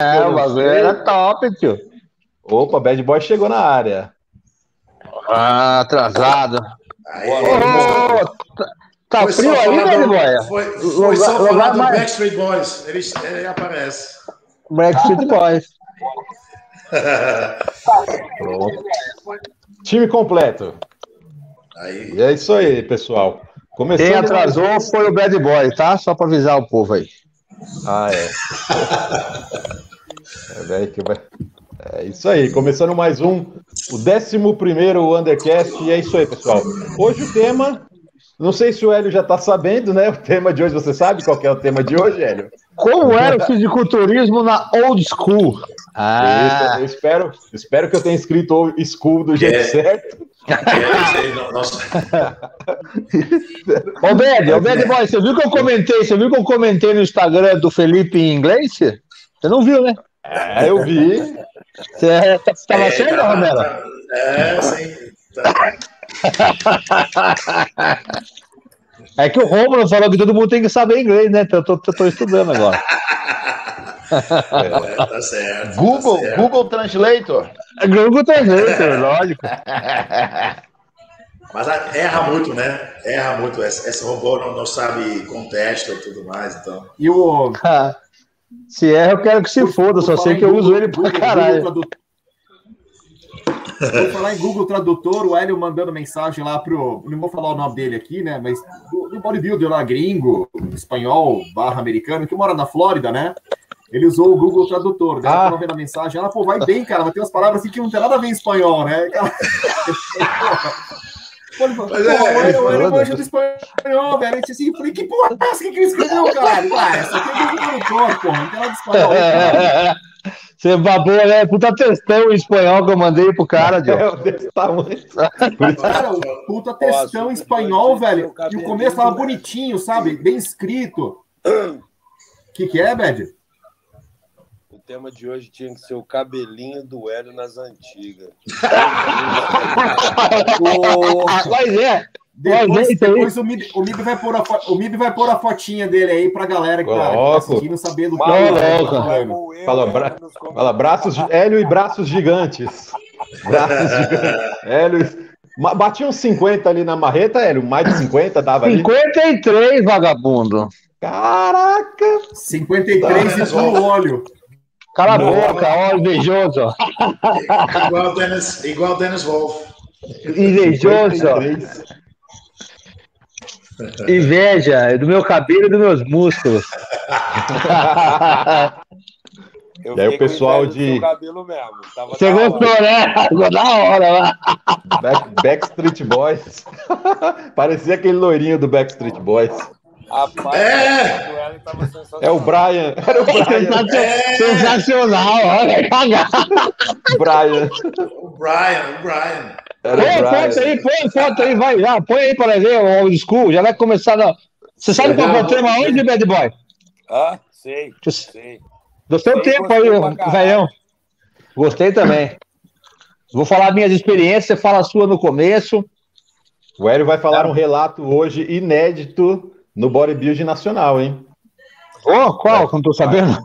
É, o bagulho era top, tio. Opa, Bad Boy chegou na área. Ah, atrasado. Aí, Ô, tá, tá frio aí, Bad Boy? Foi, foi só lugar falar do mais- Backstreet Boys. Ele, ele aparece. Backstreet Boys. Pronto. Time completo. Aí. E é isso aí, pessoal. Começando Quem atrasou foi o Bad Boy, tá? Só pra avisar o povo aí. Ah, é. é, velho, que vai- é isso aí, começando mais um, o 11 Undercast, e é isso aí, pessoal. Hoje o tema, não sei se o Hélio já tá sabendo, né? O tema de hoje, você sabe qual que é o tema de hoje, Hélio? Como era o fisiculturismo na old school? Ah, Isso, eu espero, espero que eu tenha escrito o school do jeito É. certo. É, aí, no- nossa, ô Bad, ô Boy, você viu que eu comentei, você viu que eu comentei no Instagram do Felipe em inglês? Você não viu, né? É, eu vi. Você tá- você tava é, certo, tá- Romero? tá- É, sim. Tá. É que o Romulo falou que todo mundo tem que saber inglês, né? Então eu tô, eu tô estudando agora. É, tá certo. Google, tá certo. Google Translator. Google Translator, lógico. Mas erra muito, né? Erra muito. Esse, esse robô não, não sabe contexto e tudo mais, então. E o. Ah, Se erra, eu quero que se foda, só sei que eu uso ele pra caralho. Vou falar em Google Tradutor, o Hélio mandando mensagem lá pro. Não vou falar o nome dele aqui, né? Mas do, do bodybuilder lá, gringo, espanhol, barra americano, que mora na Flórida, né? Ele usou o Google Tradutor. Daí Ah. ela tava vendo a mensagem, ela, pô, vai bem, cara, mas tem umas palavras assim que não tem nada a ver em espanhol, né? Pô, ele falou, é, pô, o Hélio- o do espanhol, velho. Eu disse assim, eu falei, que porra é essa que ele escreveu, cara? Ué, isso aqui é Google Tradutor, porra, não tem nada de espanhol. cara. Você babou, né? Puta textão em espanhol que eu mandei pro cara, É John. o desse tamanho. Cara, o puta textão em espanhol, velho. E o começo tava bonitinho, sabe? Bem escrito. O que, que é, Bad? O tema de hoje tinha que ser o cabelinho do Hélio nas antigas. Mas é. Depois, Mas é depois o, Mib, o, Mib vai pôr a fo- o Mib vai pôr a fotinha dele aí pra galera que tá, que tá assistindo saber do que é. Fala, bra- Fala, braços, Hélio e braços gigantes. Braços gigantes. Hélio. Batia uns 50 ali na marreta, Hélio. Mais de 50 dava ali. 53, vagabundo. Caraca! 53 e puro óleo. Cala a boca, ó, invejoso. ó. Igual o Dennis, igual Dennis Wolf. Invejoso. ó. 53. Inveja é do meu cabelo e dos meus músculos. Eu E aí o pessoal de- seu cabelo mesmo. Tava Você da hora. gostou, né? Ficou da hora lá. Back- Backstreet Boys. Parecia aquele loirinho do Backstreet Boys. Parte É! É o Brian. Era o Brian. Sensacional, ó, vai cagar. Brian. O Brian, o Brian. Era Põe o a foto Brian. aí, põe a foto aí, vai lá, põe aí para ver o old school. Já vai começar. Na... Você sabe qual é o tema hoje, Bad Boy? Ah, sei, sei. Do seu Sei, tempo aí, velhão. Gostei também. Vou falar minhas experiências, você fala a sua no começo. O Hélio vai falar um relato hoje inédito no bodybuilding nacional, hein? Ô, qual? Não tô sabendo.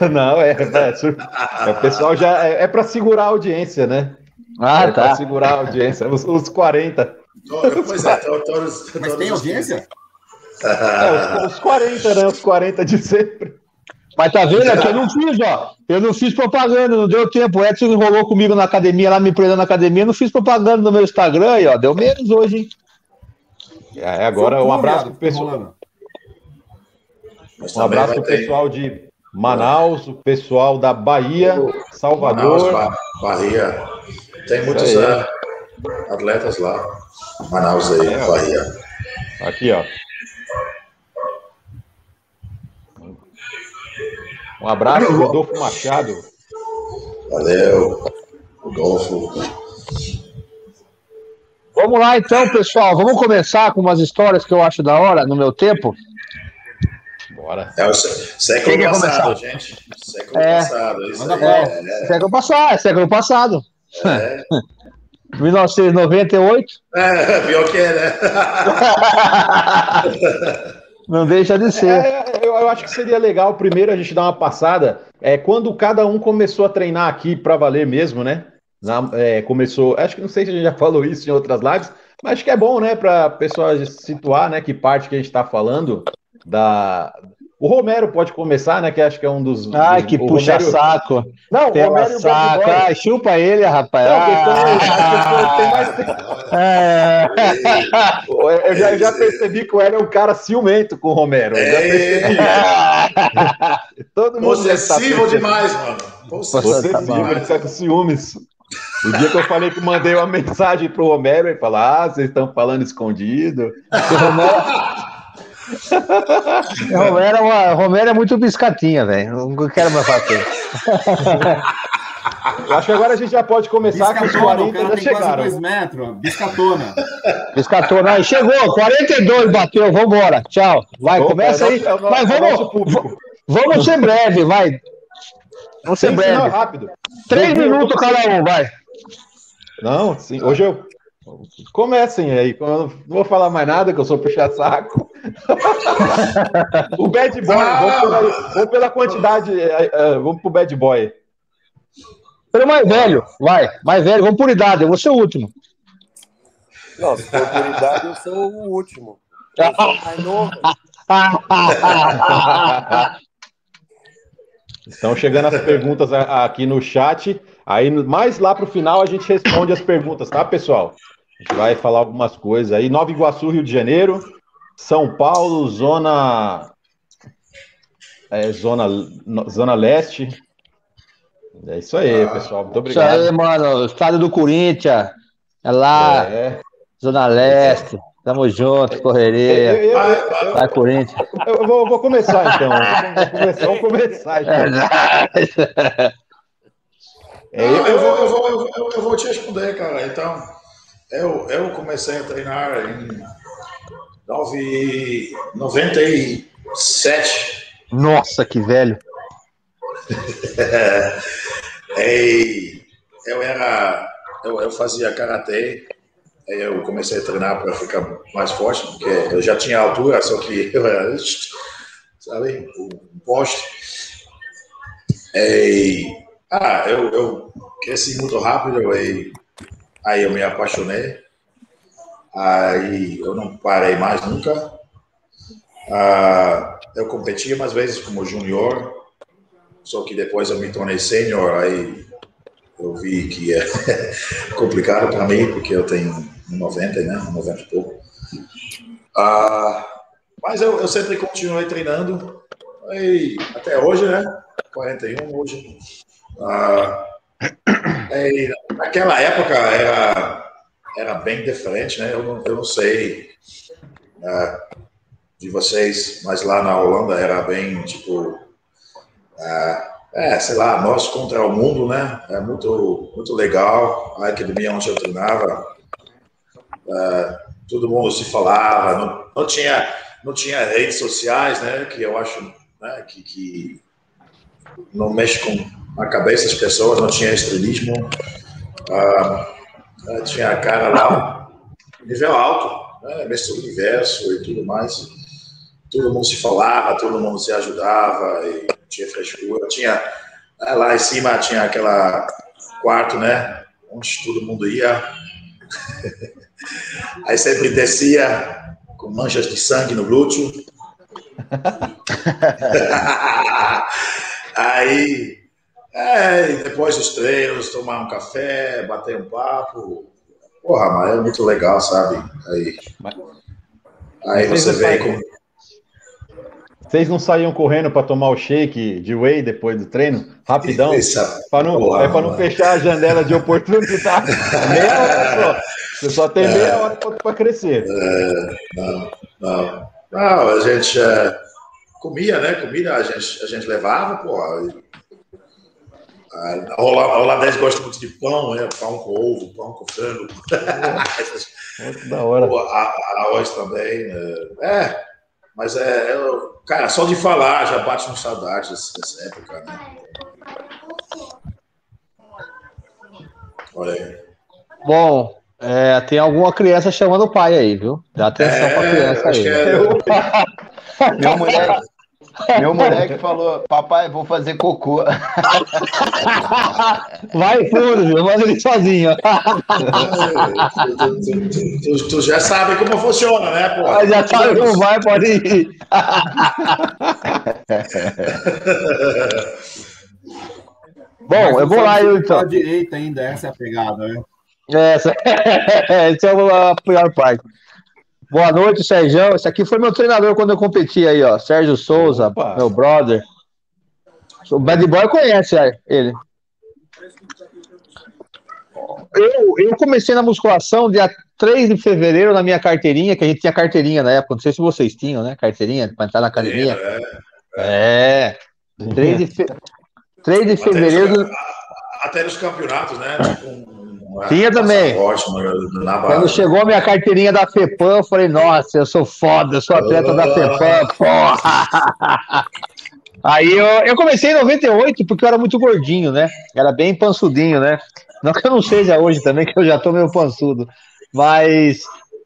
Não, é, é, é, o pessoal já é, é para segurar a audiência, né? Ah, é para tá. segurar a audiência. Os, os 40. To- Pois é, to- todos. Mas tem audiência? É, os, os 40, né? Os 40 de sempre. Mas tá vendo? É que eu não fiz, ó. Eu não fiz propaganda, não deu tempo. O Edson enrolou comigo na academia, lá me prendendo na academia. Eu não fiz propaganda no meu Instagram aí, ó. Deu menos hoje, hein? É, agora um abraço viado, pro pessoal. Um abraço pro ter pessoal de Manaus, o pessoal da Bahia, Manaus, Salvador. Ba- Bahia. Tem muitos eh, atletas lá. Manaus aí, É. Bahia. Aqui, ó. Um abraço, Rodolfo Machado. Valeu, Rodolfo. Vamos lá então, pessoal. Vamos começar com umas histórias que eu acho da hora no meu tempo. Bora. É o sé- século passado, começar? gente. Século É. passado. Isso Manda aí. bala. É, Século passado, século passado. é. 1998. É, pior que é, né? Não deixa de ser. É, eu, eu acho que seria legal primeiro a gente dar uma passada. É quando cada um começou a treinar aqui para valer mesmo, né? Na- é, começou. Acho que não sei se a gente já falou isso em outras lives, mas acho que é bom, né, para a pessoa situar, né, que parte que a gente está falando da. O Romero pode começar, né? Que acho que é um dos. Ai, dos- que puxa Romero- saco. Não, o Pela Romero e o Bad saco. Ai, chupa ele, rapaz. Não, a questão é, é Ah, tem mais é. Eu já, eu já percebi que o Hélio é um cara ciumento com o Romero. Eu já percebi. Todo mundo estar Possessivo percebendo. demais, mano. Possessivo, tá bom. ele fica com ciúmes. O dia que eu falei que mandei uma mensagem pro Romero, ele falou: Ah, vocês estão falando escondido. Romero, é uma- Romero é muito biscatinha, velho. Não quero mais fazer. Acho que agora a gente já pode começar, os Biscatona, o 40 cara já tem quase chegaram. dois metros. Biscatona. Biscatona. Aí chegou, 42 bateu, vambora. Tchau. Vai, Opa, começa é aí. nosso- é o nosso- Mas é vamos, nosso público. vamos ser breve, vai. Vamos ser não, breve. rápido. Três minutos cada um, vai. Não, sim. Hoje eu. Comecem aí. Não vou falar mais nada, que eu sou puxa-saco. o Bad Boy, vamos pela, vamos pela quantidade. é, vamos pro Bad Boy. Pelo mais velho, vai. Mais velho, vamos por idade, eu vou ser o último. Não, se for por idade, eu sou o último. Eu sou o mais novo. Estão chegando as perguntas aqui no chat. Aí, mais lá pro final, a gente responde as perguntas, tá, pessoal? A gente vai falar algumas coisas aí. Nova Iguaçu, Rio de Janeiro. São Paulo, zona. é, zona, zona leste. É isso aí, Ah, pessoal. Muito Isso aí, obrigado. mano. Estádio do Corinthians. É lá, É. Zona Leste. Tamo junto, Eu, correria. eu- Vai, eu- vai. Vai, Corinthians. eu vou, vou começar então. Vamos começar, vamos começar, então. É, Não, eu- eu, vou, eu, vou, eu, vou, eu vou te responder, cara. Então, eu, eu comecei a treinar em 9, 97. Nossa, que velho. E eu era. Eu, eu fazia karatê. Aí eu comecei a treinar para ficar mais forte, porque eu já tinha altura, só que eu era. Sabe? Um poste. E, ah, eu, eu cresci muito rápido e aí eu me apaixonei. Aí eu não parei mais nunca. Ah, eu competia mais vezes como junior, só que depois eu me tornei sênior, aí eu vi que é complicado para mim, porque eu tenho 90, né? 90 e pouco. Ah, mas eu, eu sempre continuei treinando, e até hoje, né? 41 hoje. Ah, e naquela época era, era bem diferente, né? Eu não, eu não sei ah, de vocês, mas lá na Holanda era bem tipo. ah, é, sei lá, nós contra o mundo, né? É muito, muito legal. A academia onde eu treinava, ah, todo mundo se falava, não, não tinha, não tinha redes sociais, né? Que eu acho né, que, que não mexe com a cabeça das pessoas, não tinha estrelismo. Ah, tinha a cara lá, nível alto, né? Mestre universo e tudo mais todo mundo se falava, todo mundo se ajudava, e tinha frescura. Tinha, ah, lá em cima tinha aquela quarto, né? Onde todo mundo ia. Aí sempre descia com manchas de sangue no glúteo. Aí, é, depois dos treinos, tomar um café, bater um papo. Porra, mas é muito legal, sabe? Aí, aí você vem com Vocês não saíam correndo para tomar o shake de whey depois do treino? Rapidão? Isso, Pra não, Porra, é para não mano. fechar a janela de oportunidade. Você só tem meia hora para crescer. Não, não. Não, a gente é, comia, né? Comida a gente, a gente levava, pô. A hola- a holandês gosta muito de pão, né? Pão com ovo, pão com frango. Muito da hora. pô, a- a- arroz também. né? É, mas é, é- Cara, só de falar já bate um saudade dessa época, né? Olha aí. Bom, é, tem alguma criança chamando o pai aí, viu? Dá atenção pra criança acho aí. que é- Meu moleque, meu moleque falou, papai, vou fazer cocô. Vai fundo, viu? Manda ele sozinho. tu, tu- tu- tu já sabe como funciona, né, pô? Mas já sabe como vai, pode ir. Bom, eu vou lá, eu então. À direita ainda, essa é a pegada, né? Essa, essa é a pior parte. Boa noite, Sérgio. Esse aqui foi meu treinador quando eu competi aí, ó. Sérgio Souza, Opa. meu brother. O Bad Boy conhece é, ele. Eu, eu comecei na musculação dia 3 de fevereiro na minha carteirinha, que a gente tinha carteirinha na época. Não sei se vocês tinham, né? Carteirinha para entrar na academia. É, É. 3 de, fe... 3 de fevereiro. Até, nos campeonatos, né? Tipo, Tinha também. barra. Quando chegou a minha carteirinha da FEPAM, eu falei, nossa, eu sou foda, eu sou atleta da FEPAM, porra! Aí eu, eu comecei em 98 porque eu era muito gordinho, né? Era bem pansudinho, né? Não que eu não seja hoje também, que eu já tô meio pansudo. Mas,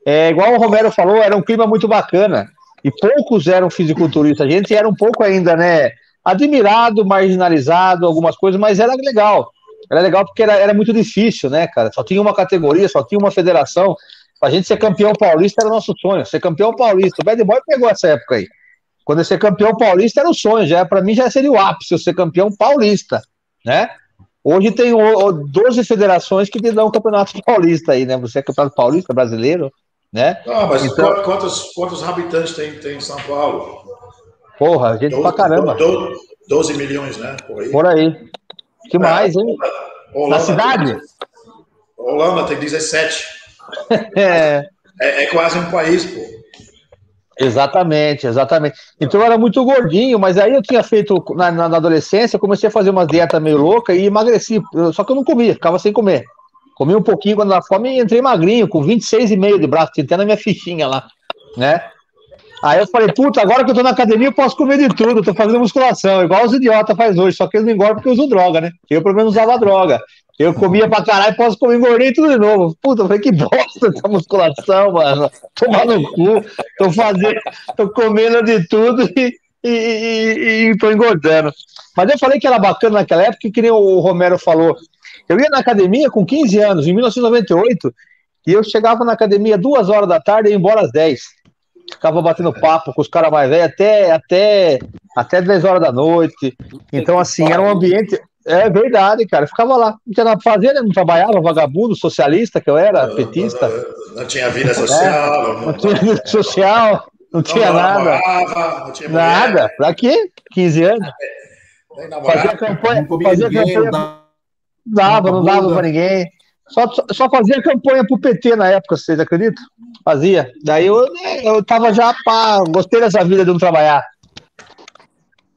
é, igual o Romero falou, era um clima muito bacana. E poucos eram fisiculturistas. A gente era um pouco ainda, né? Admirado, marginalizado, algumas coisas, mas era legal. Era legal porque era, era muito difícil, né, cara? Só tinha uma categoria, só tinha uma federação. Pra gente ser campeão paulista era nosso sonho. Ser campeão paulista. O Bad Boy pegou essa época aí. Quando eu ser campeão paulista era o sonho. Já para mim já seria o ápice eu ser campeão paulista, né? Hoje tem o- o 12 federações que te dão o campeonato paulista aí, né? Você é campeonato paulista brasileiro, né? Não, mas Então- qu- quantos, quantos habitantes tem, tem em São Paulo? Porra, gente pra caramba. do- 12 milhões, né? Por aí. Por aí. Que mais, hein? Holanda Na cidade? Holanda tem 17. É. É, é quase um país, pô. Exatamente, exatamente. Então eu era muito gordinho, mas aí eu tinha feito na, na- na adolescência, comecei a fazer uma dieta meio louca e emagreci. Só que eu não comia, ficava sem comer. Comi um pouquinho quando na fome e entrei magrinho, com 26,5 de braço, tinha até na minha fichinha lá, né? Aí eu falei, puta, agora que eu tô na academia eu posso comer de tudo, eu tô fazendo musculação, igual os idiotas faz hoje, só que eles não engordam porque usam droga, né? Eu pelo menos usava droga. Eu comia pra caralho, posso comer, engordei tudo de novo. Puta, eu falei, que bosta essa musculação, mano. Tomar no cu. Tô fazendo, tô comendo de tudo e, e, e, e tô engordando. Mas eu falei que era bacana naquela época, que nem o Romero falou. Eu ia na academia com 15 anos, em 1998, e eu chegava na academia duas horas da tarde e ia embora às 10. Ficava batendo papo com os caras mais velhos até, até, até 10 horas da noite. Então, assim, era um ambiente. É verdade, cara. Eu ficava lá. Não tinha nada pra fazer, né? Não trabalhava, vagabundo, socialista que eu era, petista. Não, não tinha vida social. Não tinha vida social, não tinha não nada. namorava, não tinha mulher, Nada. Pra quê? 15 anos. Fazia campanha, Não comia fazia ninguém, campanha. não dá- Dava, não dava pra ninguém. Só, só, só fazia campanha pro PT na época, vocês acreditam? Fazia. Daí eu, né, eu tava já, pá, gostei dessa vida de não trabalhar.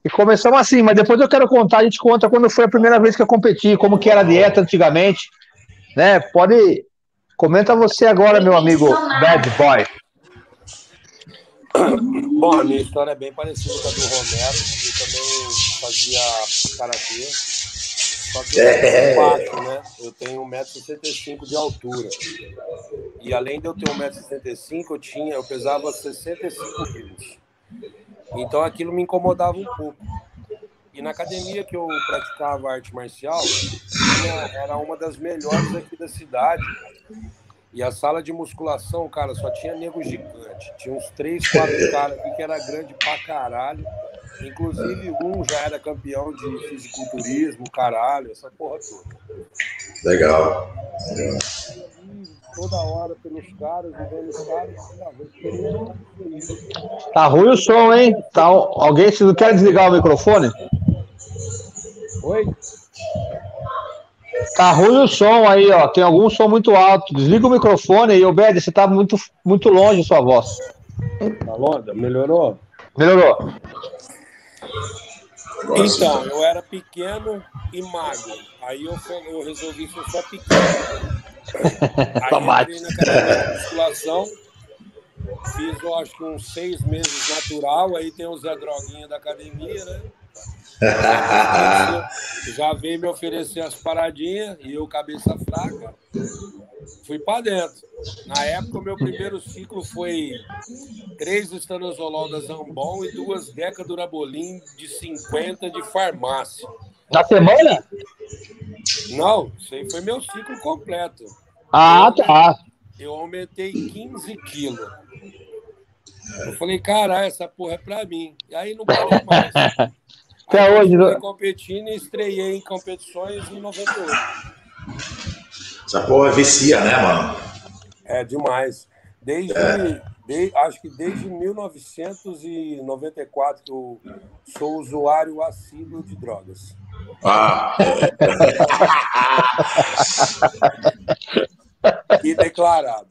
E começamos assim, mas depois eu quero contar, a gente conta quando foi a primeira vez que eu competi, como que era a dieta antigamente. Né? Pode. Comenta você agora, meu amigo Bad Boy. Bom, a minha história é bem parecida com a do Romero. Eu também fazia karatê. Só que eu É. sou baixo, né? Eu tenho 1,65m de altura. E além de eu ter 1,65m, eu tinha, eu pesava 65 quilos. Então aquilo me incomodava um pouco. E na academia que eu praticava arte marcial, era uma das melhores aqui da cidade. E a sala de musculação, cara, só tinha nego gigante. Tinha uns três, quatro caras aqui que era grande pra caralho. Inclusive, um já era campeão de fisiculturismo, caralho, essa porra toda. Legal. Toda hora pelos caras, e vendo os caras, ah. Tá ruim o som, hein? Tá, alguém se não quer desligar o microfone? Oi? Tá ruim o som aí, ó. Tem algum som muito alto. Desliga o microfone aí, Obed, você tá muito, muito longe sua voz. Tá longa? Melhorou? Melhorou. Então, eu era pequeno e magro. Aí eu, eu resolvi ser só pequeno. Aí Tomate. entrei na musculação. Fiz, eu acho que uns seis meses natural. Aí tem o Zé Droguinha da academia, né? Já veio me oferecer as paradinhas e eu, cabeça fraca, fui para dentro. Na época, o meu primeiro ciclo foi três estanozolol da Zambon e duas Deca Durabolim de 50 de farmácia. Na semana? Não, isso aí foi meu ciclo completo. Ah, tá. Eu aumentei 15 quilos. Eu falei, caralho, essa porra é pra mim. E aí não parei mais. Até eu hoje, fui né? competindo e estreiei em competições em 98. Essa porra vicia, né, mano? É demais. Desde, de- acho que desde 1994 que eu sou usuário assíduo de drogas. Ah, E declarado.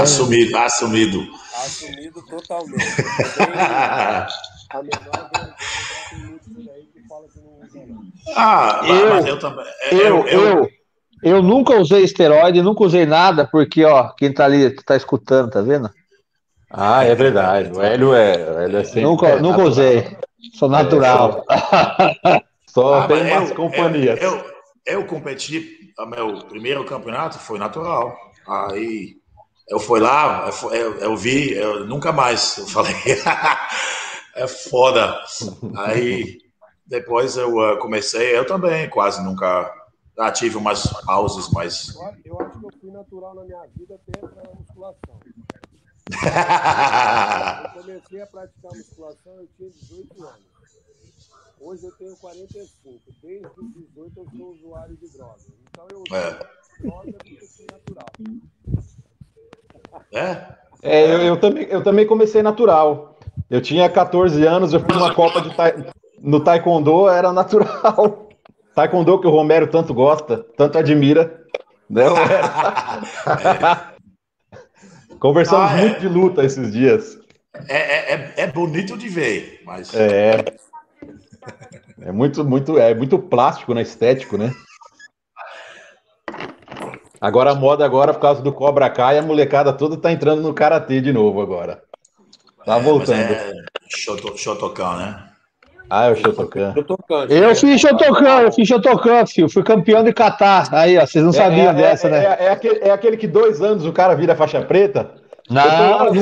assumido, assumido. Assumido totalmente. Sem a menor vergonha, tem muitos por aí que falam que não usa não. Ah, Eu- mas eu também. Eu, eu, eu nunca usei esteroide, nunca usei nada, porque, ó, quem tá ali, tá escutando, tá vendo? Ah, é verdade. O Hélio é, o Hélio é sempre. nunca, é, nunca natural. usei. Sou natural. Só Ah, tem mas umas eu- companhias. Eu, eu, eu competi, o meu primeiro campeonato foi natural. Aí eu fui lá, eu, eu, eu vi, eu nunca mais. Eu falei, é foda. Aí depois eu eh, comecei, eu também quase nunca. Ah, tive umas pausas, mas. Eu acho- Eu acho que eu fui natural na minha vida até para musculação. Eu comecei a praticar musculação, eu tinha 18 anos. Hoje eu tenho 45. Desde os 18 eu sou usuário de droga. Então eu uso É. droga porque fui natural. É? É, eu, eu também, eu também comecei natural. Eu tinha 14 anos, eu fui numa Copa de tai- no Taekwondo, era natural. Taekwondo que o Romero tanto gosta, tanto admira. Né? Conversamos Ah, é. muito de luta esses dias. É, é, é- é bonito de ver, mas. É. É muito, muito, é muito plástico, né? Estético, né? Agora a moda agora, por causa do Cobra Kai, a molecada toda tá entrando no Karatê de novo agora. Tá Mas voltando. é Shoto- Shotokan, né? Ah, é o Shotokan. Eu tô tocando. Eu fiz Shotokan, eu fiz Shotokan, filho. Fui campeão de Catar. Aí, ó, vocês não sabiam é, dessa, é, né? É, é aquele, é aquele que dois anos o cara vira faixa preta. Não, Eu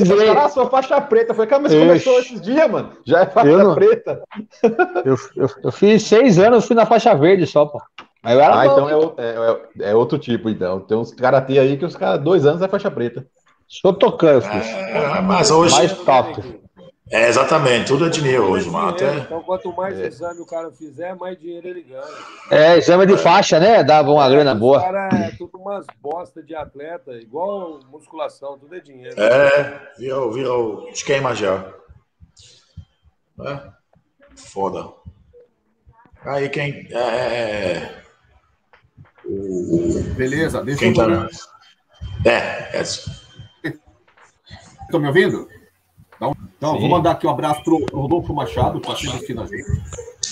tô fala, Ah, sou faixa preta. Falei, cara, mas Ixi. começou esses dias, mano. Já é faixa Eu não- preta. Eu, eu, eu fiz seis anos, fui na faixa verde só, pô. Mas eu era Ah, bom. então é, é- é- é outro tipo, então. Tem uns karatê aí que os caras, dois anos é faixa preta. Eu fiz. É, mas hoje. Mais top. É, exatamente, tudo é dinheiro hoje, mano. Até, Então, quanto mais exame o cara fizer, mais dinheiro ele ganha. É, exame de faixa, né? Dava uma grana Os boa. cara é tudo umas bosta de atleta, igual musculação, tudo é dinheiro. é, virou, virou esquema já. É, foda. Aí quem. É, é, o, Beleza, deixa quem eu. tá. É, é, Estão me ouvindo? Então, então vou mandar aqui um abraço pro Rodolfo Machado, que está assistindo a gente.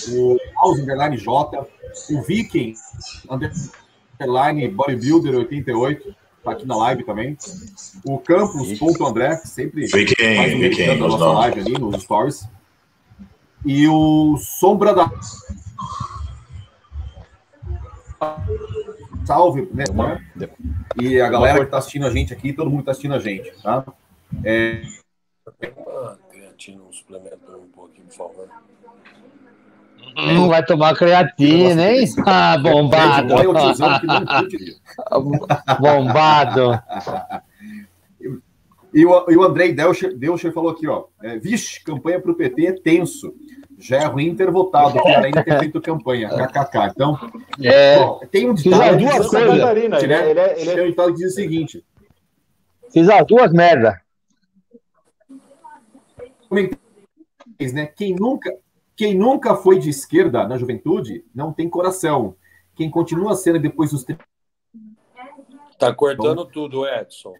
O House Underline J, o Viking Underline Bodybuilder 88, tá aqui na live também. O Campos ponto André, que sempre Viking, faz um Viking, da nossa live ali nos stories. E o Sombra da Salve, né? E a galera que tá assistindo a gente aqui, todo mundo que tá assistindo a gente, tá? É, Ah, creatina, um suplemento um pouquinho, por favor. Não vai tomar creatina, hein? Ah, bombado. O bombado. E o, e o Andrei Delcher, Delcher falou aqui, ó. É, Vixe, campanha pro PT é tenso. Já é ruim ter votado, pior ainda ter feito campanha. KKK. Então, É, bom, tem um Fiz ditado, as duas coisas. Catarina, ele, é- ele é- ele é- tem um ditado que diz o seguinte: fiz as duas merda. Né? Quem nunca, quem nunca foi de esquerda na juventude não tem coração. Quem continua sendo depois dos 30 Tá cortando tudo, Edson.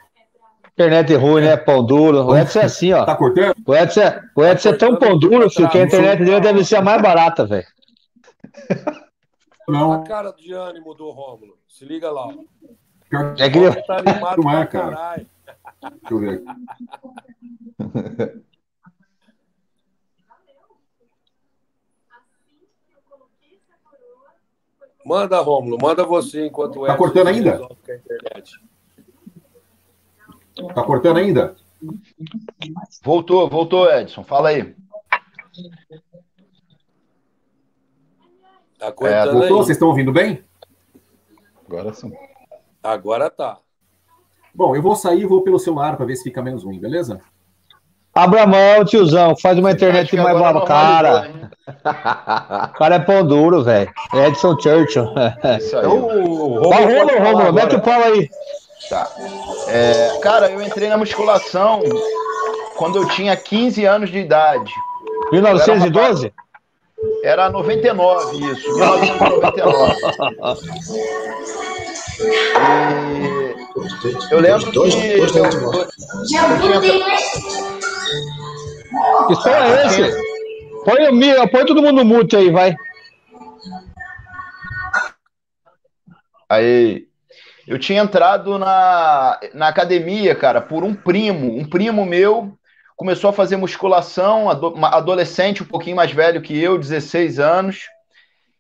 Internet ruim, né? Pão duro. O Edson é assim, ó. Tá cortando? O Edson é, o Edson é tão pão duro, filho, que a internet dele deve ser a mais barata, velho. A Não. cara de ânimo do Rômulo. Se liga lá. É que Ele tá animado Não é, cara. caralho. Deixa eu ver. Manda, Rômulo, manda você enquanto o Tá Edson cortando ainda? resolve com a internet. Tá cortando ainda? Voltou, voltou, Edson. Fala aí. Tá cortando Voltou? aí. Vocês estão ouvindo bem? Agora sim. Agora tá. Bom, eu vou sair e vou pelo celular para ver se fica menos ruim, beleza? Abra a mão, tiozão. Faz uma internet que mais brava. Cara, o cara é pão duro, velho. Edson Churchill. Isso aí. Então, o Romulo Rômulo, mete o pau aí. Tá. É, cara, eu entrei na musculação quando eu tinha 15 anos de idade. 1912? Era 99 isso, 1999. E eu lembro que eu, eu, eu tinha, Que som é esse? Põe, o mi- põe todo mundo no mute aí, vai. Aí, eu tinha entrado na, na academia, cara, por um primo. Um primo meu começou a fazer musculação, adolescente, um pouquinho mais velho que eu, 16 anos.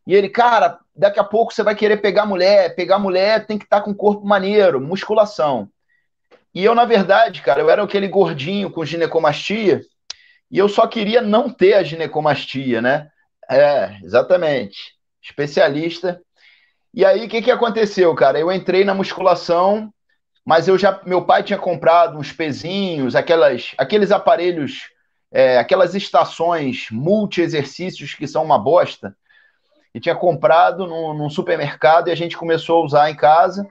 E ele, cara, daqui a pouco você vai querer pegar mulher. Pegar mulher tem que estar com corpo maneiro, musculação. E eu, na verdade, cara, eu era aquele gordinho com ginecomastia e eu só queria não ter a ginecomastia, né? É, exatamente. Especialista. E aí, o que, que aconteceu, cara? Eu entrei na musculação, mas eu já, meu pai tinha comprado uns pezinhos, aquelas, aqueles aparelhos, é, aquelas estações multi-exercícios que são uma bosta, e tinha comprado num, num supermercado e a gente começou a usar em casa.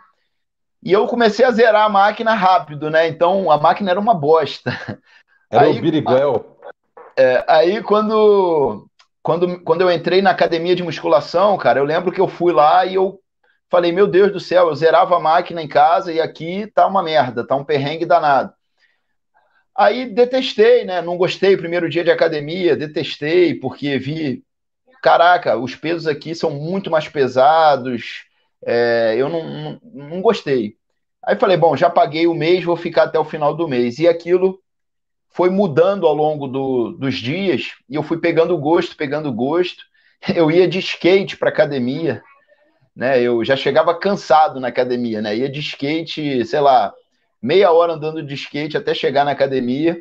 E eu comecei a zerar a máquina rápido, né? Então a máquina era uma bosta. Era Aí- o Biriguel. É, aí quando, quando, quando eu entrei na academia de musculação, cara, eu lembro que eu fui lá e eu falei, meu Deus do céu, eu zerava a máquina em casa e aqui tá uma merda, tá um perrengue danado. Aí detestei, né? Não gostei, primeiro dia de academia, detestei, porque vi, caraca, os pesos aqui são muito mais pesados, é, eu não, não, não gostei. Aí falei, bom, já paguei o mês, vou ficar até o final do mês. E aquilo foi mudando ao longo do- dos dias e eu fui pegando gosto, pegando gosto. Eu ia de skate para academia, né? Eu já chegava cansado na academia, né? Ia de skate, sei lá, meia hora andando de skate até chegar na academia.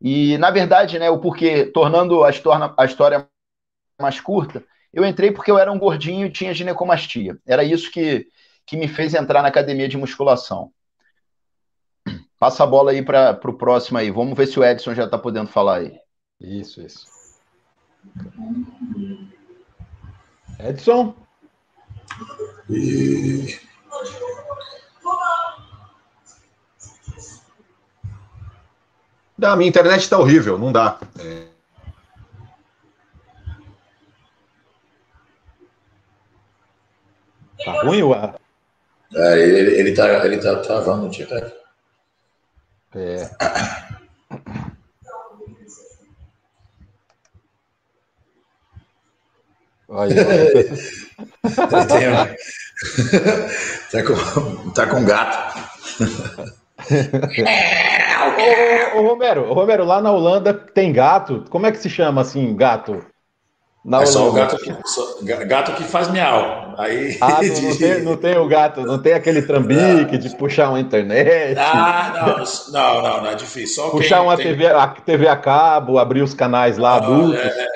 E na verdade, né, o porquê, tornando a história, a história mais curta, eu entrei porque eu era um gordinho e tinha ginecomastia. Era isso que, que me fez entrar na academia de musculação. Passa a bola aí para o próximo aí. Vamos ver se o Edson já está podendo falar aí. Isso, isso. Edson? E Não, minha internet está horrível, não dá. É, Tá ruim o ar? é, ele, ele, tá, ele tá travando direto. É. Aí, ó. Ele tem, tá, com, tá com gato. Ô, ô, ô, Romero, ô, Romero, lá na Holanda tem gato. Como é que se chama assim, gato? Na É só o gato que, só- ga- gato que faz miau. Aí, Ah, não, não tem, não tem o gato, não tem aquele trambique de puxar uma internet, Ah, não, não, não, não é difícil. Só puxar uma tem- TV, a TV a cabo, abrir os canais lá Ah, adultos. é,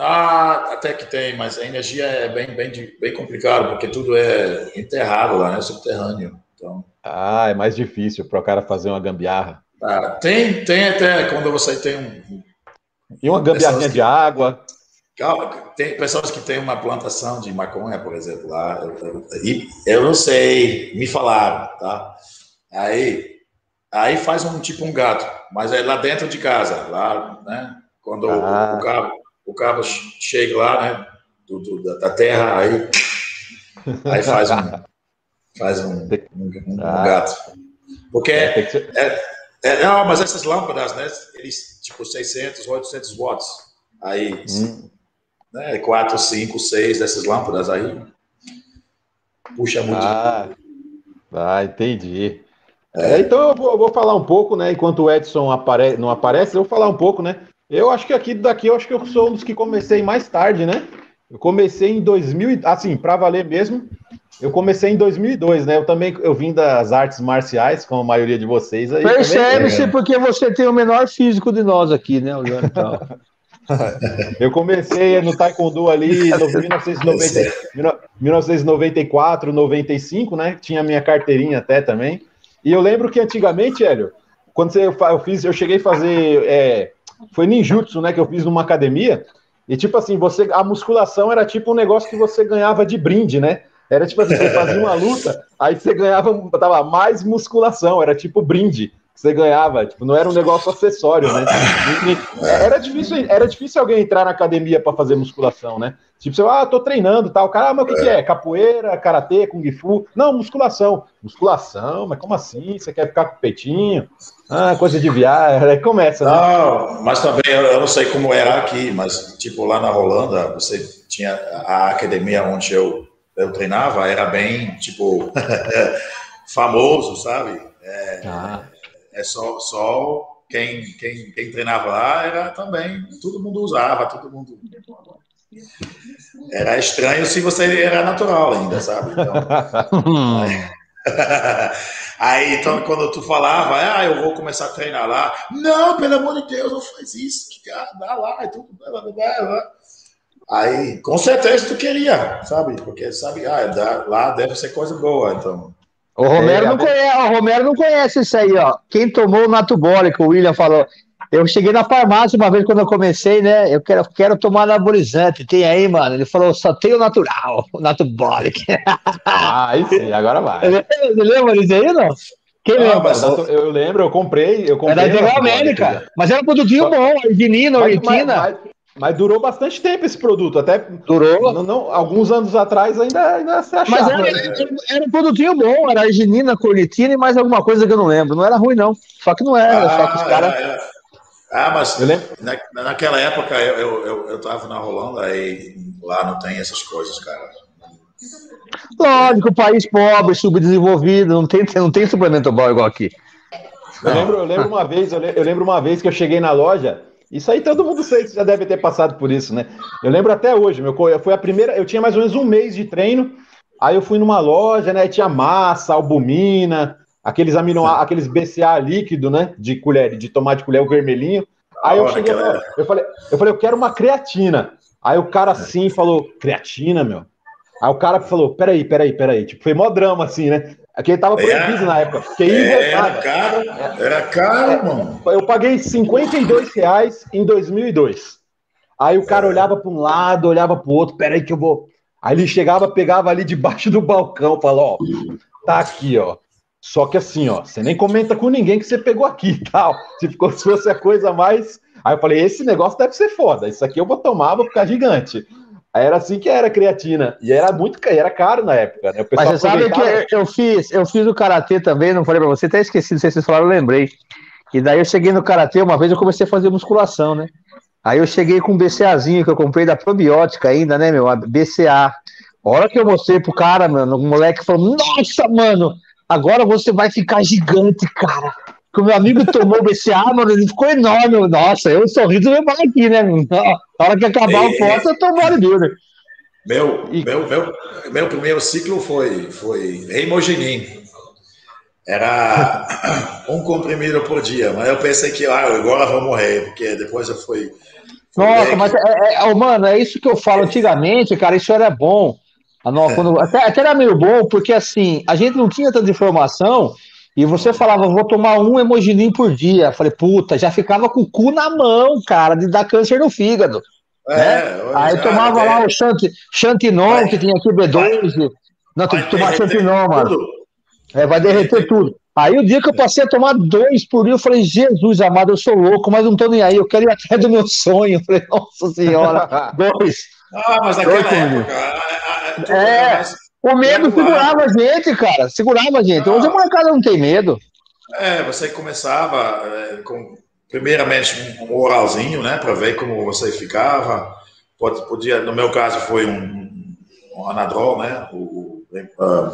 Ah, até que tem, mas a energia é bem, bem, bem complicado, porque tudo é enterrado lá, né? Subterrâneo. Então, Ah, é mais difícil para o cara fazer uma gambiarra. ah, tem, tem até quando você tem um. E uma gambiarrinha de água. Calma, Tem pessoas que têm uma plantação de maconha, por exemplo, lá. E eu não sei, me falaram, tá? Aí, aí faz um tipo um gato, mas é lá dentro de casa, lá, né? Quando o- Ah. o, cabo, o cabo chega lá, né? do- do- da, terra, aí, aí faz um, faz um, um, um Ah. gato. Porque É, ser- é, não, mas essas lâmpadas, né? Eles, tipo, 600, 800 watts. Aí, Hum. Né? 4, 5, 6 dessas lâmpadas aí. Puxa muito. Ah, ah, entendi. É, então eu vou, eu vou falar um pouco, né? Enquanto o Edson apare... não aparece, eu vou falar um pouco, né? Eu acho que aqui daqui eu acho que eu sou um dos que comecei mais tarde, né? Eu comecei em 2000, assim, para valer mesmo. Eu comecei em 2002, né? Eu também eu vim das artes marciais, como a maioria de vocês aí. Percebe-se porque você tem o menor físico de nós aqui, né, então. Eu comecei no Taekwondo ali em 1990, 1994, 95, né? Tinha minha carteirinha até também. E eu lembro que antigamente, Hélio, quando eu, eu fiz, eu cheguei a fazer. É, foi ninjutsu, né? Que eu fiz numa academia. E tipo assim, você, a musculação era tipo um negócio que você ganhava de brinde, né? Era tipo assim, você fazia uma luta, aí você ganhava tava, mais musculação, era tipo brinde você ganhava, tipo, não era um negócio acessório, né? Era difícil, era difícil alguém entrar na academia para fazer musculação, né? Tipo, você, ah, tô treinando tal. Cara, ah, mas o que, que é? Capoeira, karatê, kung fu? Não, musculação. Musculação, mas como assim? Você quer ficar com o peitinho? Ah, coisa de viagem. Aí começa, né? Não, mas também eu não sei como era aqui, mas tipo lá na Holanda, você tinha a academia onde eu eu treinava era bem, tipo, famoso, sabe? É, ah. É só, só quem, quem, quem treinava lá era também, todo mundo usava, todo mundo. Era estranho se você era natural ainda, sabe? Então, aí, então, quando tu falava, ah, eu vou começar a treinar lá, não, pelo amor de Deus, não faz isso, que dá lá, e tudo, blá, blá, blá. Aí, com certeza tu queria, sabe? Porque sabe, ah, lá deve ser coisa boa, então. O Romero, é, não conhece, o Romero não conhece isso aí, ó. Quem tomou o Natubolic, o William falou. Eu cheguei na farmácia uma vez quando eu comecei, né? Eu quero, quero tomar anabolizante. Tem aí, mano? Ele falou, só tem o natural, o Natubolic. Ah, aí sim, agora vai. Você lembra disso aí, não? Quem ah, lembra? Eu, eu, lembro, eu comprei. Eu comprei era da América, mas era um produtinho bom, arginina, orientina. Mas durou bastante tempo esse produto, até durou. Não, não, alguns anos atrás ainda, ainda se achava. Mas era, né? era, um produtinho bom, era arginina, cornitina e mais alguma coisa que eu não lembro. Não era ruim, não. Só que não era, ah, só que os caras. É, é. Ah, mas na, naquela época eu, eu, eu, eu tava na Holanda e lá não tem essas coisas, cara. Lógico, país pobre, subdesenvolvido, não tem, não tem suplemento bom igual aqui. Eu lembro, eu lembro uma vez, eu lembro uma vez que eu cheguei na loja isso aí todo mundo sei, já deve ter passado por isso, né? Eu lembro até hoje, meu, foi a primeira, eu tinha mais ou menos um mês de treino, aí eu fui numa loja, né? Tinha massa, albumina, aqueles amino, aqueles BCA líquido, né? De colher, de tomar de colher o vermelhinho. Aí eu cheguei, eu falei, eu falei, eu quero uma creatina. Aí o cara assim falou, creatina, meu. Aí o cara falou, peraí, peraí, peraí. Tipo, foi mó drama, assim, né? Aqui ele tava proibido é, na época. Porque é, era caro, era caro, é, mano. Eu paguei 52 reais em 2002. Aí o cara olhava para um lado, olhava para o outro, peraí que eu vou. Aí ele chegava, pegava ali debaixo do balcão, falou, ó, tá aqui, ó. Só que assim, ó, você nem comenta com ninguém que você pegou aqui e tal. Se, ficou, se fosse a coisa mais. Aí eu falei, esse negócio deve ser foda. Isso aqui eu vou tomar, vou ficar gigante. Era assim que era creatina. E era muito era caro na época, né? Mas você sabe que eu fiz, eu fiz o karatê também, não falei pra você, até esqueci, não sei se vocês falaram, eu lembrei. E daí eu cheguei no karatê, uma vez eu comecei a fazer musculação, né? Aí eu cheguei com um BCAzinho que eu comprei da probiótica ainda, né, meu? A BCA. A hora que eu mostrei pro cara, mano, o moleque falou: Nossa, mano, agora você vai ficar gigante, cara que o meu amigo tomou esse ar, mano, ele ficou enorme. Nossa, eu sorriso meu aqui, né? Na hora que acabar o foto, eu tô bodybuilder. Meu, e... meu, meu, meu primeiro ciclo foi, foi hemogenin. Era um comprimido por dia, mas eu pensei que ah, agora eu vou morrer, porque depois eu fui. fui Nossa, mas, é, é, mano, é isso que eu falo antigamente, cara, isso era bom. Não, quando, até, até era meio bom, porque assim, a gente não tinha tanta informação e você falava, vou tomar um hemogilim por dia. Falei, puta, já ficava com o cu na mão, cara, de dar câncer no fígado. É, né? Aí já, tomava é. lá o chant, Chantinon, vai, que tinha aqui B12. Vai, não, tem que tomar Chantinon, mano. É, vai derreter tudo. Aí o dia que eu passei a tomar dois por dia, eu falei, Jesus amado, eu sou louco, mas não tô nem aí, eu quero ir atrás do meu sonho. Eu falei, nossa senhora, dois. Ah, mas naquela época... É, o medo segurava a gente, cara. Segurava a gente. Hoje a molecada não tem medo. É, você começava é, com, primeiramente, um oralzinho, né? Para ver como você ficava. Pode, podia, no meu caso, foi um, um anadrol, né? O, o uh,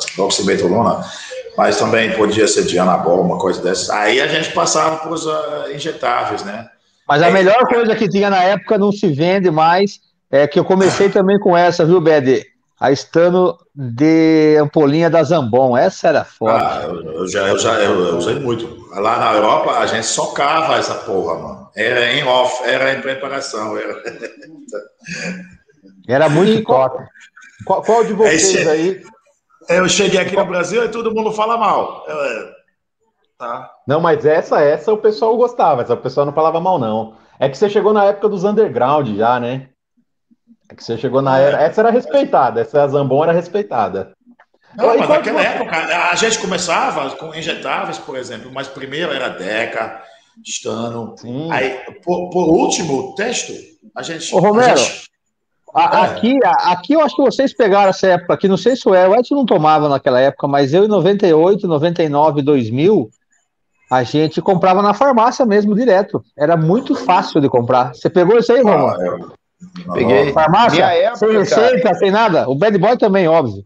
mas também podia ser de anabol, uma coisa dessa. Aí a gente passava para os uh, injetáveis, né? Mas a melhor coisa que tinha na época não se vende mais É que eu comecei também com essa, viu, Bede? A estano de ampolinha da Zambon. Essa era foda. Ah, eu, já, eu já eu, eu usei muito. Lá na Europa, a gente socava essa porra, mano. Era em off, era em preparação. Era, Era muito top. Qual, qual de vocês Esse- aí? Eu cheguei aqui no Brasil e todo mundo fala mal. É, tá. Não, mas essa, essa o pessoal gostava, essa o pessoal não falava mal, não. É que você chegou na época dos underground já, né? É que você chegou na era. Essa era respeitada, essa Zambon era respeitada. Não, mas naquela que- época a gente começava com injetáveis, por exemplo, mas primeiro era Deca, Stano. Sim. Aí, por, por último, o texto, a gente. Ô, Romero. a gente- A- É. Aqui, a- aqui eu acho que vocês pegaram essa época aqui, não sei se o El, o Edson não tomava naquela época, mas eu em 98, 99, 2000, a gente comprava na farmácia mesmo, direto. Era muito fácil de comprar. Você pegou isso aí, Romulo? Ah, eu- Peguei. Farmácia? Época, sem receita, sem nada? O Bad Boy também, óbvio.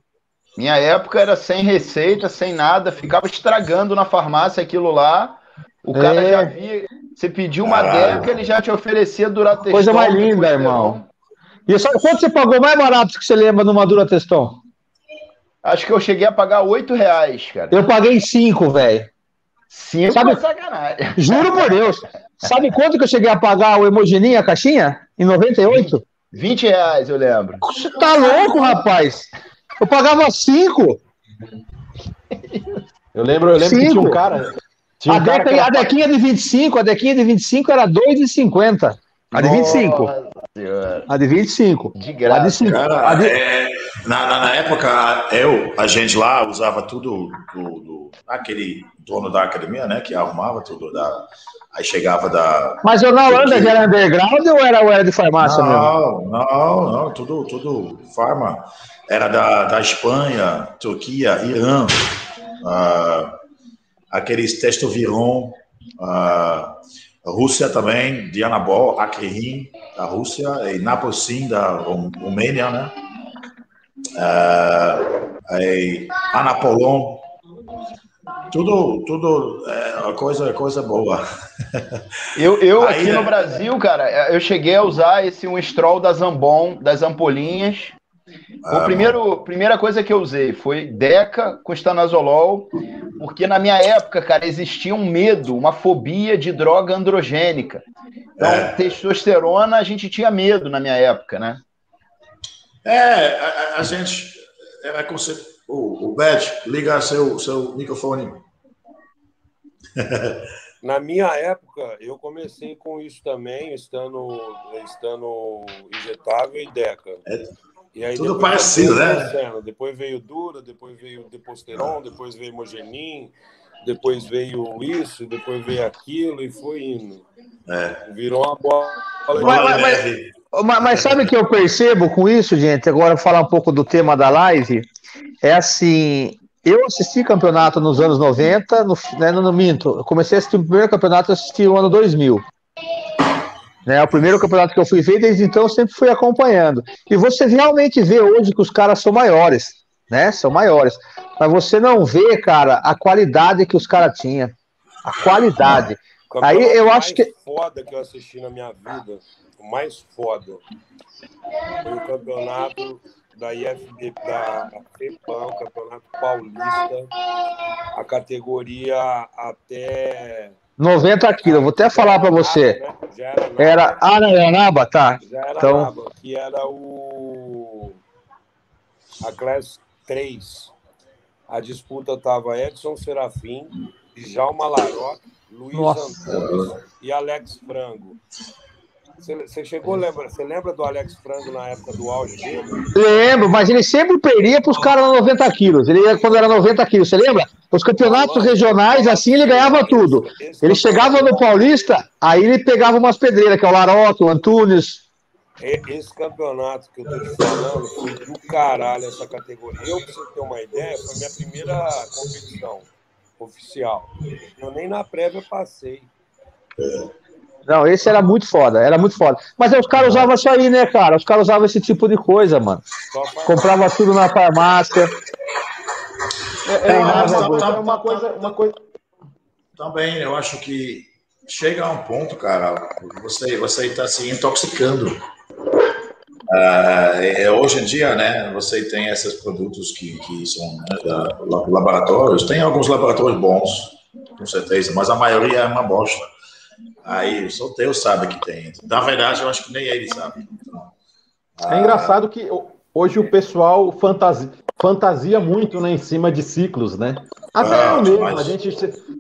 Minha época era sem receita, sem nada, ficava estragando na farmácia aquilo lá. O cara É. já via. Você pediu uma Caralho. deca, ele já te oferecia Durateston. Coisa mais linda, irmão. E só, quanto você pagou mais barato que você lembra numa Dura Testão? Acho que eu cheguei a pagar 8 reais, cara. Eu paguei cinco, velho. Cinco Sabe- é sacanagem. Juro por Deus. Sabe quanto que eu cheguei a pagar o Emojininha, a caixinha? Em 98? 20 reais, eu lembro. Você tá louco, rapaz? Eu pagava cinco. Eu lembro, eu lembro que Cinco. tinha um cara. Tinha A, um cara deca, que a dequinha de 25, a dequinha de 25 era 2,50. A de 25. Nossa Senhora. A de 25. De A de graça. 5. Cara, A de... é, na, na, na época, eu, a gente lá usava tudo do, do- aquele dono da academia, né? Que arrumava tudo. Da, aí chegava da. Mas o na Holanda já era underground ou era, ou era de farmácia mesmo? Não, não, não, tudo, tudo farma. Era da, da Espanha, Turquia, Irã, ah, aqueles Testoviron, ah, Rússia também, Dianabol, Akrin, da Rússia, e Naposin, da Rom- Romênia, né? Ah, aí, Anapolon, tudo, tudo é coisa, coisa boa. Eu, eu Aí, aqui né? no Brasil, cara, eu cheguei a usar esse um stroll da Zambon, das ampolinhas. Ah, o primeiro, primeira coisa que eu usei foi Deca com estanazolol, porque na minha época, cara, existia um medo, uma fobia de droga androgênica. Então, É. testosterona a gente tinha medo na minha época, né? É, a, a- a gente. É, você, o, o Beth, liga seu, seu microfone. Na minha época, eu comecei com isso também, estando, estando injetável e deca. É tudo depois parecido, foi né? crescendo. Depois veio Dura, depois veio Deposteron, depois veio Mogenin, depois veio isso, depois veio aquilo e foi indo. É. Virou uma bola. Mas- mas- de mas- neve. Mas, mas sabe o que eu percebo com isso, gente? Agora vou falar um pouco do tema da live. É assim, eu assisti campeonato nos anos 90, no, né, no Minto. Eu comecei a assistir o primeiro campeonato, eu assisti no ano 2000. Né, o primeiro campeonato que eu fui ver, desde então eu sempre fui acompanhando. E você realmente vê hoje que os caras são maiores, né? São maiores. Mas você não vê, cara, a qualidade que os caras tinham. A qualidade. O Aí eu acho mais que- foda que eu assisti na minha vida, o mais foda, foi o campeonato da IFB, da FEPAM, o campeonato paulista, a categoria até. 90 quilos, eu vou até falar para você. Né? Era, naba, Era Aranhanaba, tá? já era então- naba, que era o. A Class 3. A disputa tava Edson Serafim, Djalma Laroque, Luiz Nossa. Antunes e Alex Frango. Você, chegou, lembra, você lembra do Alex Frango na época do auge dele? Lembro, mas ele sempre perdia para os caras na 90 quilos. Ele ia quando era 90 quilos, você lembra? Os campeonatos regionais, assim, ele ganhava tudo. Ele chegava no Paulista, aí ele pegava umas pedreiras, que é o Laroque, o Antunes. Esse campeonato que eu tô te falando foi do caralho essa categoria. Eu, pra você ter uma ideia, foi a minha primeira competição oficial. Eu nem na prévia passei. Não, esse era muito foda, era muito foda. Mas aí os caras usavam isso aí, né, cara? Os caras usavam esse tipo de coisa, mano. Comprava tudo na farmácia. É, é, uma- uma, tá- uma coisa, uma coisa. Também, eu acho que chega a um ponto, cara, você você está se intoxicando. Ah, é, hoje em dia, né, você tem esses produtos que, que são né, da, laboratórios. Tem alguns laboratórios bons, com certeza, mas a maioria é uma bosta. Aí só Deus sabe que tem. Na verdade, eu acho que nem ele sabe. Então, é engraçado que hoje o pessoal fantasia, fantasia muito né, em cima de ciclos, né? Até ah, eu mesmo, mas... a gente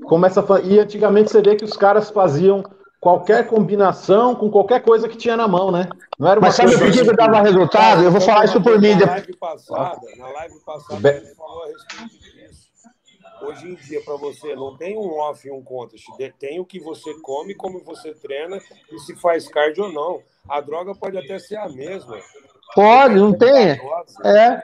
começa a... E antigamente você vê que os caras faziam qualquer combinação com qualquer coisa que tinha na mão, né? Não era uma Mas sabe por que, que dava resultado? Eu vou falar isso por mim. Na live passada, na live passada Be... ele falou a respeito disso. Hoje em dia, para você, não tem um off e um contest. Tem o que você come, como você treina e se faz cardio ou não. A droga pode até ser a mesma. Pode, não tem. É.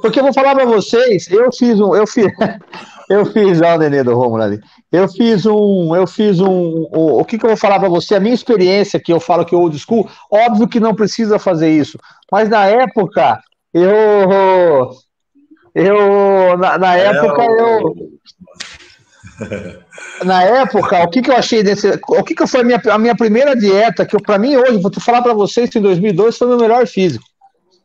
Porque eu vou falar para vocês, eu fiz um, eu fiz, eu fiz, olha o nenê do Romulo ali. Eu fiz um, eu fiz um, o, o que, que eu vou falar para você? A minha experiência, que eu falo que é old school, óbvio que não precisa fazer isso, mas na época, eu, eu, na, na é, época, eu, na época, o que, que eu achei desse, o que, que foi a minha, a minha primeira dieta, que para mim hoje, vou falar para vocês que em 2002 foi o meu melhor físico.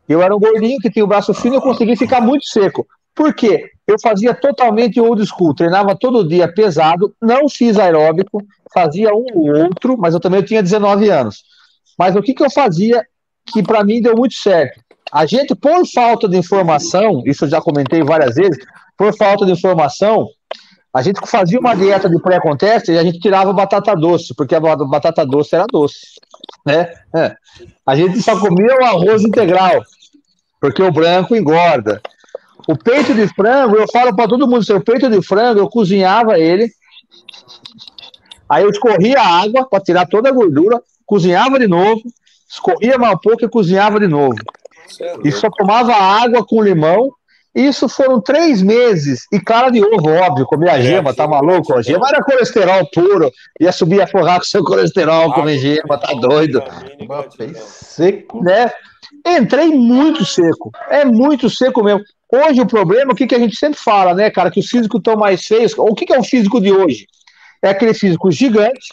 Eu era um gordinho que tinha o braço fino e eu consegui ficar muito seco. Por quê? Eu fazia totalmente old school, treinava todo dia pesado, não fiz aeróbico, fazia um ou outro, mas eu também tinha 19 anos. Mas o que, que eu fazia que para mim deu muito certo? A gente, por falta de informação, isso eu já comentei várias vezes, por falta de informação, a gente fazia uma dieta de pré-conteste e a gente tirava batata doce, porque a batata doce era doce, né? É. A gente só comia o arroz integral, porque o branco engorda. O peito de frango, eu falo para todo mundo, seu peito de frango, eu cozinhava ele, aí eu escorria a água para tirar toda a gordura, cozinhava de novo, escorria mais um pouco e cozinhava de novo. E só tomava água com limão. Isso foram três meses. E clara de ovo, óbvio, comer a gema, tá maluco? A gema era colesterol puro. Ia subir a forrar com seu colesterol, comer gema, tá doido. Seco. Né? Entrei muito seco. É muito seco mesmo. Hoje o problema, o que, que a gente sempre fala, né, cara, que os físicos estão mais feios. O que, que é o físico de hoje? É aquele físico gigante,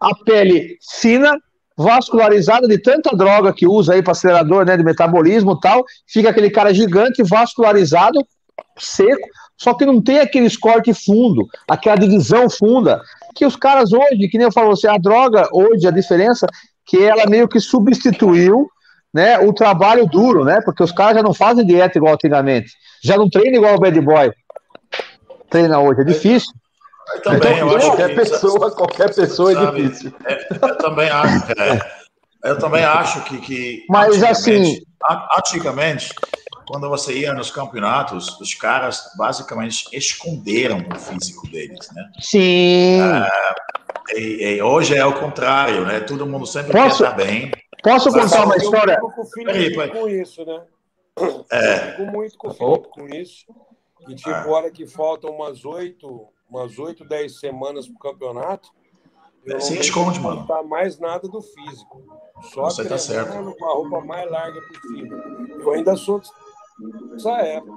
a pele fina, vascularizada de tanta droga que usa aí para acelerador, né, de metabolismo e tal, fica aquele cara gigante, vascularizado, seco, só que não tem aquele corte fundo, aquela divisão funda, que os caras hoje, que nem eu falo você, a droga hoje, a diferença, que ela meio que substituiu né, o trabalho duro, né? Porque os caras já não fazem dieta igual antigamente. Já não treinam igual o bad boy. Treina hoje, é difícil. Eu também, então, eu acho qualquer que, pessoa, qualquer pessoa é sabe, é difícil. É, eu também acho, é, eu também acho que, que mas assim, antigamente, quando você ia nos campeonatos, os caras basicamente esconderam o físico deles, né? Sim. Ah, e, e hoje é o contrário, né? Todo mundo sempre Posso... quer estar bem. Posso contar uma história? Eu fico com o Felipe com isso, né? É. Eu fico muito com o Felipe com isso. E tipo, ah. hora que faltam umas oito, umas oito, dez semanas pro campeonato, eu não Se esconde, mano. Não mais nada do físico. Só Você tá certo. com a roupa mais larga possível. Eu ainda sou dessa época.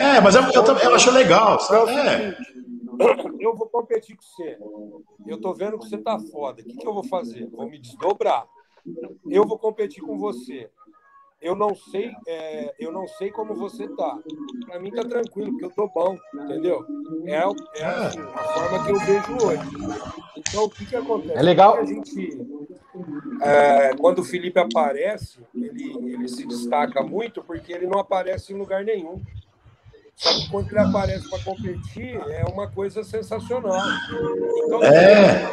É, mas eu, eu, eu, eu acho legal. Sabe? É. Eu vou competir com você. Eu tô vendo que você tá foda. O que, que eu vou fazer? Vou me desdobrar eu vou competir com você. Eu não sei, é, eu não sei como você tá. Para mim tá tranquilo, porque eu tô bom, entendeu? É, é assim, a forma que eu vejo hoje. Então o que que acontece? É legal. A gente, é, quando o Felipe aparece, ele, ele se destaca muito porque ele não aparece em lugar nenhum. Só que quando ele aparece para competir, é uma coisa sensacional. Então, é.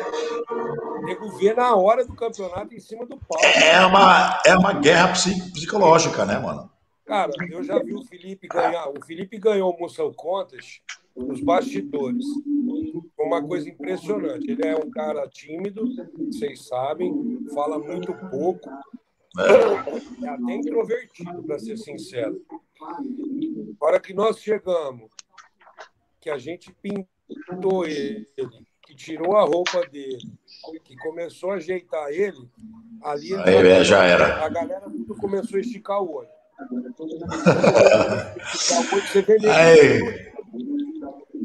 nego vê na hora do campeonato em cima do palco. É uma, é uma guerra psicológica, né, mano? Cara, eu já vi o Felipe ganhar. O Felipe ganhou o Muscle Contest nos bastidores. Uma coisa impressionante. Ele é um cara tímido, vocês sabem, fala muito pouco. É, é até introvertido, para ser sincero. A hora que nós chegamos, que a gente pintou ele, que tirou a roupa dele, que começou a ajeitar ele, ali Aí, já era. A galera tudo começou a esticar o olho.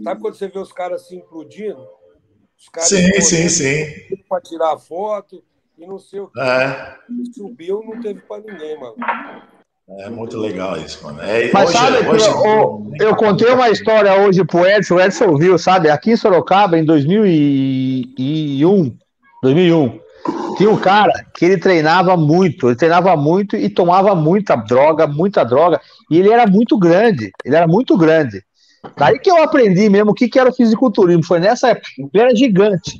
Sabe quando você vê os caras se implodindo? Os caras sim, sim, sim. Para tirar foto, e não sei o que. É, Subiu, não teve pra ninguém, mano. É muito legal isso, mano. É, Mas hoje- sabe que hoje- eu, eu contei uma história hoje pro Edson, o Edson ouviu, sabe? Aqui em Sorocaba, em 2001, 2001, tinha um cara que ele treinava muito, ele treinava muito e tomava muita droga, muita droga, e ele era muito grande, ele era muito grande. Daí que eu aprendi mesmo o que, que era o fisiculturismo, foi nessa época, ele era gigante.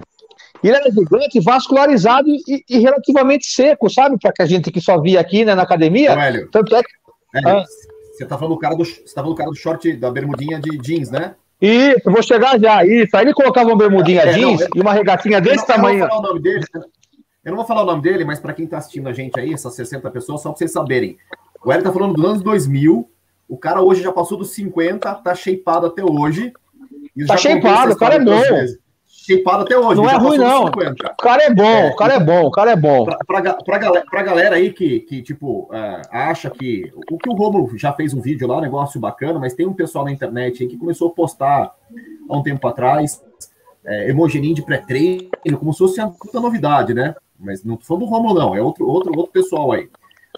Ele era gigante, vascularizado e, e relativamente seco, sabe? Para que a gente que só via aqui né, na academia. Hélio, Tanto é que Ah. você tá falando do cara do, você tá falando do cara do short, da bermudinha de jeans, né? Isso, eu vou chegar já. Isso. Aí ele colocava uma bermudinha É, não, jeans eu- e uma regatinha Eu desse não- eu não tamanho. vou falar o nome dele. Eu não vou falar o nome dele, mas para quem tá assistindo a gente aí, essas 60 pessoas, só para vocês saberem. O Hélio tá falando dos anos 2000. O cara hoje já passou dos 50, tá shapeado até hoje. Tá shapeado, o cara é história até hoje. Não é ruim, não. 50. O cara é bom, o cara é bom, o cara é bom. Pra, pra, ga- pra, galera, pra galera aí que, que tipo, é, acha que. O que o Romulo já fez um vídeo lá, um negócio bacana, mas tem um pessoal na internet aí que começou a postar há um tempo atrás é, hemogenin de pré-treino, como se fosse uma puta novidade, né? Mas não tô falando do Romulo, não, é outro, outro, outro pessoal aí.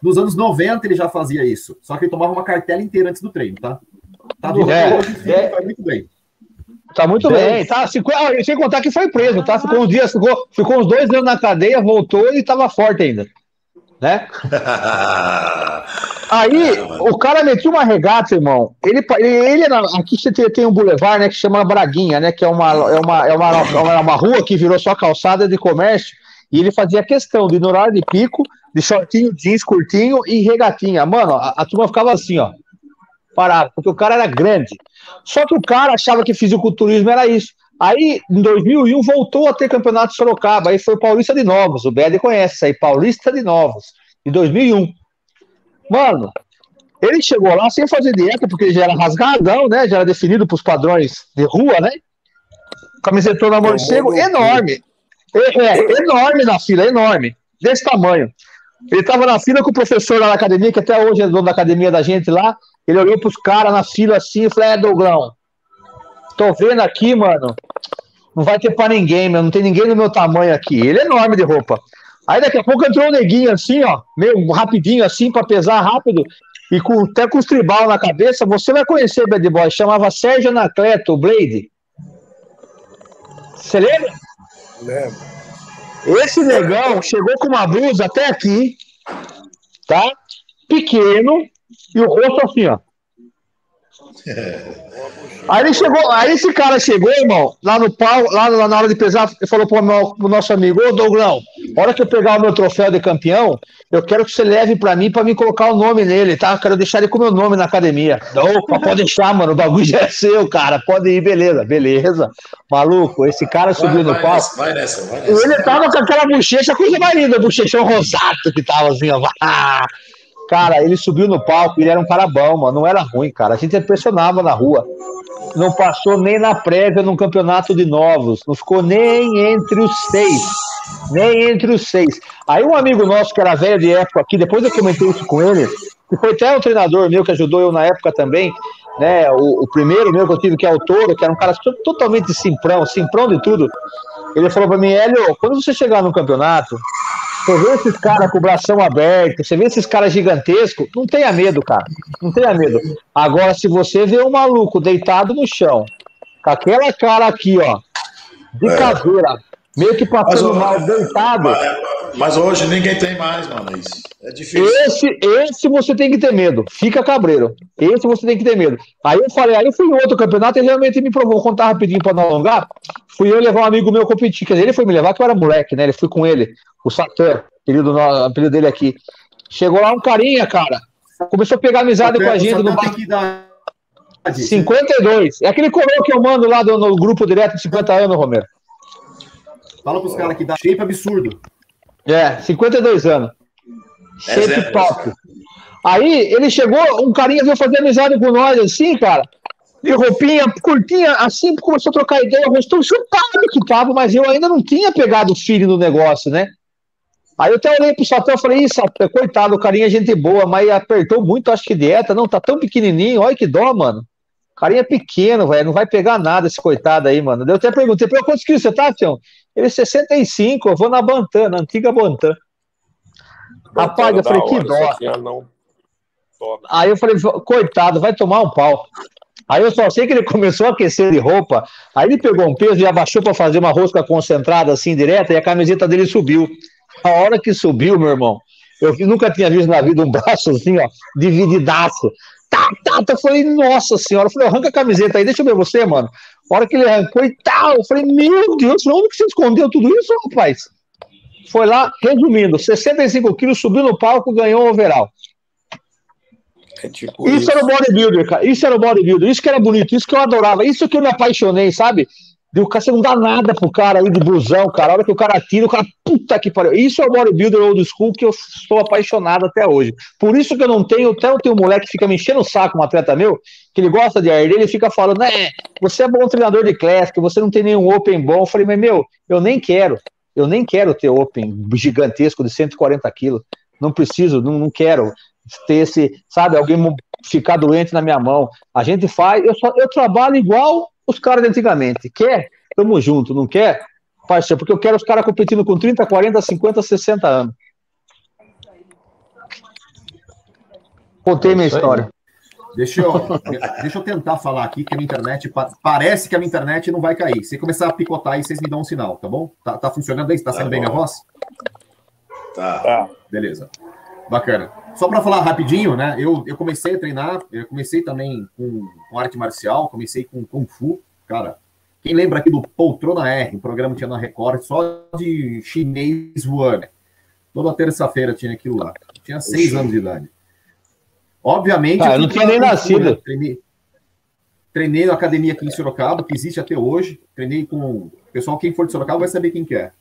Nos anos 90 ele já fazia isso, só que ele tomava uma cartela inteira antes do treino, tá? Tá vivo É, é. muito bem. Tá muito bem. Tá, ficou, ah, sem contar que foi preso, tá? Ficou uns dias, ficou, ficou uns dois anos na cadeia, voltou e tava forte ainda. Né? Aí, o cara metia uma regata, irmão. Ele, ele, era- aqui você tem, tem um boulevard, né, que chama Braguinha, né, que é uma, é uma, é uma, é uma, uma rua que virou só calçada de comércio. E ele fazia questão de, no horário de pico, de shortinho, jeans curtinho e regatinha. Mano, a, a turma ficava assim, ó. Parado, porque o cara era grande. Só que o cara achava que fisiculturismo era isso. Aí, em 2001, voltou a ter campeonato de Sorocaba. Aí foi Paulista de Novos. O Bede conhece isso aí, Paulista de Novos, de 2001. Mano, ele chegou lá sem fazer dieta, porque ele já era rasgadão, né? Já era definido para os padrões de rua, né? Camisetona morcego, enorme. É, é, enorme na fila, enorme. Desse tamanho. Ele tava na fila com o professor lá na academia, que até hoje é dono da academia da gente lá. Ele olhou pros caras na fila assim e falou: É, Douglão, tô vendo aqui, mano. Não vai ter pra ninguém, meu. Não tem ninguém do meu tamanho aqui. Ele é enorme de roupa. Aí daqui a pouco entrou um neguinho assim, ó, meio rapidinho assim, pra pesar rápido, e com, até com os tribal na cabeça. Você vai conhecer, Bad Boy. Chamava Sérgio Anacleto, Blade. Você lembra? Lembro. Esse negão chegou com uma blusa até aqui, tá? Pequeno, e o rosto assim, ó. Aí ele chegou, aí esse cara chegou, irmão, lá no pau, lá na na hora de pesar, ele falou pro, meu, pro nosso amigo, ô Douglão, a hora que eu pegar o meu troféu de campeão, eu quero que você leve pra mim pra me colocar o nome nele, tá? Eu quero deixar ele com o meu nome na academia. Opa, pode deixar, mano, o bagulho já é seu, cara, pode ir, beleza, beleza. Maluco, esse cara subiu no vai, pau. nessa, vai nessa, vai nessa. Ele tava com aquela bochecha, coisa mais linda, bochechão rosado que tava assim, ó. Cara, ele subiu no palco, ele era um cara bom, mano. Não era ruim, cara. A gente impressionava na rua. Não passou nem na prévia num campeonato de novos. Não ficou nem entre os seis. Nem entre os seis. Aí um amigo nosso que era velho de época aqui, depois eu comentei isso com ele, que foi até um treinador meu que ajudou eu na época também, né? O, o primeiro meu que eu tive, que é o Toro, que era um cara to- totalmente simprão, simprão de tudo. Ele falou pra mim, Hélio, quando você chegar no campeonato, você vê esses caras com o bração aberto, você vê esses caras gigantescos, não tenha medo, cara. Não tenha medo. Agora, se você vê um maluco deitado no chão, com aquela cara aqui, ó, de É. caveira, meio que passando Mas, mal, deitado, Mas, mas hoje ninguém tem mais, mano, isso. É difícil. esse, esse você tem que ter medo. Fica cabreiro. Esse você tem que ter medo. Aí eu falei, aí eu fui em outro campeonato e realmente me provou. Vou contar rapidinho pra não alongar. Fui eu levar um amigo meu competir. Quer dizer, ele foi me levar que eu era moleque, né? Ele foi com ele, o Satã, apelido, no- apelido dele aqui. Chegou lá um carinha, cara. Começou a pegar amizade com a gente no bar. que dar. 52. É aquele coroa que eu mando lá do- no grupo direto de 50 anos, Romero. Fala pros caras que dá shape absurdo. É, 52 anos. Shape Exemplo. top. Aí ele chegou, um carinha veio fazer amizade com nós, assim, cara. De roupinha curtinha, assim, começou a trocar ideia, o rosto chupado que tava, mas eu ainda não tinha pegado o filho do negócio, né? Aí eu até olhei pro Satã e falei, Ih, Satã, coitado, o carinha é gente boa, mas apertou muito, acho que dieta, não, tá tão pequenininho, olha que dó, mano. O carinha é pequeno, velho, não vai pegar nada esse coitado aí, mano. Eu até perguntei, pô, quantos quilos você tá, Tião? Ele 65, eu vou na Bantan, na antiga Bantan. Rapaz, eu falei, que dó. Não... Aí eu falei, coitado, vai tomar um pau. Aí eu só sei que ele começou a aquecer de roupa, aí ele pegou um peso e abaixou para fazer uma rosca concentrada assim direta e a camiseta dele subiu. A hora que subiu, meu irmão, eu nunca tinha visto na vida um braço assim, ó, divididaço. Tá, tá, tá. Eu falei, nossa senhora. Eu falei, arranca a camiseta aí, deixa eu ver você, mano. A hora que ele arrancou e tal, eu falei, meu Deus, onde que você escondeu tudo isso, rapaz? Foi lá, resumindo, 65 quilos, subiu no palco, ganhou o overall. É tipo isso, isso, era o bodybuilder, cara. Isso era o bodybuilder. Isso que era bonito, isso que eu adorava. Isso que eu me apaixonei, sabe? De o cara, você não dá nada pro cara aí de busão, cara. A hora que o cara tira, o cara, puta que pariu. Isso é o bodybuilder old school que eu estou apaixonado até hoje. Por isso que eu não tenho, até eu tenho um moleque que fica me enchendo o saco, um atleta meu, que ele gosta de arder, ele fica falando, é, você é bom treinador de classic, você não tem nenhum open bom. Eu falei, mas meu, eu nem quero. Eu nem quero ter open gigantesco de 140 quilos. Não preciso, não, não quero ter esse, sabe, alguém ficar doente na minha mão. A gente faz, eu, só, eu trabalho igual os caras de antigamente. Quer? Tamo junto, não quer? Parceiro, porque eu quero os caras competindo com 30, 40, 50, 60 anos. Contei é minha história. Deixa eu, deixa eu tentar falar aqui que a minha internet. Parece que a minha internet não vai cair. Se começar a picotar aí, vocês me dão um sinal, tá bom? Tá, tá funcionando aí? Tá saindo tá bem minha voz? Tá. tá. Beleza. Bacana. Só para falar rapidinho, né? Eu, eu comecei a treinar, eu comecei também com, com arte marcial, comecei com Kung Fu. Cara, quem lembra aqui do Poltrona R, um programa que tinha na Record só de chinês voando? Toda terça-feira tinha aquilo lá. tinha seis anos de idade. Obviamente. Ah, eu não tinha nem nascido. Treinei, treinei na academia aqui em Sorocaba, que existe até hoje. Treinei com. O pessoal, quem for de Sorocaba vai saber quem que é.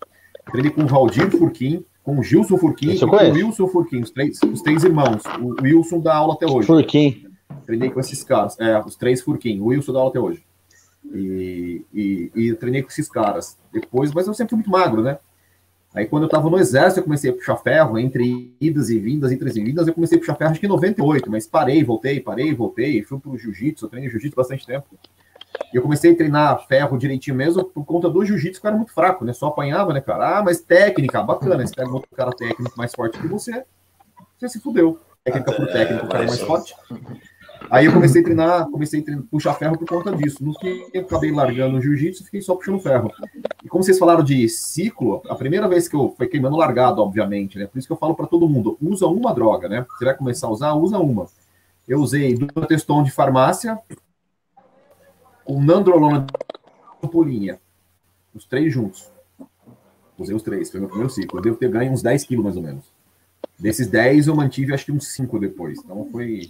Treinei com o Valdir Furquim, com o Gilson Furquim e com o Wilson Furquim, os três, os três irmãos. O Wilson dá aula até hoje. Furquim. Treinei com esses caras. É, os três Furquim. O Wilson dá aula até hoje. E, e, e treinei com esses caras. Depois, mas eu sempre fui muito magro, né? Aí quando eu tava no exército, eu comecei a puxar ferro, entre idas e vindas, entre e vindas, eu comecei a puxar ferro acho que em 98, mas parei, voltei, parei, voltei, fui pro jiu-jitsu, eu treinei jiu-jitsu bastante tempo. E eu comecei a treinar ferro direitinho mesmo por conta do jiu-jitsu, que era muito fraco, né? Só apanhava, né, cara? Ah, mas técnica, bacana. Você pega um outro cara técnico mais forte que você, você se fudeu. Técnica por técnico, o cara é mais forte. Aí eu comecei a treinar, comecei a treinar, puxar ferro por conta disso. No que eu acabei largando o jiu-jitsu, fiquei só puxando ferro. E como vocês falaram de ciclo, a primeira vez que eu foi queimando largado, obviamente, né? Por isso que eu falo para todo mundo, usa uma droga, né? Você vai começar a usar, usa uma. Eu usei Durateston de farmácia, com Nandrolona de pulinha, os três juntos. Usei os três, foi meu primeiro ciclo. Eu devo ter ganho uns 10 quilos, mais ou menos. Desses 10, eu mantive acho que uns 5 depois. Então foi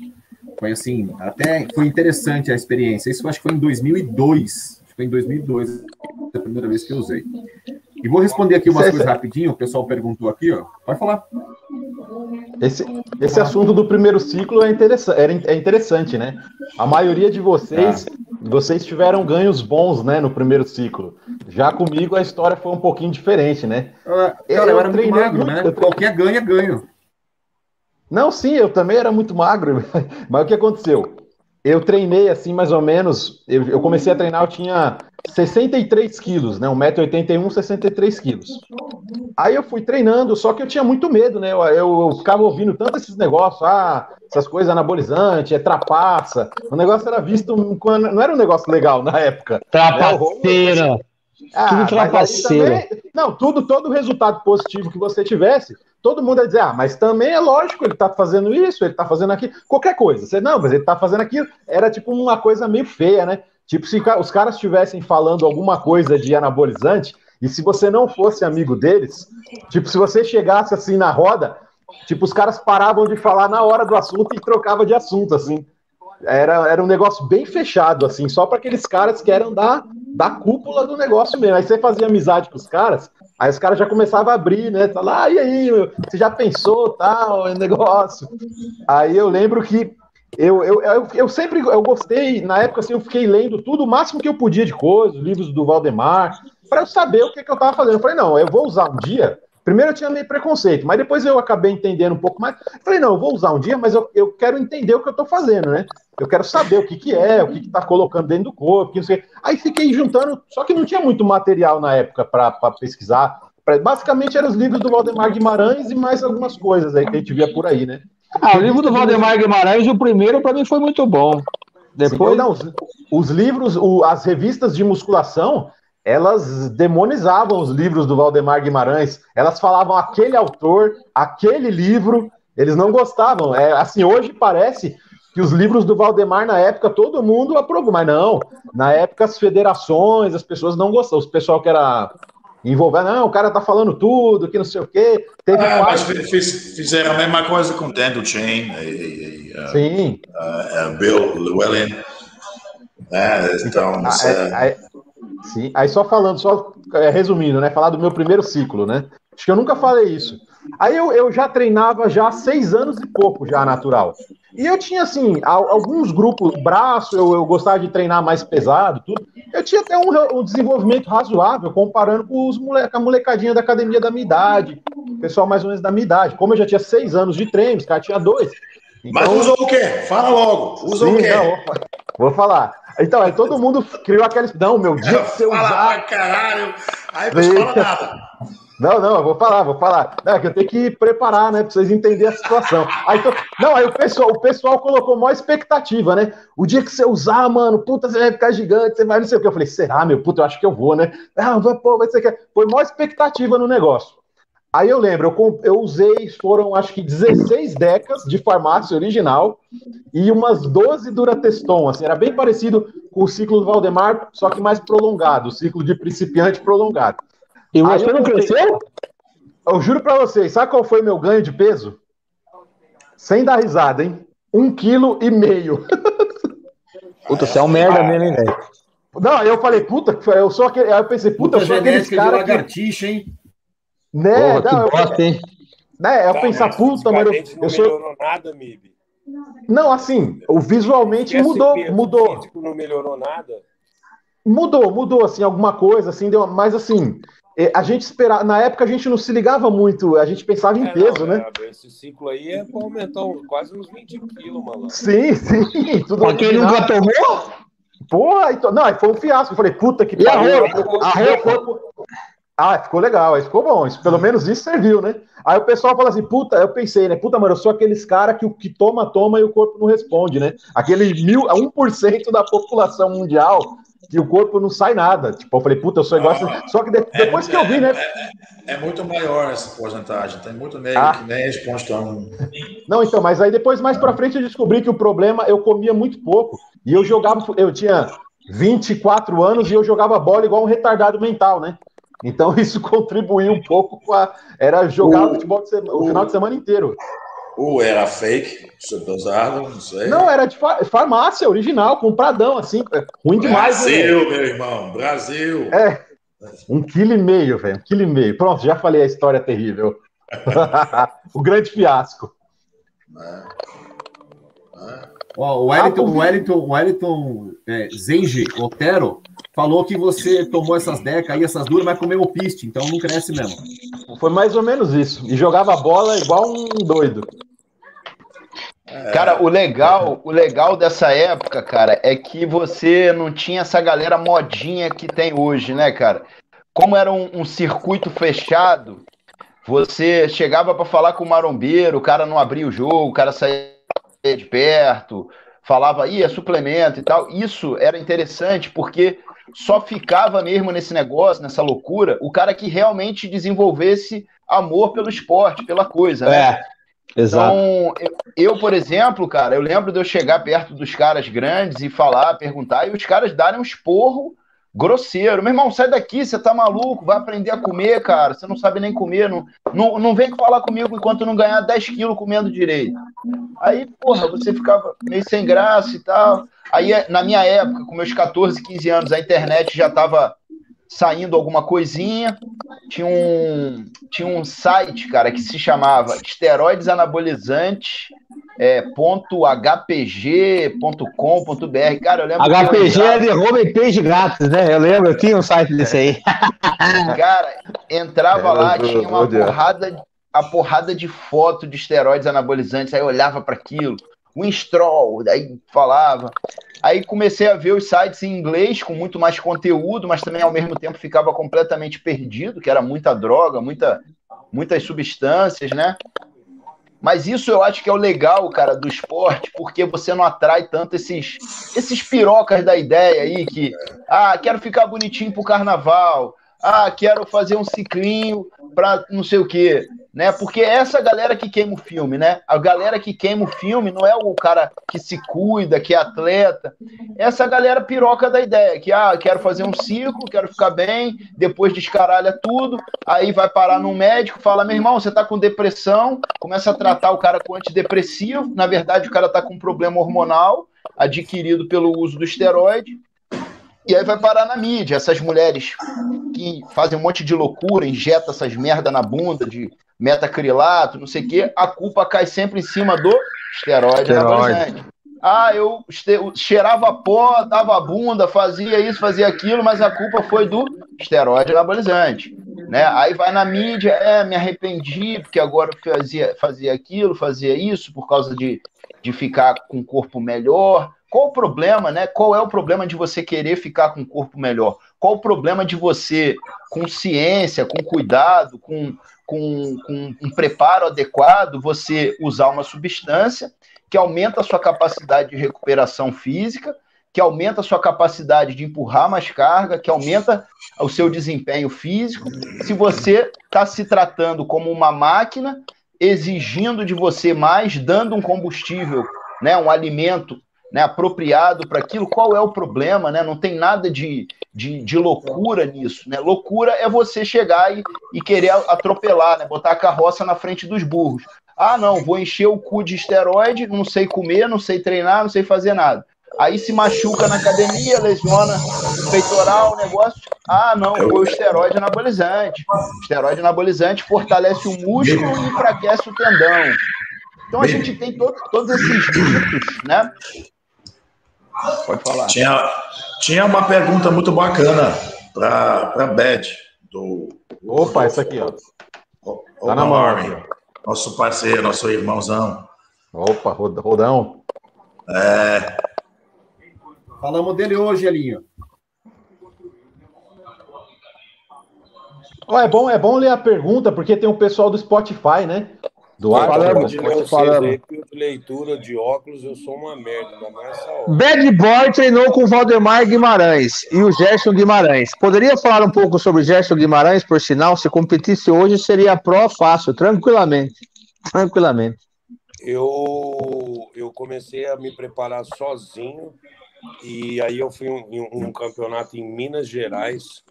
foi assim, até foi interessante a experiência. Isso acho que foi em 2002. Acho que foi em 2002, a primeira vez que eu usei. E vou responder aqui umas coisas rapidinho. O pessoal perguntou aqui, ó. Pode falar. Esse, esse assunto do primeiro ciclo é interessante, é interessante, né? A maioria de vocês, ah. vocês tiveram ganhos bons, né, no primeiro ciclo. Já comigo a história foi um pouquinho diferente, né? Ah, cara, eu, eu era muito magro, muito, né? Qualquer ganho é ganho. Não, sim, eu também era muito magro, mas o que aconteceu? Eu treinei assim, mais ou menos. Eu, eu comecei a treinar, eu tinha 63 quilos, né? 1,81m, 63 quilos. Aí eu fui treinando, só que eu tinha muito medo, né? Eu, eu, eu ficava ouvindo tanto esses negócios, ah, essas coisas anabolizantes, é trapaça. O negócio era visto, não era um negócio legal na época. Trapaceira. Né? Ah, tudo trapaceira. Também, não, tudo, todo resultado positivo que você tivesse, todo mundo ia dizer, ah, mas também é lógico, ele tá fazendo isso, ele tá fazendo aquilo, qualquer coisa. Você, não, mas ele tá fazendo aquilo. Era tipo uma coisa meio feia, né? Tipo, se os caras estivessem falando alguma coisa de anabolizante, e se você não fosse amigo deles, tipo, se você chegasse assim na roda, tipo, os caras paravam de falar na hora do assunto e trocava de assunto, assim. Era, era um negócio bem fechado, assim, só para aqueles caras que eram da, da cúpula do negócio mesmo. Aí você fazia amizade com os caras, Aí os caras já começavam a abrir, né? Falar, ah, e aí, você já pensou tal, negócio? Aí eu lembro que eu, eu, eu, eu, sempre eu gostei, na época assim, eu fiquei lendo tudo, o máximo que eu podia de coisas, livros do Valdemar, para eu saber o que, que eu estava fazendo. Eu falei, não, eu vou usar um dia. Primeiro eu tinha meio preconceito, mas depois eu acabei entendendo um pouco mais. Eu falei, não, eu vou usar um dia, mas eu, eu quero entender o que eu estou fazendo, né? eu quero saber o que, que é, o que, que tá colocando dentro do corpo, que não sei. Aí fiquei juntando, só que não tinha muito material na época para pesquisar. Pra- basicamente eram os livros do Valdemar Guimarães e mais algumas coisas aí que a gente via por aí, né? Ah, o livro do Valdemar Guimarães, o primeiro, pra mim, foi muito bom. Depois, Sim, não, os, os livros, o- as revistas de musculação, elas demonizavam os livros do Valdemar Guimarães. Elas falavam aquele autor, aquele livro, eles não gostavam. É, assim, hoje parece que os livros do Valdemar, na época, todo mundo aprovou, mas não. Na época, as federações, as pessoas não gostavam. O pessoal que era envolvido, não, o cara tá falando tudo, que não sei o quê. Teve Ah, mas fiz- fizeram a mesma coisa com Dan Duchesne e, e, e, uh, Sim. uh, Bill Llewellyn. né? Então, Ah, é- é- aí- sim, aí só falando, só é, resumindo, né? Falar do meu primeiro ciclo, né? Acho que eu nunca falei isso. Aí eu, eu já treinava já há seis anos e pouco já natural. E eu tinha, assim, al- alguns grupos, braço, eu, eu gostava de treinar mais pesado, tudo. Eu tinha até um, um desenvolvimento razoável, comparando com, os mole, com a molecadinha da academia da minha idade, pessoal mais ou menos da minha idade. Como eu já tinha seis anos de treino, os caras tinham dois. Mas usou o quê? Fala logo. Usou Sim, o quê? não, vou, fa- vou falar. Então, aí todo mundo criou aquela. Não, meu dia Fala pra caralho. Aí você fala nada. Não, não, eu vou falar, vou falar. Não, é que eu tenho que preparar, né, pra vocês entenderem a situação. Aí, tô- não, aí o pessoal, o pessoal colocou maior expectativa, né? O dia que você usar, mano, puta, você vai ficar gigante, você vai não sei o que. Eu falei, será, meu, puta, eu acho que eu vou, né? Ah, vai, pô, vai ser que. Foi maior expectativa no negócio. Aí eu lembro, eu, eu usei, foram acho que 16 decas de farmácia original e umas 12 Durateston, assim, era bem parecido com o ciclo do Valdemar, só que mais prolongado, o ciclo de principiante prolongado. E Aí você eu não cresceu? Eu juro pra vocês, sabe qual foi meu ganho de peso? Sem dar risada, hein? Um quilo e meio. Puta, você é um merda mesmo, hein, velho? Não, aí eu falei, puta, eu sou aquele. Aí eu pensei, puta, Puta eu sou de caras que. lagartixa, hein? Né, Porra, que não, eu, bosta, hein? né, eu Tá, pensar, puta, mano, eu, não eu sou. melhorou nada, Mib. Não, assim, o visualmente Esse mudou, peso mudou. não melhorou nada. Mudou, mudou, assim, alguma coisa, assim, deu, mas assim, a gente esperava, na época a gente não se ligava muito, a gente pensava em É, peso, não, né? é, esse ciclo aí é pra aumentar um- quase uns 20 quilos, mano. Sim, sim, tudo Pra quem nunca tomou, Porra, então, não, aí foi um fiasco. Eu falei, puta que pariu. Ah, ficou legal, aí ficou bom. Isso, pelo menos isso serviu, né? Aí o pessoal fala assim, puta, eu pensei, né? Puta, mano, eu sou aqueles caras que o que toma, toma e o corpo não responde, né? Aquele mil, 1% da população mundial que o corpo não sai nada. Tipo, eu falei, puta, eu sou igual. assim. Só que de- depois que eu vi, né? É muito maior essa porcentagem. Tem muito negro Ah. que nem responde tão. Não, então, mas aí depois, mais pra frente, eu descobri que o problema eu comia muito pouco. E eu jogava, eu tinha 24 anos e eu jogava bola igual um retardado mental, né? Então isso contribuiu um pouco com a. Era jogar O- futebol de sema- o final de semana inteiro. Ou era fake, subdosado, não sei. Não, era de fa- farmácia original, compradão, assim. Ruim demais, né? Brasil, meu irmão, Brasil. É. Um quilo e meio, velho. Um quilo e meio. Pronto, já falei a história terrível. o grande fiasco. Ó, o Wellington, Ah, o Wellington, o Wellington é, Zenji Otero falou que você tomou essas decas aí, essas duras, mas comeu o piste, então não cresce mesmo. Foi mais ou menos isso. E jogava bola igual um doido. Cara, o legal, o legal dessa época, cara, é que você não tinha essa galera modinha que tem hoje, né, cara? Como era um, um circuito fechado, você chegava pra falar com o marombeiro, o cara não abria o jogo, o cara saía de perto, falava, ih, é suplemento e tal. Isso era interessante porque só ficava mesmo nesse negócio, nessa loucura, o cara que realmente desenvolvesse amor pelo esporte, pela coisa, né? É, exato. Então, eu, eu, por exemplo, cara, eu lembro de eu chegar perto dos caras grandes e falar, perguntar, e os caras darem um esporro grosseiro. Meu irmão, sai daqui, você tá maluco, vai aprender a comer, cara. Você não sabe nem comer. Não, não, não vem falar comigo enquanto não ganhar 10 quilos comendo direito. Aí, porra, você ficava meio sem graça e tal. Aí, na minha época, com meus 14, 15 anos, a internet já tava saindo alguma coisinha. Tinha um, tinha um site, cara, que se chamava Esteroides Anabolizantes é, ponto .hpg.com.br. Cara, eu lembro. que eu HPG é entrava- de homepage grátis, né? Eu lembro, eu tinha um site desse aí. Cara, entrava É, lá, eu- tinha uma porrada, a porrada de foto de esteroides anabolizantes, aí eu olhava para aquilo, Winstrol, daí falava. Aí comecei a ver os sites em inglês com muito mais conteúdo, mas também ao mesmo tempo ficava completamente perdido, que era muita droga, muita, muitas substâncias, né? Mas isso eu acho que é o legal, cara, do esporte, porque você não atrai tanto esses, esses pirocas da ideia aí que, ah, quero ficar bonitinho pro carnaval, ah, quero fazer um ciclinho para não sei o quê, né? Porque é essa galera que queima o filme, né? A galera que queima o filme não é o cara que se cuida, que é atleta. Essa galera piroca da ideia, que ah, quero fazer um ciclo, quero ficar bem, depois descaralha tudo, aí vai parar num médico, fala: "Meu irmão, você tá com depressão", começa a tratar o cara com antidepressivo, na verdade o cara tá com um problema hormonal adquirido pelo uso do esteroide. E aí vai parar na mídia, essas mulheres que fazem um monte de loucura, injetam essas merda na bunda de metacrilato, não sei o quê, a culpa cai sempre em cima do esteroide, esteroide. Ah, eu cheirava pó, dava bunda, fazia isso, fazia aquilo, mas a culpa foi do esteroide anabolizante. Né? Aí vai na mídia, é, me arrependi, porque agora fazia, fazia aquilo, fazia isso, por causa de, de ficar com um corpo melhor. Qual o problema, né? Qual é o problema de você querer ficar com um corpo melhor? Qual o problema de você, com ciência, com cuidado, com, com, com um preparo adequado, você usar uma substância que aumenta a sua capacidade de recuperação física, que aumenta a sua capacidade de empurrar mais carga, que aumenta o seu desempenho físico. Se você está se tratando como uma máquina, exigindo de você mais, dando um combustível, né, um alimento né, apropriado para aquilo, qual é o problema, né? Não tem nada de, de, de, loucura nisso, né? Loucura é você chegar e, e querer atropelar, né? Botar a carroça na frente dos burros. Ah, não, vou encher o cu de esteroide, não sei comer, não sei treinar, não sei fazer nada. Aí se machuca na academia, lesiona o peitoral, o negócio. Ah, não, foi o esteroide anabolizante. O esteroide anabolizante fortalece o músculo e enfraquece o tendão. Então a gente tem todo, todos esses mitos, né? Pode falar. Tinha, tinha uma pergunta muito bacana para a Beth. Do, Opa, essa aqui, ó. O, tá na mão. Nosso parceiro, nosso irmãozão. Opa, Rodão. É. Falamos dele hoje, Elinho. Oh, é, bom, é bom ler a pergunta, porque tem um pessoal do Spotify, né? Do ar, falamos, falamos. leitura de óculos, eu sou uma merda. Bad Boy treinou com o Valdemar Guimarães e o Gerson Guimarães. Poderia falar um pouco sobre o Gerson Guimarães, por sinal? Se competisse hoje, seria pró fácil, tranquilamente. Tranquilamente. Eu, eu comecei a me preparar sozinho e aí eu fui em um, um campeonato em Minas Gerais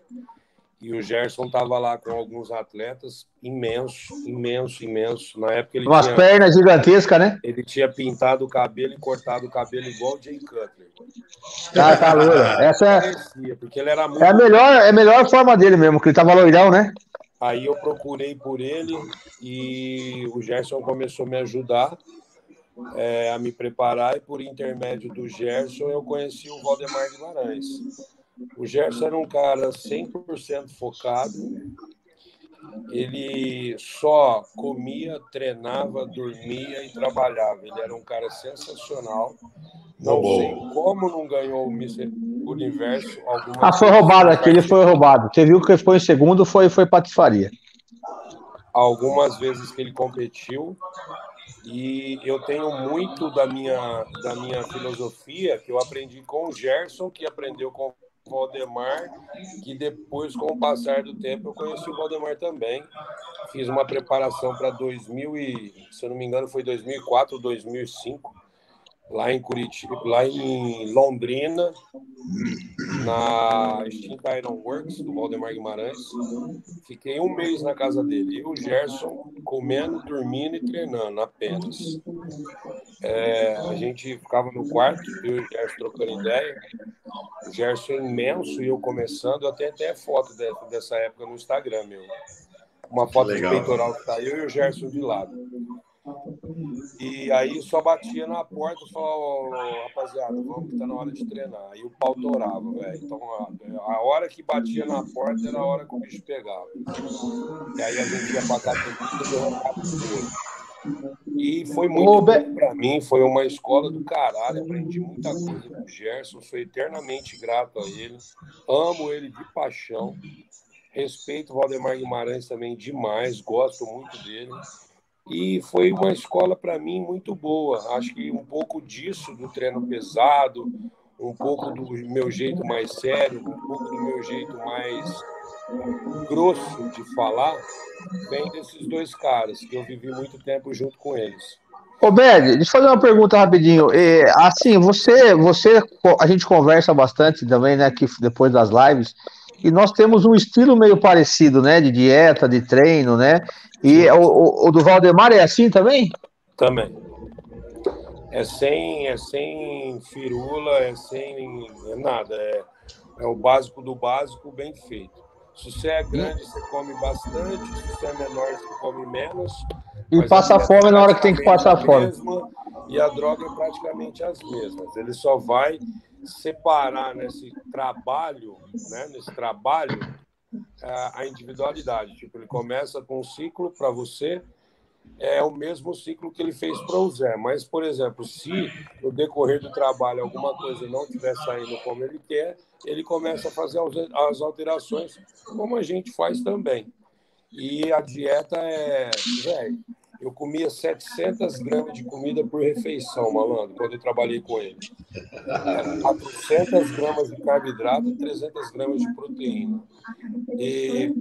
e o Gerson estava lá com alguns atletas imenso, imenso, imenso. Na época ele Umas tinha, pernas gigantescas, né? Ele tinha pintado o cabelo e cortado o cabelo igual o Jay Cutler. Ah, tá louco. Essa é, porque ele era muito... é a melhor, é a melhor forma dele mesmo, que ele tava loirão, né? Aí eu procurei por ele e o Gerson começou a me ajudar é, a me preparar e por intermédio do Gerson eu conheci o Valdemar Guimarães. O Gerson era um cara 100% focado. Ele só comia, treinava, dormia e trabalhava. Ele era um cara sensacional. Não sei como não ganhou o Mister Universo. Ah, foi roubado aquele foi roubado. Você viu que foi em segundo, foi, foi patifaria. Algumas vezes que ele competiu, e eu tenho muito da minha, da minha filosofia que eu aprendi com o Gerson, que aprendeu com Valdemar, que depois, com o passar do tempo, eu conheci o Valdemar também. Fiz uma preparação para 2000 e, se eu não me engano, foi 2004 ou 2005 lá em Curitiba, lá em Londrina, na Extinct Iron Works, do Valdemar Guimarães. Fiquei um mês na casa dele. E o Gerson comendo, dormindo e treinando apenas. É, a gente ficava no quarto, eu e o Gerson trocando ideia. O Gerson é imenso e eu começando. Eu tenho até foto dessa época no Instagram, meu. Uma foto de peitoral que tá eu e o Gerson de lado. E aí só batia na porta e falava, oh, rapaziada, vamos que tá na hora de treinar. Aí o pau torava, velho. Então a, a, hora que batia na porta era a hora que o bicho pegava. E aí a gente ia pra academia e E foi muito Ô, Be- bom para mim, foi uma escola do caralho, aprendi muita coisa com o Gerson, sou eternamente grato a ele, amo ele de paixão, respeito o Valdemar Guimarães também demais, gosto muito dele. E foi uma escola para mim muito boa. Acho que um pouco disso do treino pesado, um pouco do meu jeito mais sério, um pouco do meu jeito mais grosso de falar, vem desses dois caras, que eu vivi muito tempo junto com eles. Ô, Bed, deixa eu fazer uma pergunta rapidinho. Assim, você, você, a gente conversa bastante também, né, aqui depois das lives, e nós temos um estilo meio parecido, né, de dieta, de treino, né? E o, o- o do Valdemar é assim também? Também. É sem, é sem firula, é sem é nada. É, é o básico do básico bem feito. Se você é grande, você come bastante. Se você é menor, você come menos. E passa fome é na hora que tem que passar fome. mesma, e a droga é praticamente as mesmas. Ele só vai separar nesse trabalho, né, nesse trabalho, a individualidade. Tipo, ele começa com um ciclo para você, é o mesmo ciclo que ele fez para o Zé. Mas, por exemplo, se no decorrer do trabalho alguma coisa não estiver saindo como ele quer, ele começa a fazer as- as alterações, como a gente faz também. E a dieta é. Velho, eu comia 700 gramas de comida por refeição, malandro, quando eu trabalhei com ele. 400 gramas de carboidrato e 300 gramas de proteína. E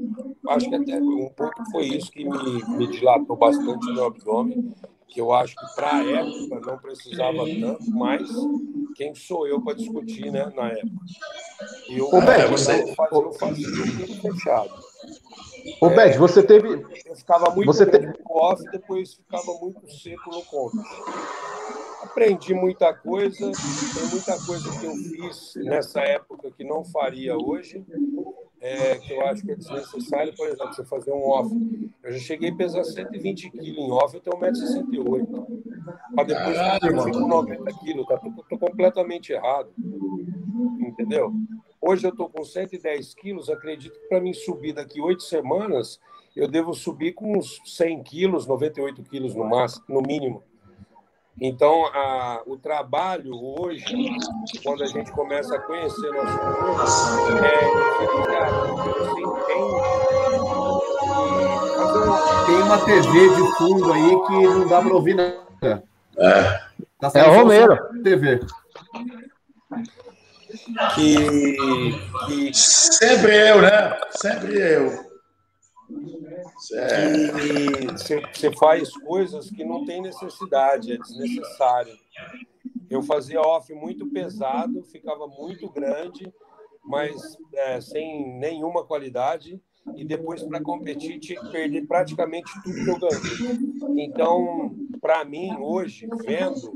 acho que até um pouco foi isso que me, me dilatou bastante no abdômen, que eu acho que para a época não precisava tanto, mas quem sou eu para discutir né, na época? E eu, Ô, Beto, eu você- fazia, eu fazia tudo fechado. Ô, Bed, você teve. Eu ficava muito Você grande no off, depois ficava muito seco no conto. Aprendi muita coisa, tem muita coisa que eu fiz nessa época que não faria hoje, é, que eu acho que é desnecessário, por exemplo, você fazer um off. Eu já cheguei a pesar 120 quilos em off, eu tenho 1,68m. Para depois eu fico com 90 quilos, tá? Tô, tô completamente errado. Entendeu? Hoje eu estou com 110 quilos, acredito que para mim subir daqui oito semanas, eu devo subir com uns 100 quilos, 98 quilos no, máximo, no mínimo. Então, a, o trabalho hoje, quando a gente começa a conhecer nosso corpo, é diferenciado. Você entende Tem uma TV de fundo aí que não dá para ouvir nada. É. Tá É o Romero. TV. Que, que Sempre eu, né? Sempre eu. Você faz coisas que não tem necessidade, é desnecessário. Eu fazia off muito pesado, ficava muito grande, mas é, sem nenhuma qualidade. E depois, para competir, tinha que perder praticamente tudo que eu ganhei. Então, para mim, hoje, vendo,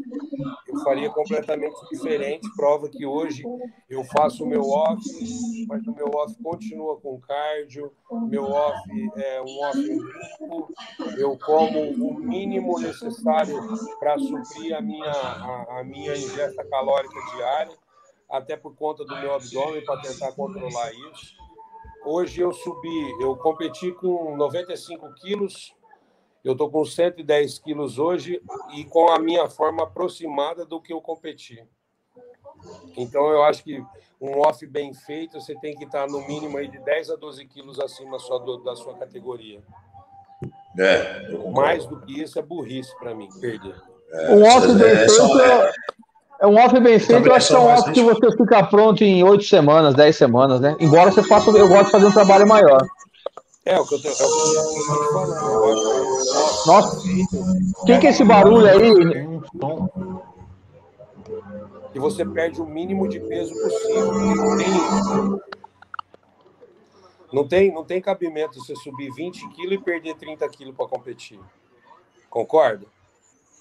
eu faria completamente diferente. Prova que hoje eu faço o meu off, mas o meu off continua com cardio, meu off é um off limpo, eu como o mínimo necessário para suprir a minha, a, a minha ingesta calórica diária, até por conta do meu abdômen, para tentar controlar isso. Hoje eu subi, eu competi com 95 quilos, eu estou com 110 quilos hoje e com a minha forma aproximada do que eu competi. Então eu acho que um off bem feito, você tem que estar no mínimo aí de 10 a 12 quilos acima só do- da sua categoria. é. Mais do que isso é burrice para mim, perder. Um off é, bem é feito é, um off bem feito, eu acho que é um off que você fica pronto em oito semanas, dez semanas, né? Embora você faça, eu gosto de fazer um trabalho maior. É o que eu tô, é falando. Que Nossa. Quem que é esse barulho aí? Que você perde o mínimo de peso possível. Não tem, não tem, não tem cabimento você subir 20 quilos e perder 30 quilos para competir. Concorda?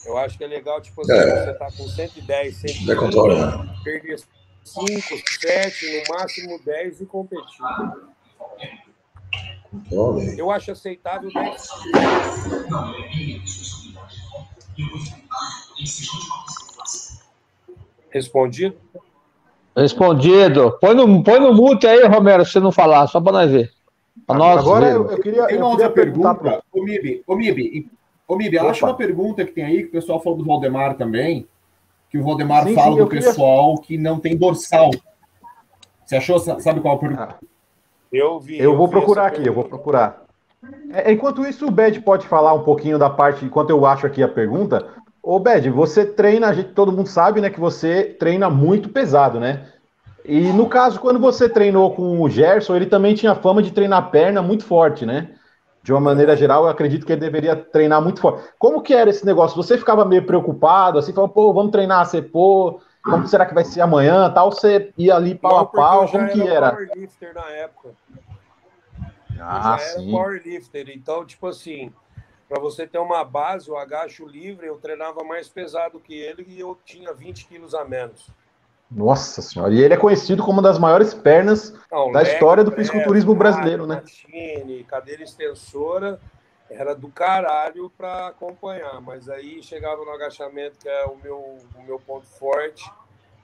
Eu acho que é legal, tipo assim, É. você tá com 110, Não tem 120, controle, né? perder 5, 7, no máximo 10 e competir. Controle. Eu acho aceitável 10 Respondido? Respondido. Põe no, põe no mute aí, Romero, se você não falar, só para nós ver. Pra nós Agora ver. eu, eu queria, Tem eu uma outra pergunta. Ô, Mib, ô, Mib, ô, Miri, acha uma pergunta que tem aí, que o pessoal falou do Valdemar também, que o Valdemar Sim, fala sim, eu do queria- pessoal que não tem dorsal. Você achou? Sabe qual é a pergunta? Eu vi. Eu vou vi procurar aqui, eu vou pergunta. procurar. É, enquanto isso, o Bed pode falar um pouquinho da parte, enquanto eu acho aqui a pergunta. Ô, Bed, você treina, a gente, todo mundo sabe, né, que você treina muito pesado, né? E no caso, quando você treinou com o Gerson, ele também tinha fama de treinar perna muito forte, né? De uma maneira geral, eu acredito que ele deveria treinar muito forte. Como que era esse negócio? Você ficava meio preocupado, assim, falando, pô, vamos treinar, você, pô, como será que vai ser amanhã, tal? Você ia ali pau Não, a eu pau, como que era? powerlifter na época. Ah, eu já era sim. powerlifter. Então, tipo assim, para você ter uma base, o agacho livre, eu treinava mais pesado que ele e eu tinha 20 quilos a menos. Nossa senhora, e ele é conhecido como uma das maiores pernas Não, da história do fisiculturismo brasileiro, né? machine, cadeira extensora, era do caralho para acompanhar. Mas aí chegava no agachamento, que é o meu, o meu ponto forte,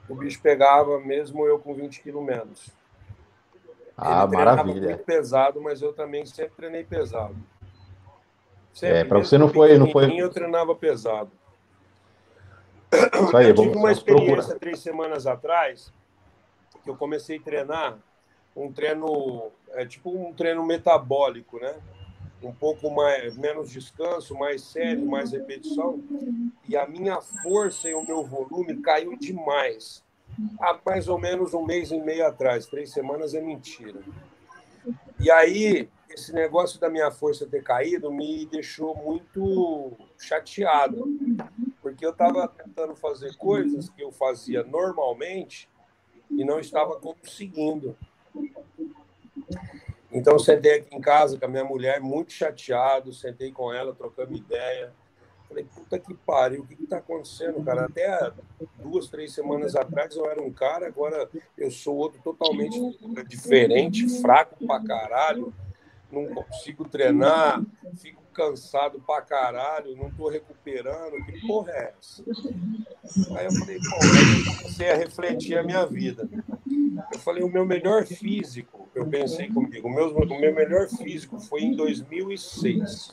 o bicho pegava mesmo eu com 20 quilos menos. Ah, Ele maravilha. muito pesado, mas eu também sempre treinei pesado. É, pra mesmo você não foi- não foi- Eu treinava pesado. Isso aí, eu tive uma experiência procurar. três semanas atrás que eu comecei a treinar um treino, é tipo um treino metabólico, né? Um pouco mais, menos descanso, mais sério, mais repetição. E a minha força e o meu volume caiu demais. Há mais ou menos um mês e meio atrás. Três semanas é mentira. E aí, esse negócio da minha força ter caído me deixou muito chateado, porque eu estava tentando fazer coisas que eu fazia normalmente e não estava conseguindo. Então, sentei aqui em casa com a minha mulher, muito chateado, sentei com ela, trocamos ideia. Falei, puta que pariu, o que está acontecendo, cara? Até duas, três semanas atrás eu era um cara, agora eu sou outro totalmente diferente, fraco pra caralho, não consigo treinar, fico cansado pra caralho, não tô recuperando, que porra é essa? Aí eu falei, aí eu comecei a refletir a minha vida. Eu falei, o meu melhor físico, eu pensei comigo, o meu, o meu melhor físico foi em 2006.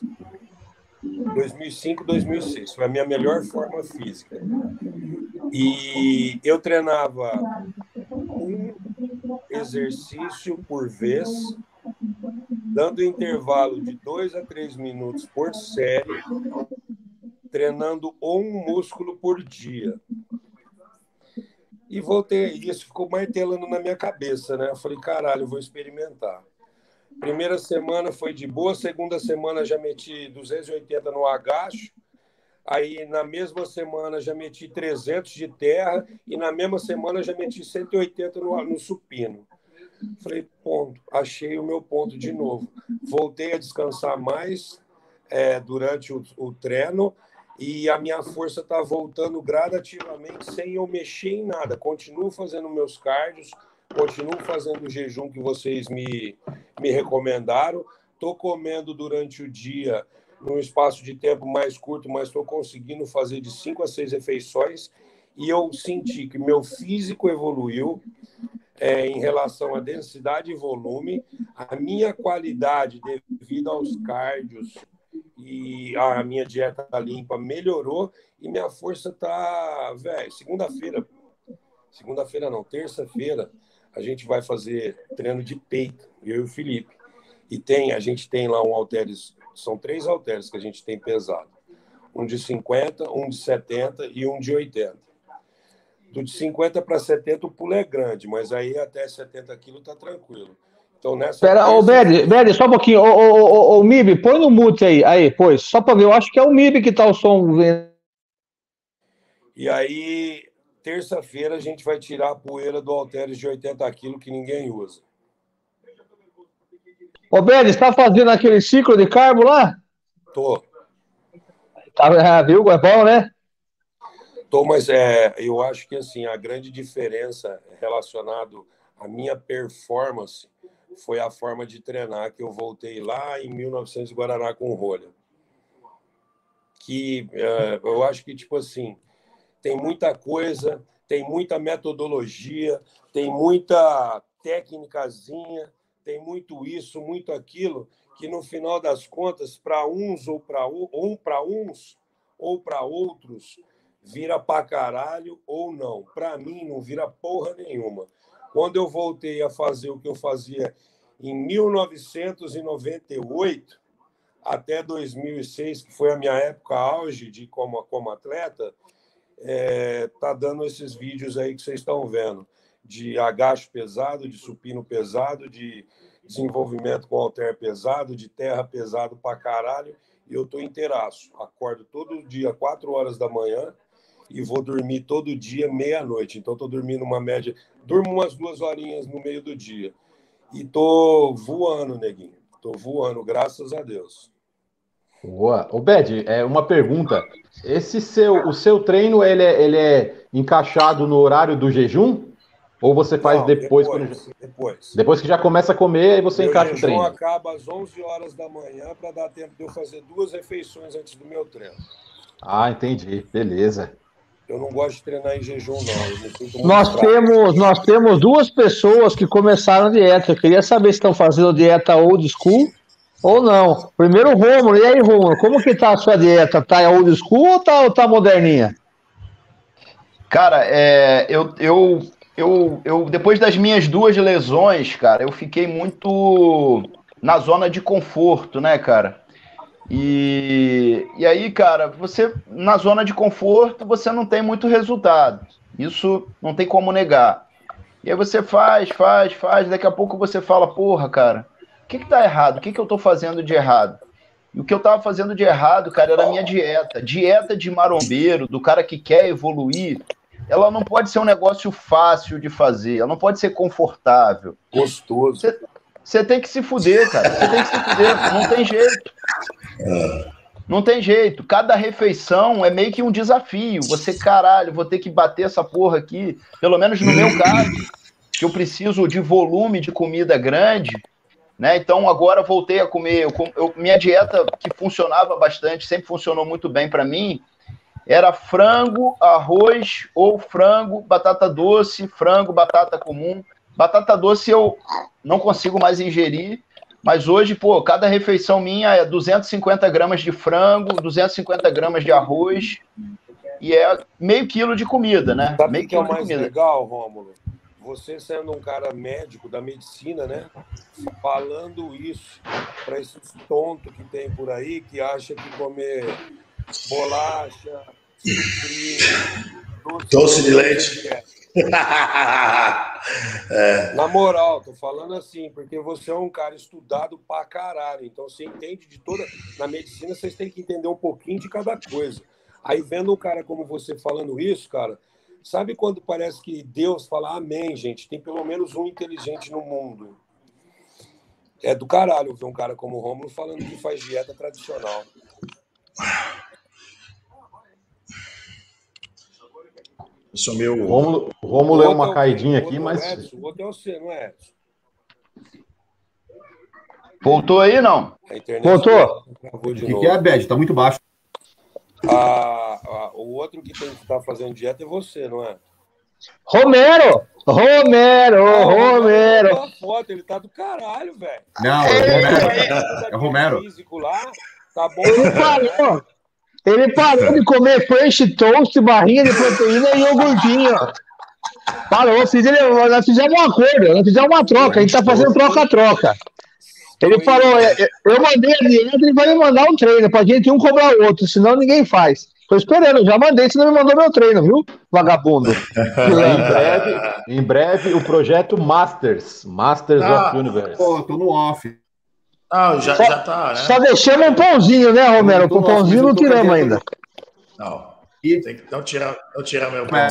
2005, 2006. Foi a minha melhor forma física. E eu treinava um exercício por vez, dando intervalo de dois a três minutos por série, treinando um músculo por dia. E voltei, isso ficou martelando na minha cabeça, né? Eu falei, caralho, vou experimentar. Primeira semana foi de boa, segunda semana já meti 280 no agacho, aí na mesma semana já meti 300 de terra e na mesma semana já meti 180 no, no supino. Falei, ponto, achei o meu ponto de novo. Voltei a descansar mais é, durante o, o treino e a minha força está voltando gradativamente sem eu mexer em nada. Continuo fazendo meus cardios, continuo fazendo o jejum que vocês me, me recomendaram. Estou comendo durante o dia num espaço de tempo mais curto, mas estou conseguindo fazer de cinco a seis refeições. E eu senti que meu físico evoluiu é, em relação à densidade e volume, a minha qualidade devido aos cardios e a minha dieta limpa melhorou e minha força tá, velho, segunda-feira, segunda-feira não, terça-feira, a gente vai fazer treino de peito, eu e o Felipe. E tem, a gente tem lá um halteres, são três halteres que a gente tem pesado. Um de 50, um de 70 e um de 80. Do de 50 para 70 o pulo é grande, mas aí até 70 quilos tá tranquilo. Então nessa. Pera, ô, Beri, só um pouquinho. Ô, ô, ô, ô, Mib, põe no mute aí. Aí, pois, só pra ver. Eu acho que é o Mib que tá o som. E aí, terça-feira, a gente vai tirar a poeira do halteres de 80 quilos que ninguém usa. Ô, Beri, você tá fazendo aquele ciclo de carbo lá? Tô. Tá, viu? É bom, né? Tô, mas é, eu acho que assim, a grande diferença relacionado à minha performance foi a forma de treinar que eu voltei lá em 1900 Guaraná com rolha. Que é, eu acho que, tipo assim, tem muita coisa, tem muita metodologia, tem muita técnicazinha, tem muito isso, muito aquilo, que no final das contas, para uns ou para um para uns ou para outros, vira pra caralho ou não. Para mim, não vira porra nenhuma. Quando eu voltei a fazer o que eu fazia em 1998 até 2006, que foi a minha época auge de como, como atleta, é, tá dando esses vídeos aí que vocês estão vendo de agacho pesado, de supino pesado, de desenvolvimento com alter pesado, de terra pesado pra caralho, e eu tô inteiraço. Acordo todo dia, 4 horas da manhã, e vou dormir todo dia, meia-noite. Então, tô dormindo uma média, durmo umas duas horinhas no meio do dia. E tô voando, neguinho. Tô voando, graças a Deus. Boa. O Bed, é uma pergunta. Esse seu, o seu treino, ele é, ele é encaixado no horário do jejum? Ou você faz Não, depois, depois, quando- depois. depois que já começa a comer, aí você Meu encaixa o jejum treino? acaba às 11 horas da manhã para dar tempo de eu fazer duas refeições antes do meu treino. Ah, entendi. Beleza. Eu não gosto de treinar em jejum, não. Nós fraco. temos, nós temos duas pessoas que começaram a dieta. Eu queria saber se estão fazendo dieta old school ou não. Primeiro o Romulo. E aí, Romulo, como que tá a sua dieta? Tá old school ou tá, ou tá moderninha? Cara, é, eu, eu, eu, eu, depois das minhas duas lesões, cara, eu fiquei muito na zona de conforto, né, cara? E, e aí, cara, você na zona de conforto você não tem muito resultado. Isso não tem como negar. E aí você faz, faz, faz, daqui a pouco você fala, porra, cara, o que que tá errado? O que que eu tô fazendo de errado? E o que eu tava fazendo de errado, cara, era a minha dieta. Dieta de marombeiro, do cara que quer evoluir, ela não pode ser um negócio fácil de fazer, ela não pode ser confortável. Gostoso. Você, você tem que se fuder, cara. Você tem que se fuder, não tem jeito. Não tem jeito. Cada refeição é meio que um desafio. Você, caralho, vou ter que bater essa porra aqui. Pelo menos no meu caso, que eu preciso de volume de comida grande, né? Então agora voltei a comer. Eu, eu- minha dieta que funcionava bastante, sempre funcionou muito bem para mim, era frango, arroz ou frango, batata doce, frango, batata comum. Batata doce eu não consigo mais ingerir, mas hoje, pô, cada refeição minha é 250 gramas de frango, 250 gramas de arroz e é meio quilo de comida, né? Sabe meio que é o quilo de mais comida. legal, Rômulo? Você sendo um cara médico da medicina, né? Falando isso para esses tontos que tem por aí que acha que comer bolacha, sucrilho, Doce de leite. é. é, Na moral, tô falando assim, porque você é um cara estudado pra caralho. Então você entende de toda. Na medicina, vocês têm que entender um pouquinho de cada coisa. Aí vendo um cara como você falando isso, cara, sabe quando parece que Deus fala amém, gente? Tem pelo menos um inteligente no mundo. É do caralho ver um cara como o Romulo falando que faz dieta tradicional. Isso é meu. O Rômulo, o Rômulo O é uma o- caidinha aqui, é mas Edson, o outro é você, não é, Edson? Voltou aí, não? Voltou. O que, novo. que é, Bad? Tá muito baixo. Ah, ah, o outro que estar fazendo dieta é você, não é? Romero! Romero! Ah, Romero! foto, ele tá do caralho, velho. Não, é o Romero. É o Romero. Físico lá, tá bom. Ele parou! Ele parou de comer French toast, barrinha de proteína e iogurtinho. Parou, fiz ele, nós fizemos um acordo, nós fizemos uma troca, a gente tá fazendo troca-troca. Ele falou, é, é, eu mandei a dieta, ele vai me mandar um treino, pra gente um cobrar o outro, senão ninguém faz. Tô esperando, já mandei, senão me mandou meu treino, viu, vagabundo? em breve, em breve o projeto Masters, Masters Ah. of Universe. Pô, tô no off. Ah, já, Só- já tá, né? Só deixamos um pãozinho, né, Romero? O pãozinho não tiramos ainda. Não. E- Tem que não tirar, não tirar meu pão.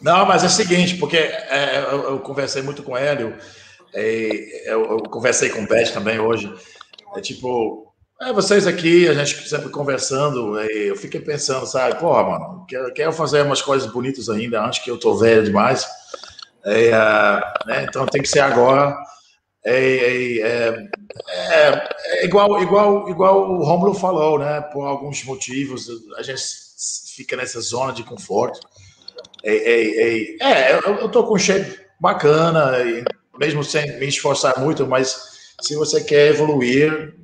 Não mas é o seguinte, porque é, eu, eu conversei muito com o Hélio, e eu, eu conversei com o Beth também hoje. É tipo, é, vocês aqui, a gente sempre conversando, e eu fiquei pensando, sabe, porra, mano, quero, quero fazer umas coisas bonitas ainda, antes que eu tô velho demais. É, ah, né, então tem que ser agora. É, é, é, é, é igual, igual, igual o Romulo falou, né? Por alguns motivos, a gente fica nessa zona de conforto. É, é, é, eu, tô com shape bacana, e mesmo sem me esforçar muito, mas se você quer evoluir,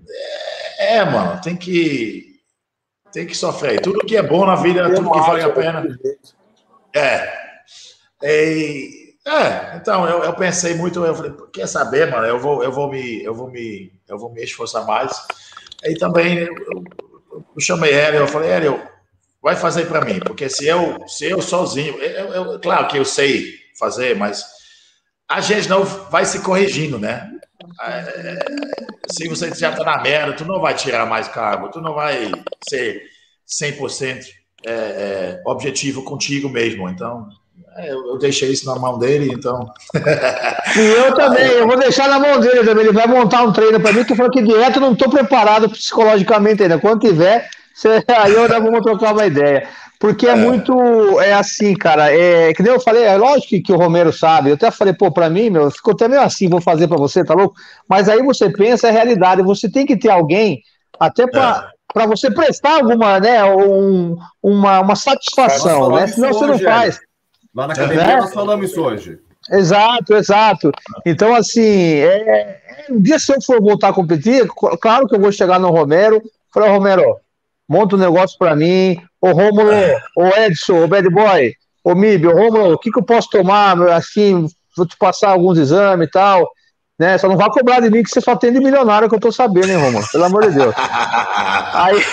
é, é mano, tem que tem que sofrer. Tudo que é bom na vida, tudo que vale a pena. É. E, é, então eu, eu, pensei muito, eu falei, quer saber, mano, eu vou, eu vou me, eu vou me, eu vou me esforçar mais. Aí também eu, eu, eu chamei ele, eu falei, Hélio, vai fazer para mim, porque se eu, se eu sozinho, eu, claro que eu sei fazer, mas a gente não vai se corrigindo, né? É, se você já está na merda, tu não vai tirar mais cargo, tu não vai ser 100% é, é, objetivo contigo mesmo. Então, é, eu, eu, deixei isso na mão dele, então. e eu também, eu vou deixar na mão dele também. Ele vai montar um treino para mim, que falou que direto não estou preparado psicologicamente ainda. Quando tiver, você, aí eu vamos trocar uma ideia. Porque é, é, muito. É assim, cara. É, que nem eu falei, é lógico que, que o Romero sabe. Eu até falei, pô, pra mim, meu, ficou até meio assim, vou fazer pra você, tá louco? Mas aí você pensa, é realidade. Você tem que ter alguém, até pra, é. pra você prestar alguma, né, um, uma, uma satisfação, né? Senão você não faz. Lá na academia né? nós falamos isso hoje. Exato, exato. Então, assim, é, um dia se eu for voltar a competir, claro que eu vou chegar no Romero, falar, Romero, monta um negócio para mim, ô Rômulo, ô Edson, ô Bad Boy, ô Mib, ô Rômulo, o que, que eu posso tomar, assim, vou te passar alguns exames e tal, né? Só não vai cobrar de mim que você só tem de milionário que eu tô sabendo, hein, Rômulo? Pelo amor de Deus. aí,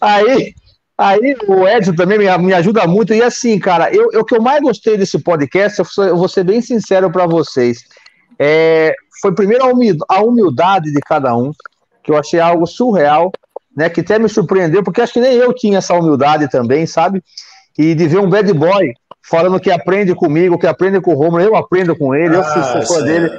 aí, aí o Edson também me, me ajuda muito, e assim, cara, eu, eu, o que eu mais gostei desse podcast, eu, eu vou ser bem sincero para vocês, é, foi primeiro a humildade de cada um, que eu achei algo surreal, né? Que até me surpreendeu, porque acho que nem eu tinha essa humildade também, sabe? E de ver um bad boy falando que aprende comigo, que aprende com o Romulo, eu aprendo com ele, ah, eu fui fã dele.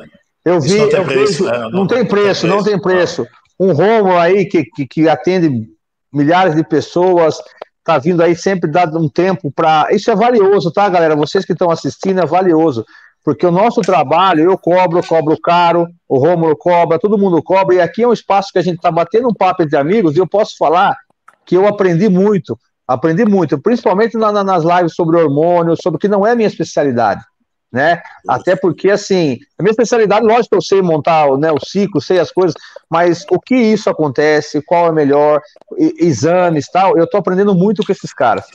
Eu vi, não tem eu preço, vejo, né? não, não, tem preço, não tem preço. Um Romulo aí que, que, que atende milhares de pessoas, tá vindo aí sempre dando um tempo para. Isso é valioso, tá, galera? Vocês que estão assistindo, é valioso porque o nosso trabalho, eu cobro, cobro caro, o Rômulo cobra, todo mundo cobra, e aqui é um espaço que a gente está batendo um papo entre amigos, e eu posso falar que eu aprendi muito, aprendi muito, principalmente na, na, nas lives sobre hormônios, sobre que não é minha especialidade, né? Até porque, assim, a minha especialidade, lógico que eu sei montar né, o ciclo, sei as coisas, mas o que isso acontece, qual é melhor, exames tal, eu estou aprendendo muito com esses caras.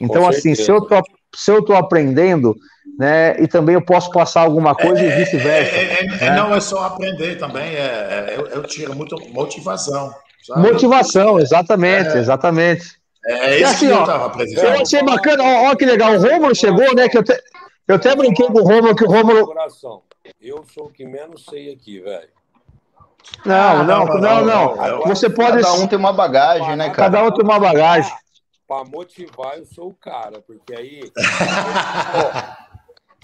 Então, assim, se eu, tô, se eu tô aprendendo, né? E também eu posso passar alguma coisa é, e vice-versa. É, é, é, né? Não é só aprender também, é, eu, eu tiro muito motivação. Sabe? Motivação, exatamente, exatamente. É isso assim, que eu estava apresentando. Eu achei bacana, ó, ó, que legal, o Romulo chegou, né? Que eu, te, eu até brinquei com o Romulo que o Romulo. Eu sou o que menos sei aqui, velho. Não, não, não, não, Você pode. Cada um tem uma bagagem, né, cara? Cada um tem uma bagagem. Para motivar, eu sou o cara, porque aí.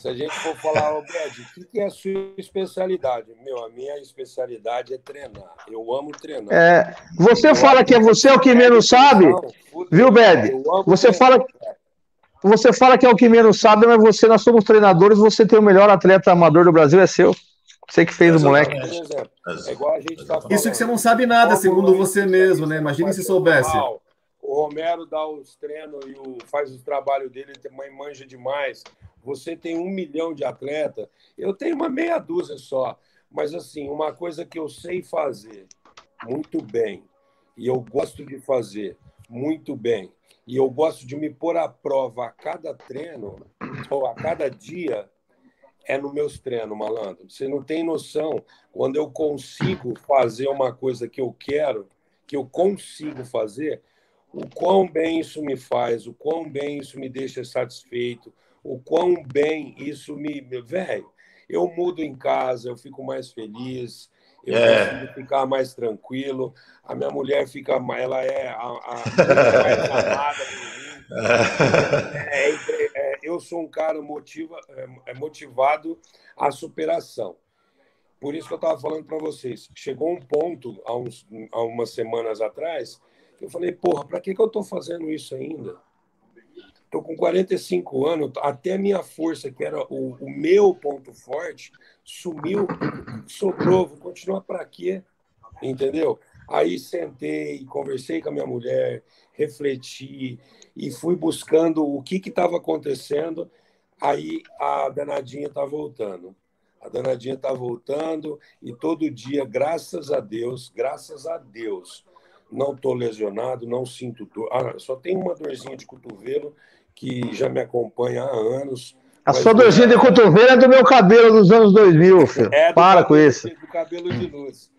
Se a gente for falar, oh, Brad, o que é a sua especialidade? Meu, a minha especialidade é treinar. Eu amo treinar. É, você eu fala que é você é o que menos sabe, viu, Bad? Você fala, você fala que é o que menos sabe, mas você, nós somos treinadores, você tem o melhor atleta amador do Brasil, é seu. Você que fez o moleque. É igual a gente tá falando. Isso que você não sabe nada, segundo você mesmo, né? Imagina se soubesse. O Romero dá os treinos e o, faz o trabalho dele, ele também manja demais. Você tem um milhão de atletas, eu tenho uma meia dúzia só. Mas, assim, uma coisa que eu sei fazer muito bem, e eu gosto de fazer muito bem, e eu gosto de me pôr à prova a cada treino, ou a cada dia, é nos meus treinos, malandro. Você não tem noção quando eu consigo fazer uma coisa que eu quero, que eu consigo fazer, o quão bem isso me faz, o quão bem isso me deixa satisfeito, o quão bem isso me. Velho, eu mudo em casa, eu fico mais feliz, eu é. consigo ficar mais tranquilo, a minha mulher fica. Ela é a, a mais amada por mim. É, é, é, eu sou um cara motiva, é, é motivado à superação. Por isso que eu estava falando para vocês. Chegou um ponto, há, uns, há umas semanas atrás, eu falei, porra, para que, que eu estou fazendo isso ainda? Estou com 45 anos, até minha força, que era o, o meu ponto forte, sumiu, sobrou, vou continuar para quê? Entendeu? Aí sentei, conversei com a minha mulher, refleti e fui buscando o que estava acontecendo. Aí a danadinha tá voltando. A danadinha tá voltando e todo dia, graças a Deus, graças a Deus, não tô lesionado, não sinto dor. Ah, só tem uma dorzinha de cotovelo que já me acompanha há anos. A sua dorzinha de cotovelo é do meu cabelo dos anos 2000, filho. É Para cabelo, com isso. Do cabelo de luz.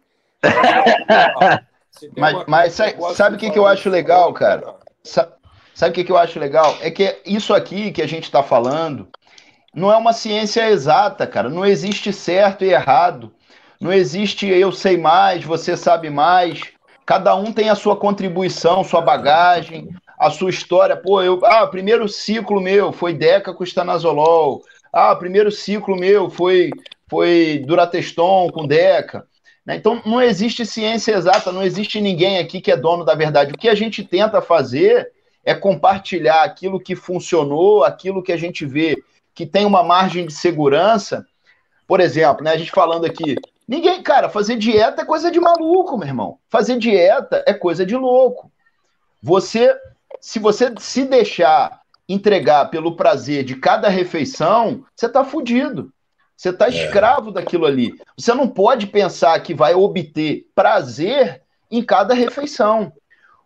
mas, mas sabe o que, que eu acho legal, cara? Sabe o que, que eu acho legal? É que isso aqui que a gente está falando não é uma ciência exata, cara. Não existe certo e errado. Não existe eu sei mais, você sabe mais. Cada um tem a sua contribuição, sua bagagem, a sua história. Pô, eu, ah, primeiro ciclo meu foi Deca com estanazolol. Ah, primeiro ciclo meu foi foi Durateston com Deca. Né? Então, não existe ciência exata, não existe ninguém aqui que é dono da verdade. O que a gente tenta fazer é compartilhar aquilo que funcionou, aquilo que a gente vê que tem uma margem de segurança. Por exemplo, né, a gente falando aqui, ninguém, cara, fazer dieta é coisa de maluco, meu irmão. Fazer dieta é coisa de louco. Você, se você se deixar entregar pelo prazer de cada refeição, você tá fudido. Você está é. escravo daquilo ali. Você não pode pensar que vai obter prazer em cada refeição.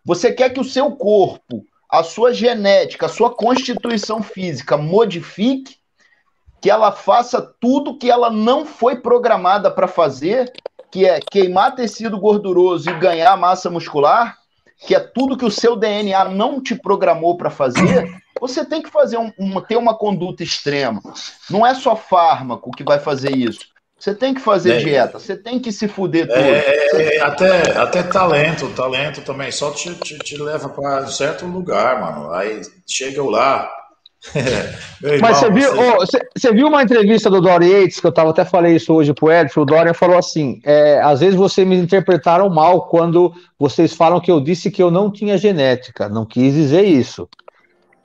Você quer que o seu corpo, a sua genética, a sua constituição física modifique, que ela faça tudo que ela não foi programada para fazer, que é queimar tecido gorduroso e ganhar massa muscular, que é tudo que o seu DNA não te programou para fazer, você tem que fazer um, uma, ter uma conduta extrema. Não é só fármaco que vai fazer isso. Você tem que fazer é, dieta, você tem que se fuder tudo. É, é, é, até, até talento, talento também só te, te, te leva para certo lugar, mano. Aí chega lá. Irmão, Mas você viu, você... Oh, viu uma entrevista do Dorian Yates, que eu tava, até falei isso hoje pro Edson, o Dorian falou assim, é, às vezes vocês me interpretaram mal quando vocês falam que eu disse que eu não tinha genética, não quis dizer isso.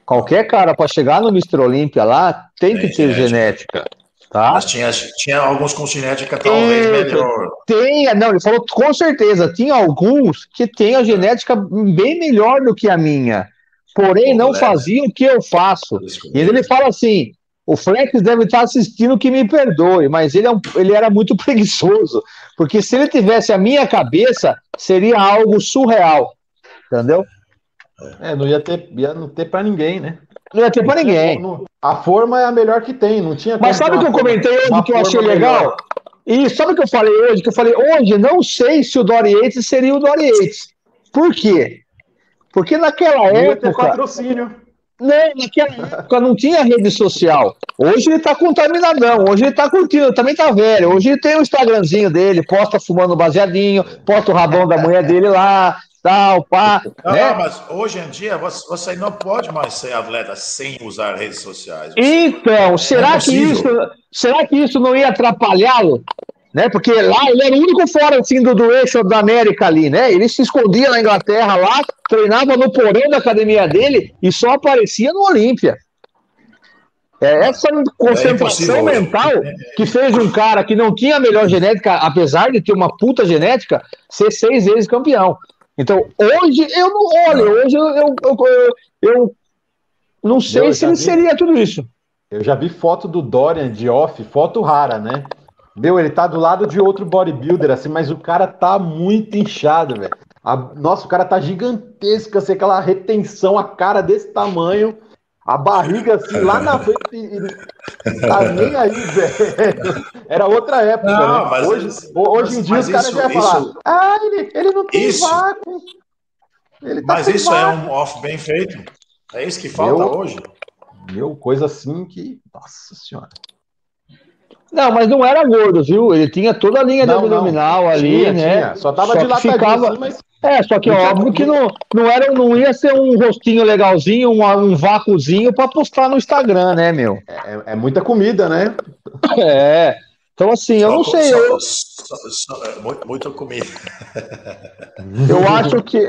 Qualquer cara para chegar no Mr. Olímpia lá tem, tem que ter genética. genética. Tá? Mas tinha, tinha alguns com genética talvez melhor. Tem, não, ele falou com certeza, tinha alguns que têm a genética bem melhor do que a minha, porém não faziam o que eu faço. E ele fala assim: o Flex deve estar assistindo que me perdoe, mas ele, é um, ele era muito preguiçoso, porque se ele tivesse a minha cabeça, seria algo surreal, entendeu? É, não ia ter, ia não ter para ninguém, né? Não ia ter para ninguém. A forma é a melhor que tem, não tinha. Mas sabe o que eu comentei hoje que eu achei legal? Melhor. E sabe o que eu falei hoje? Que eu falei hoje, não sei se o Dory Yates seria o Dory Yates. Por quê? Porque naquela época. Ter patrocínio. Não, naquela época não tinha rede social. Hoje ele tá contaminadão, hoje ele tá curtindo, também tá velho. Hoje ele tem o Instagramzinho dele, posta fumando baseadinho, posta o rabão da mulher dele lá, tal, pá. Não, né? mas hoje em dia você, não pode mais ser atleta sem usar redes sociais. Então, é será, que isso, será que isso não ia atrapalhá-lo? Né? Porque lá ele era o único fora assim, do, do eixo da América ali, né? Ele se escondia na Inglaterra lá, treinava no porão da academia dele e só aparecia no Olímpia. É essa concentração é mental que fez um cara que não tinha a melhor genética, apesar de ter uma puta genética, ser seis vezes campeão. Então, hoje, eu não olho, hoje eu, eu, eu, eu não sei se ele vi, seria tudo isso. Eu já vi foto do Dorian de off, foto rara, né? Meu, ele tá do lado de outro bodybuilder, assim, mas o cara tá muito inchado, velho. Nossa, o cara tá gigantesco, assim, aquela retenção, a cara desse tamanho. A barriga assim lá na frente e, tá nem aí, velho. Era outra época, não, né? Hoje, isso, hoje em dia os caras já falar, ah, ele, ele não tem isso, vácuo. Tá mas isso vácuo. é um off bem feito. É isso que falta meu, hoje. Meu, coisa assim que. Nossa senhora. Não, mas não era gordo, viu? Ele tinha toda a linha não, abdominal ali, tinha, né? Tinha. Só tava de ficava... assim, mas é, só que é óbvio que não, não, era, não ia ser um rostinho legalzinho, um, um vácuozinho para postar no Instagram, né, meu? É, é, muita comida, né? É. Então, assim, eu não sei. eu... Muito, muita comida. Eu acho que.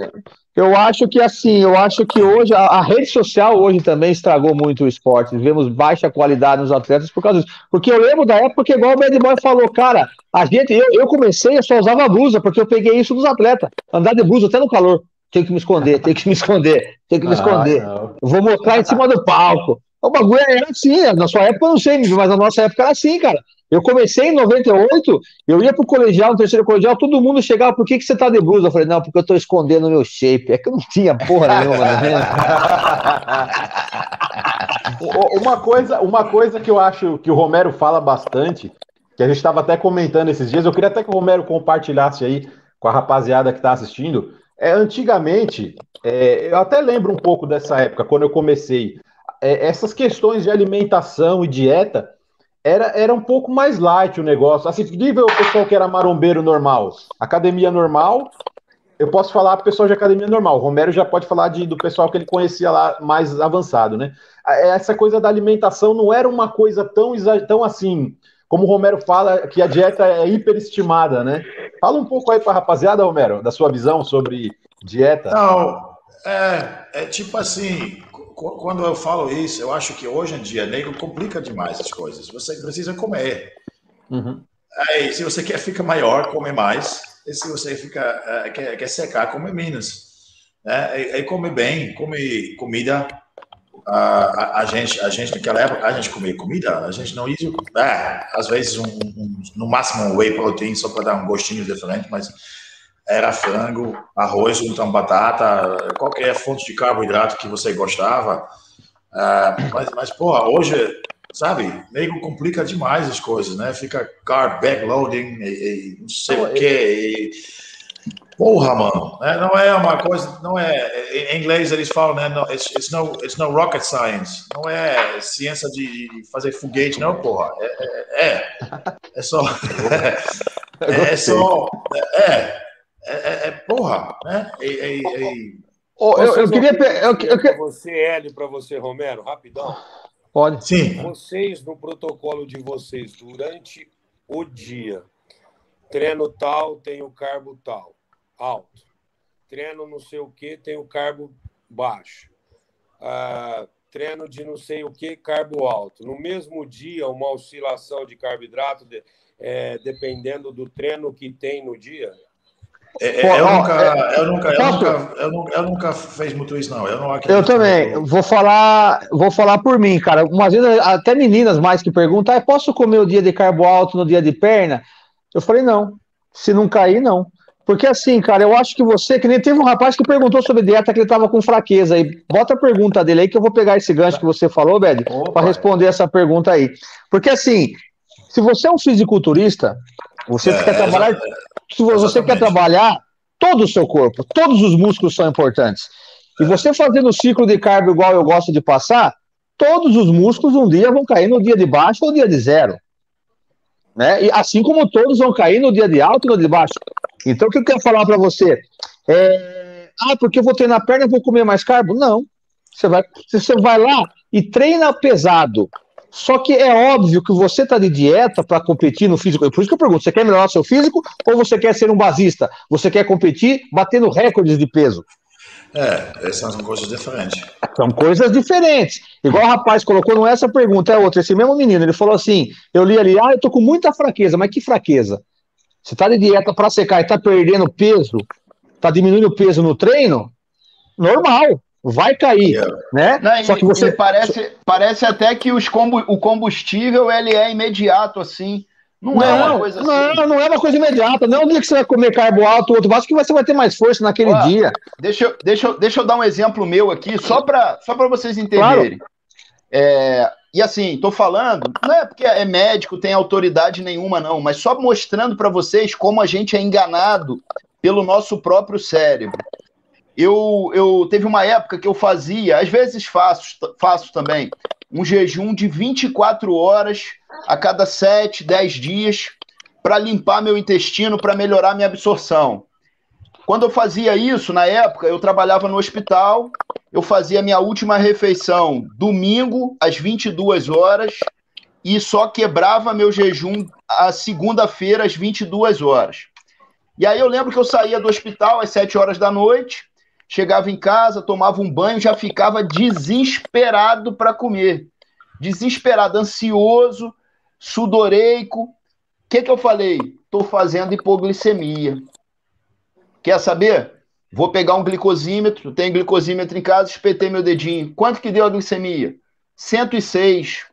Eu acho que assim, eu acho que hoje a, a, rede social hoje também estragou muito o esporte. Vemos baixa qualidade nos atletas por causa disso. Porque eu lembro da época que igual o Bad Boy falou, cara, a gente, eu, eu comecei, eu só usava blusa, porque eu peguei isso dos atletas. Andar de blusa até no calor. Tem que me esconder, tem que me esconder, tem que me ah, esconder. Não. Vou mostrar em cima do palco. O bagulho era assim, na sua época eu não sei, mas na nossa época era assim, cara. Eu comecei em 98, eu ia pro colegial, no terceiro colegial, todo mundo chegava, por que, que você tá de blusa? Eu falei, não, porque eu tô escondendo o meu shape. É que eu não tinha porra nenhuma, né? uma, coisa, uma coisa que eu acho que o Romero fala bastante, que a gente estava até comentando esses dias, eu queria até que o Romero compartilhasse aí com a rapaziada que está assistindo. É, antigamente, é, eu até lembro um pouco dessa época, quando eu comecei, é, essas questões de alimentação e dieta era, era um pouco mais light o negócio. Assim, nível o pessoal que era marombeiro normal, academia normal, eu posso falar pro pessoal de academia normal. O Romero já pode falar de, do pessoal que ele conhecia lá mais avançado, né? Essa coisa da alimentação não era uma coisa tão, tão assim, como o Romero fala, que a dieta é hiperestimada, né? Fala um pouco aí pra rapaziada, Romero, da sua visão sobre dieta. Não, é, é tipo assim, quando eu falo isso, eu acho que hoje em dia, nego complica demais as coisas. Você precisa comer. Uhum. Aí, se você quer ficar maior, come mais. E se você fica, uh, quer, quer secar, come menos. É, e, e come bem, come comida. Uh, a, a, gente, a gente naquela época, a gente comia comida, a gente não ia. É, às vezes, um, um, no máximo, um whey protein só para dar um gostinho diferente, mas era frango, arroz, então batata, qualquer fonte de carboidrato que você gostava. Uh, mas, mas, porra, hoje, sabe, meio complica demais as coisas, né? Fica carb backloading e, e não sei o quê. Porra, mano, né? não é uma coisa, não é. Em inglês eles falam, né? No, it's, it's, no, it's no rocket science. Não é ciência de fazer foguete, não, porra. É, é, é, é só. É, é só. É, é, é, é, porra, né? É, oh, eu, eu, queria. Eu, eu, para você, Hélio, para você, Romero, rapidão. Pode. Sim. Vocês, no protocolo de vocês, durante o dia, treino tal, tem o carbo tal, alto. Treino não sei o que, tem o carbo baixo. Ah, treino de não sei o que, carbo alto. No mesmo dia, uma oscilação de carboidrato, de, é, dependendo do treino que tem no dia? É, é, eu, nunca, é, eu, nunca, eu, nunca, eu, nunca, eu nunca fiz muito isso, não. Eu, não eu também. Vou falar, vou falar por mim, cara. Umas vezes, até meninas mais que perguntam: ah, posso comer o dia de carbo alto no dia de perna? Eu falei: não. Se não cair, não. Porque assim, cara, eu acho que você, que nem teve um rapaz que perguntou sobre dieta que ele tava com fraqueza aí. Bota a pergunta dele aí que eu vou pegar esse gancho que você falou, Bed, para responder essa pergunta aí. Porque assim, se você é um fisiculturista, você é, quer trabalhar se você quer trabalhar todo o seu corpo, todos os músculos são importantes. E você fazendo o ciclo de carbo igual eu gosto de passar, todos os músculos um dia vão cair no dia de baixo ou no dia de zero. Né? E assim como todos vão cair no dia de alto e no dia de baixo. Então, o que eu quero falar para você? É... Ah, porque eu vou treinar perna e vou comer mais carbo? Não. Você vai, você vai lá e treina pesado. Só que é óbvio que você está de dieta para competir no físico. Por isso que eu pergunto: você quer melhorar seu físico ou você quer ser um basista? Você quer competir batendo recordes de peso? É, essas são coisas diferentes. São coisas diferentes. Igual o rapaz colocou, não é essa pergunta, é outra. Esse mesmo menino, ele falou assim: eu li ali, ah, eu tô com muita fraqueza, mas que fraqueza? Você tá de dieta para secar e tá perdendo peso, tá diminuindo o peso no treino? Normal vai cair, né? Não, Só que você parece, parece até que os combu, o combustível ele é imediato assim. Não, não, é uma coisa não, assim. Não, é uma coisa imediata. Não é um dia que você vai comer carbo alto, outro baixo, que você vai ter mais força naquele dia. Deixa eu, deixa, eu, deixa eu dar um exemplo meu aqui, só para só vocês entenderem. Claro. É, e assim, tô falando, não é porque é médico, tem autoridade nenhuma, não, mas só mostrando para vocês como a gente é enganado pelo nosso próprio cérebro. Eu, eu teve uma época que eu fazia, às vezes faço, faço também, um jejum de 24 horas a cada 7, 10 dias para limpar meu intestino, para melhorar minha absorção. Quando eu fazia isso, na época, eu trabalhava no hospital, eu fazia minha última refeição domingo, às 22 horas, e só quebrava meu jejum a segunda-feira, às 22 horas. E aí eu lembro que eu saía do hospital às 7 horas da noite, Chegava em casa, tomava um banho, já ficava desesperado para comer. Desesperado, ansioso, sudoreico. O que, que eu falei? Estou fazendo hipoglicemia. Quer saber? Vou pegar um glicosímetro, tenho glicosímetro em casa, espetei meu dedinho. Quanto que deu a glicemia? 106.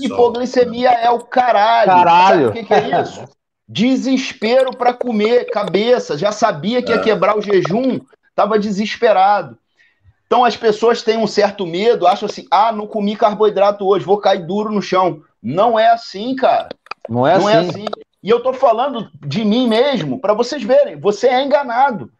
Hipoglicemia é o caralho. Caralho. O que, que é isso? Desespero para comer, cabeça. Já sabia que ia quebrar o jejum, estava desesperado. Então as pessoas têm um certo medo, acham assim: ah, não comi carboidrato hoje, vou cair duro no chão. Não é assim, cara. Não é não assim. é assim. E eu tô falando de mim mesmo, para vocês verem, você é enganado.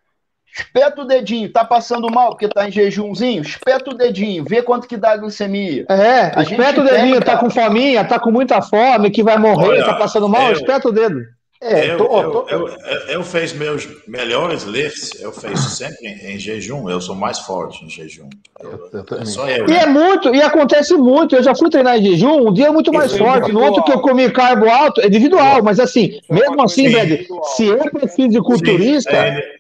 Espeta o dedinho, tá passando mal porque tá em jejumzinho? Espeta o dedinho, vê quanto que dá a glicemia. É, A espeta o dedinho, tem, tá com fominha, tá com muita fome, que vai morrer, Olha, tá passando mal, eu- espeta o dedo. É, eu, tô- ó, eu, tô- eu, eu, eu fiz meus melhores lifts, eu fiz sempre em, em jejum, eu sou mais forte em jejum. Eu, eu também. só eu, E né? é muito, e acontece muito. Eu já fui treinar em jejum, um dia é muito mais Isso é forte, no outro que eu comi carbo alto, é individual, mas assim, é mesmo assim, se eu for fisiculturista. Sim, é,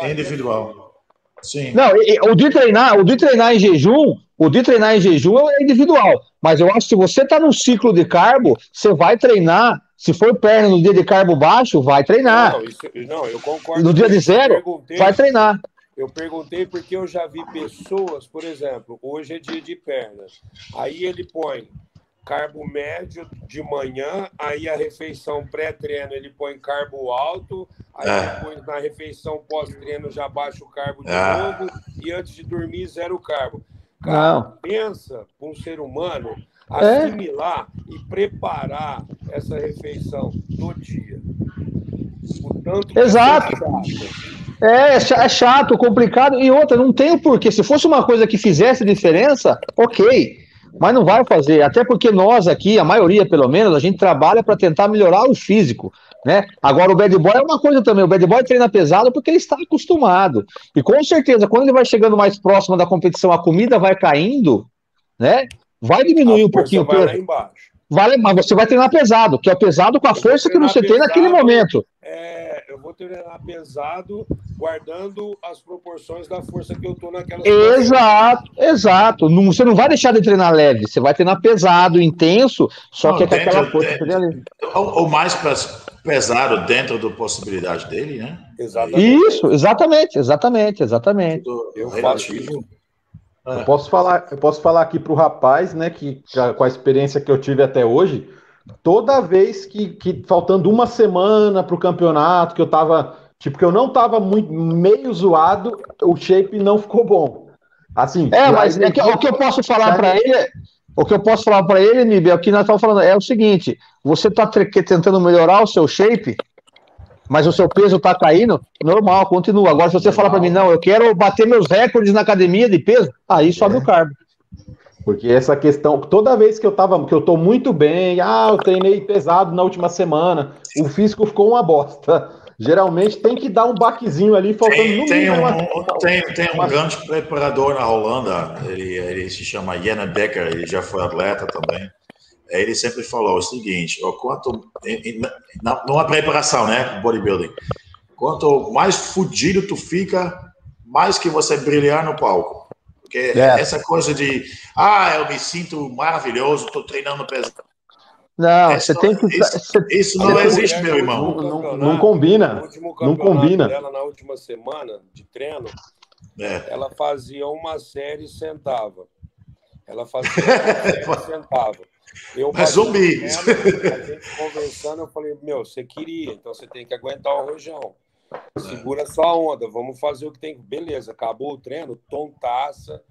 É individual. Sim. Não, o de treinar, o de treinar em jejum, o de treinar em jejum é individual. Mas eu acho que se você tá num ciclo de carbo, você vai treinar. Se for perna no dia de carbo baixo, vai treinar. Não, isso- não, eu concordo. No dia de zero, vai treinar. Eu perguntei porque eu já vi pessoas, por exemplo, hoje é dia de pernas. Aí ele põe carbo médio de manhã, aí a refeição pré-treino ele põe carbo alto, aí É. depois na refeição pós-treino já baixa o carbo de Ah. novo e antes de dormir zero carbo. Cara, Não. pensa para um ser humano É. assimilar e preparar essa refeição do dia. O tanto que Exato. é chato. É, é é chato, complicado. E outra, não tem o porquê. Se fosse uma coisa que fizesse diferença, ok. Mas não vai fazer. Até porque nós aqui, a maioria pelo menos, a gente trabalha para tentar melhorar o físico. Né? Agora, o bad boy é uma coisa também. O bad boy treina pesado porque ele está acostumado. E com certeza, quando ele vai chegando mais próximo da competição, a comida vai caindo, né? Vai diminuir A um pouquinho o vai lá peso. embaixo. Vale, mas você vai treinar pesado, que é o pesado com a força que você tem naquele pesado. momento. É, eu vou treinar pesado, guardando as proporções da força que eu tô naquela Exato, exato. Não, você não vai deixar de treinar leve, você vai treinar pesado, intenso, só Não, que é com aquela dentro- força que você tem ali. O, o mais pes- pesado dentro da possibilidade dele, né? Exatamente. Isso, exatamente, exatamente, exatamente. Eu relativo. Eu posso falar, eu posso falar aqui pro rapaz, né, que com a experiência que eu tive até hoje, toda vez que, que faltando uma semana pro campeonato, que eu tava, tipo, que eu não tava muito meio zoado, o shape não ficou bom. Assim, É, mas é que- o que eu posso falar para ele, é- o que eu posso falar para ele, Nibel, é o que nós estamos falando é o seguinte: você está tentando melhorar o seu shape, mas o seu peso está caindo, normal, continua. Agora, se você falar para mim, não, eu quero bater meus recordes na academia de peso, aí sobe o carbo. Porque essa questão, toda vez que eu tava, que eu tô muito bem, ah, eu treinei pesado na última semana, o físico ficou uma bosta. Geralmente tem que dar um baquezinho ali, faltando Tem, no tem mínimo um, uma- um- tem, tem um grande preparador na Holanda, ele, ele se chama Jana Becker, ele já foi atleta também. Ele sempre falou o seguinte: ó, quanto na, numa preparação, né, bodybuilding, quanto mais fudido tu fica, mais que você brilhar no palco. Porque É. essa coisa de, ah, eu me sinto maravilhoso, tô treinando pesado. Não, Essa- você tem que. isso- você- Isso não existe, meu irmão. Não- não- não combina. Não combina. dela, na última semana de treino, É. ela fazia uma série e sentava. Ela fazia uma série e sentava. Eu Mas fazia zumbi. com ela, a gente conversando, eu falei, meu, você queria, então você tem que aguentar o rojão. Segura sua onda, vamos fazer o que tem. Beleza, acabou o treino, tontaça,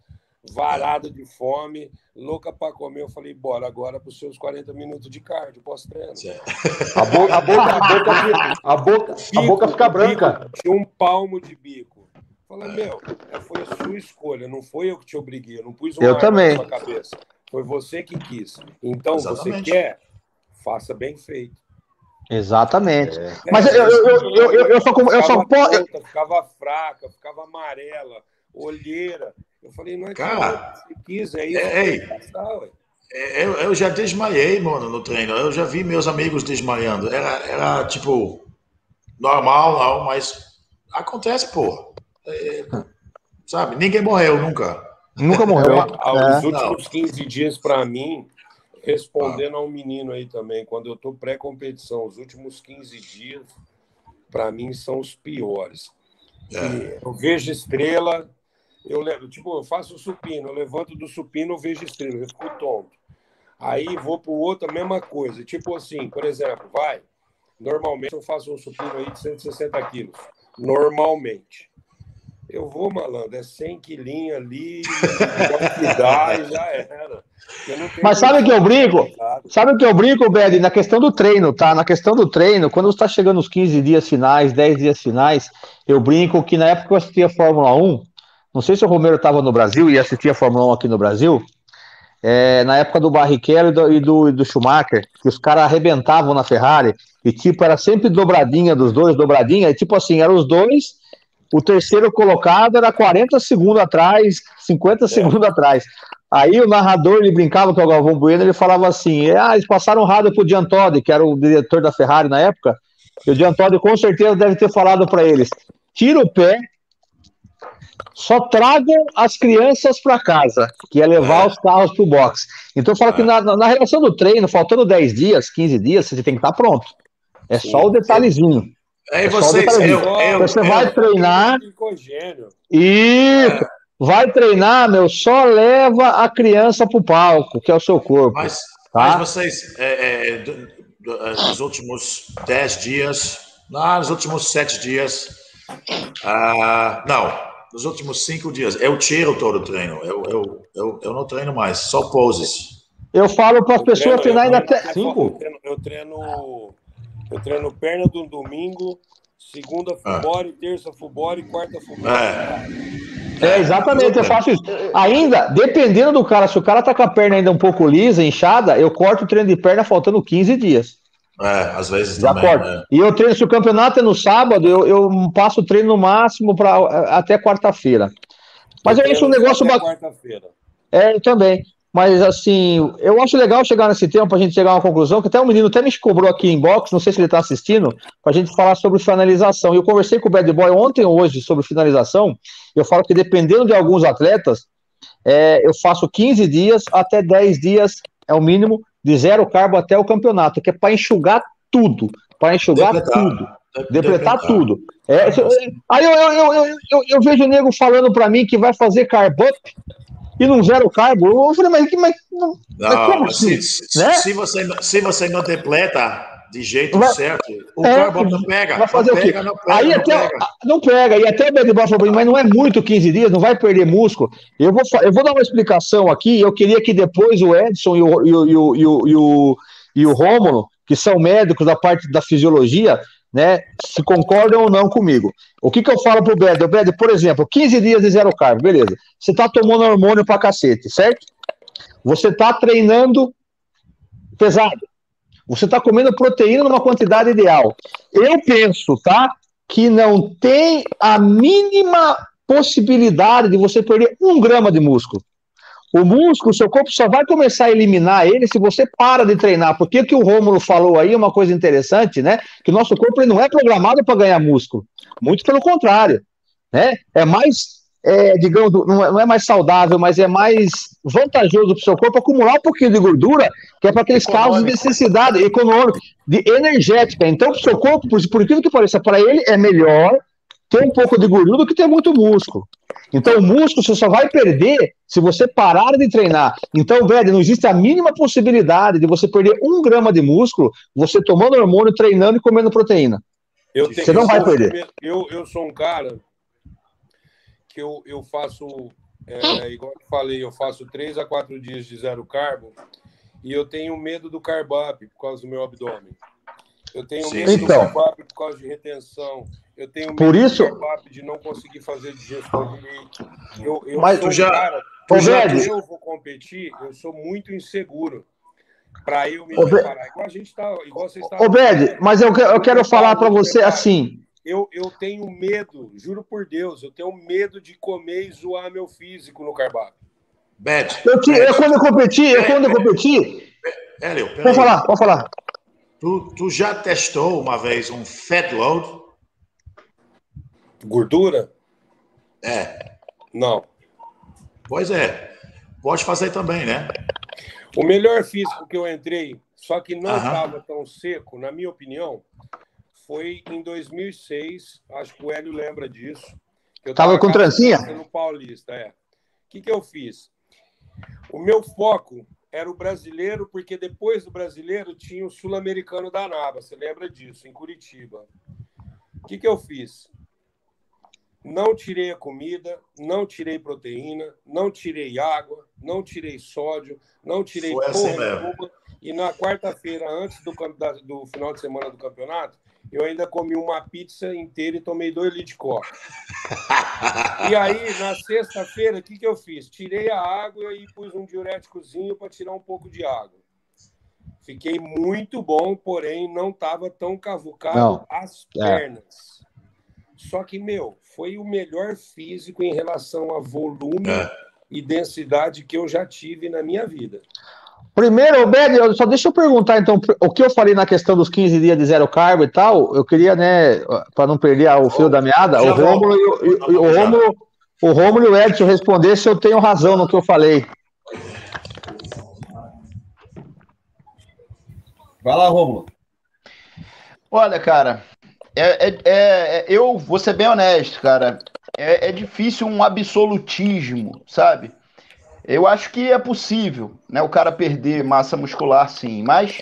varada de fome, louca para comer. Eu falei, bora agora para os seus 40 minutos de cardio pós-treino. A boca, a boca, a boca, fica- a boca, a boca fica branca. bico, tinha um palmo de bico. Falei, meu, é, foi a sua escolha, não foi eu que te obriguei, eu não pus uma Eu também. na sua cabeça. Foi você que quis. Então, Exatamente. você quer, faça bem feito. Exatamente. É. Mas eu, eu, eu, eu, eu, eu só, como- eu só Ficava posso. ficava fraca, ficava amarela, olheira. Eu falei, não é Cara, você quis, é isso ei, que vai passar, ué. É, Eu, eu já desmaiei, mano, no treino. Eu já vi meus amigos desmaiando. Era, era tipo, normal, não, mas acontece, pô. É, sabe? Ninguém morreu nunca. Nunca morreu. Ah, Os É. últimos 15 dias, para mim, respondendo ao menino aí também, quando eu tô pré-competição, os últimos 15 dias, para mim, são os piores. É. Eu vejo estrela, Eu levo, tipo, eu faço supino, eu levanto do supino, eu vejo estrela, eu fico tonto. Aí vou pro outro, a mesma coisa. Tipo assim, por exemplo, vai. Normalmente eu faço um supino aí de 160 quilos. Normalmente. Eu vou, malandro, é 100 quilinhos ali, que dá e já era. Mas sabe que eu brinco? Sabe o que eu brinco, Bed? Na questão do treino, tá? Na questão do treino, quando está chegando os 15 dias finais, 10 dias finais, eu brinco que na época que eu assistia a Fórmula 1, não sei se o Romero estava no Brasil e assistia a Fórmula 1 aqui no Brasil, é, na época do Barrichello e do, e do, e do Schumacher, que os caras arrebentavam na Ferrari, e tipo, era sempre dobradinha dos dois, dobradinha, e tipo assim, eram os dois o terceiro colocado era 40 segundos atrás, 50 é. segundos atrás. Aí o narrador, ele brincava com o Galvão Bueno, ele falava assim, ah, eles passaram rádio pro Giantodi, que era o diretor da Ferrari na época, e o Giantodi com certeza deve ter falado para eles, tira o pé, só tragam as crianças para casa, que é levar é. os carros pro box. Então fala é. que na, na relação do treino, faltando 10 dias, 15 dias, você tem que estar pronto. É Sim. só o detalhezinho. É vocês, eu, eu, você eu, vai treinar e vai treinar, meu, só leva a criança pro palco, que é o seu corpo. Mas, tá? mas vocês, é, é, do, do, é, nos últimos dez dias, não, nos últimos sete dias, uh, não, nos últimos cinco dias, eu tiro todo o treino, eu, eu, eu, eu não treino mais, só poses. Eu falo para as pessoas treinarem até cinco. Eu treino, eu treino eu treino perna do domingo, segunda fubore, ah. terça fubore e quarta fubore. É. é, exatamente, eu faço isso. Ainda, dependendo do cara, se o cara tá com a perna ainda um pouco lisa, inchada, eu corto o treino de perna faltando 15 dias. É, às vezes Já também. Corto. É. E eu treino, se o campeonato é no sábado, eu, eu passo o treino no máximo para até quarta-feira. Mas eu é isso um negócio bacana. É, eu também. Mas, assim, eu acho legal chegar nesse tempo para a gente chegar a uma conclusão, que até um menino até me cobrou aqui em box, não sei se ele está assistindo, para a gente falar sobre finalização. E eu conversei com o Bad Boy ontem ou hoje sobre finalização. Eu falo que dependendo de alguns atletas, é, eu faço 15 dias até 10 dias, é o mínimo, de zero carbo até o campeonato, que é para enxugar tudo. Para enxugar Depletar. tudo. Depletar tudo. É, aí eu, eu, eu, eu, eu vejo o nego falando para mim que vai fazer carb up e não zero carbo. Eu falei, mas, mas, não, mas como assim? Se, né? se, você, se você não depleta de jeito vai, certo, o é, carbo não pega. Vai fazer não o quê? Pega, não pega, Aí não até, pega. não pega. E até o Bedibal falou, mas não é muito 15 dias, não vai perder músculo. Eu vou, eu vou dar uma explicação aqui. Eu queria que depois o Edson e o, e o, e o, e o, e o, e o Rômulo, que são médicos da parte da fisiologia, né, se concordam ou não comigo. O que, que eu falo pro Bed? Bed, por exemplo, 15 dias de zero carbo, beleza. Você tá tomando hormônio pra cacete, certo? Você tá treinando pesado. Você tá comendo proteína numa quantidade ideal. Eu penso, tá? Que não tem a mínima possibilidade de você perder um grama de músculo. O músculo, o seu corpo só vai começar a eliminar ele se você para de treinar. Porque o que o Rômulo falou aí é uma coisa interessante, né? Que o nosso corpo não é programado para ganhar músculo. Muito pelo contrário. Né? É mais, é, digamos, não é, mais saudável, mas é mais vantajoso para o seu corpo acumular um pouquinho de gordura, que é para aqueles casos de necessidade econômica, de energética. Então, para o seu corpo, por, por aquilo que pareça, para ele é melhor ter um pouco de gordura do que ter muito músculo. Então, o músculo você só vai perder se você parar de treinar. Então, velho, não existe a mínima possibilidade de você perder um grama de músculo você tomando hormônio, treinando e comendo proteína. Eu tenho, você não vai perder. Eu, eu sou um cara que eu, eu faço, é, igual eu falei, eu faço três a quatro dias de zero carbo e eu tenho medo do carb up por causa do meu abdômen. Eu tenho Sim. medo então, do carb up por causa de retenção. Eu tenho por isso, de não conseguir fazer digestão direito. Eu, eu mas tu já, cara, tu já eu vou competir, eu sou muito inseguro para eu me preparar. Igual a gente tá, igual você está. Obed, mas eu, eu quero falar para você assim. Eu, eu tenho medo, juro por Deus, eu tenho medo de comer e zoar meu físico no carboidrato. Bad. Eu, te, eu quando eu competi, eu quando eu competi. Hélio, pode falar, pode falar. Tu, tu já testou uma vez um fat load? Gordura? É. Não. Pois é. Pode fazer também, né? O melhor físico que eu entrei, só que não estava tão seco, na minha opinião, foi em 2006. Acho que o Hélio lembra disso. Eu Tava com trancinha? No Paulista, é. O que, que eu fiz? O meu foco era o brasileiro, porque depois do brasileiro tinha o sul-americano da Naba. Você lembra disso, em Curitiba. O que, que eu fiz? Não tirei a comida, não tirei proteína, não tirei água, não tirei sódio, não tirei Foi assim nenhuma. E na quarta-feira, antes do, da- do final de semana do campeonato, eu ainda comi uma pizza inteira e tomei dois litros de coca. E aí, na sexta-feira, o que, que eu fiz? Tirei a água e pus um diuréticozinho para tirar um pouco de água. Fiquei muito bom, porém não estava tão cavucado Não. as É. pernas. Só que, meu, foi o melhor físico em relação a volume É. e densidade que eu já tive na minha vida. Primeiro, Bed, eu- só deixa eu perguntar, então, o que eu falei na questão dos 15 dias de zero carbo e tal, eu queria, né, para não perder o fio da meada, o Rômulo e o- o- o Já. Rômulo o Rômulo e o Edson responder se eu tenho razão no que eu falei. Vai lá, Rômulo. Olha, cara, é, é- é- eu vou ser bem honesto, cara. É, é difícil um absolutismo, sabe? Eu acho que é possível, né, o cara perder massa muscular, sim, mas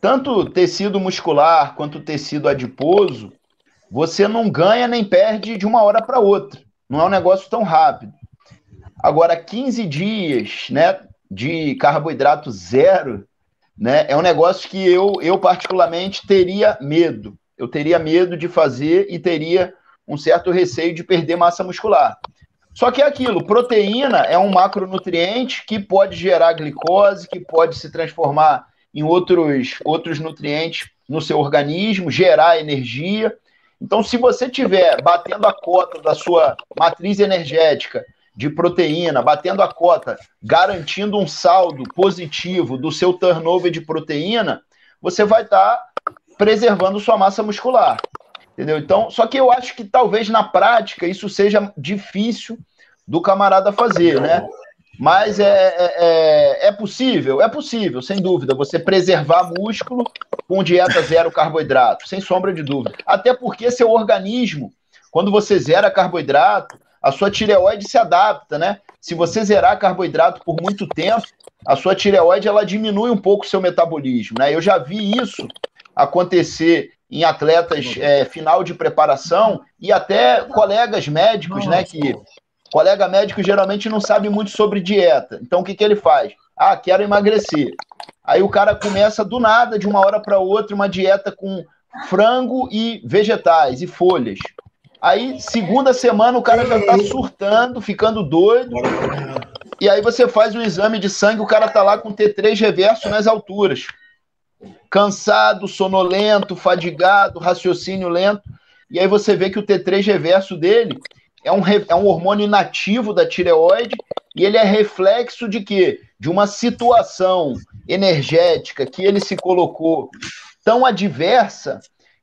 tanto tecido muscular quanto tecido adiposo, você não ganha nem perde de uma hora para outra. Não é um negócio tão rápido. Agora, 15 dias, né, de carboidrato zero, né? É um negócio que eu, eu particularmente teria medo. Eu teria medo de fazer e teria um certo receio de perder massa muscular. Só que é aquilo, proteína é um macronutriente que pode gerar glicose, que pode se transformar em outros, outros nutrientes no seu organismo, gerar energia. Então, se você tiver batendo a cota da sua matriz energética de proteína, batendo a cota, garantindo um saldo positivo do seu turnover de proteína, você vai estar preservando sua massa muscular. Entendeu? Então, só que eu acho que talvez na prática isso seja difícil do camarada fazer, né? Mas é, é, é, é possível, é possível, sem dúvida, você preservar músculo com dieta zero carboidrato, sem sombra de dúvida. Até porque seu organismo, quando você zera carboidrato, a sua tireoide se adapta, né? Se você zerar carboidrato por muito tempo, a sua tireoide ela diminui um pouco o seu metabolismo, né? Eu já vi isso acontecer em atletas é, final de preparação e até colegas médicos, né? Que colega médico geralmente não sabe muito sobre dieta. Então o que, que ele faz? Ah, quero emagrecer. Aí o cara começa do nada, de uma hora para outra, uma dieta com frango e vegetais e folhas. Aí, segunda semana, o cara já tá surtando, ficando doido. E aí você faz um exame de sangue, o cara tá lá com T3 reverso nas alturas. Cansado, sonolento, fadigado, raciocínio lento. E aí você vê que o T3 reverso dele é um, é um hormônio inativo da tireoide e ele é reflexo de quê? De uma situação energética que ele se colocou tão adversa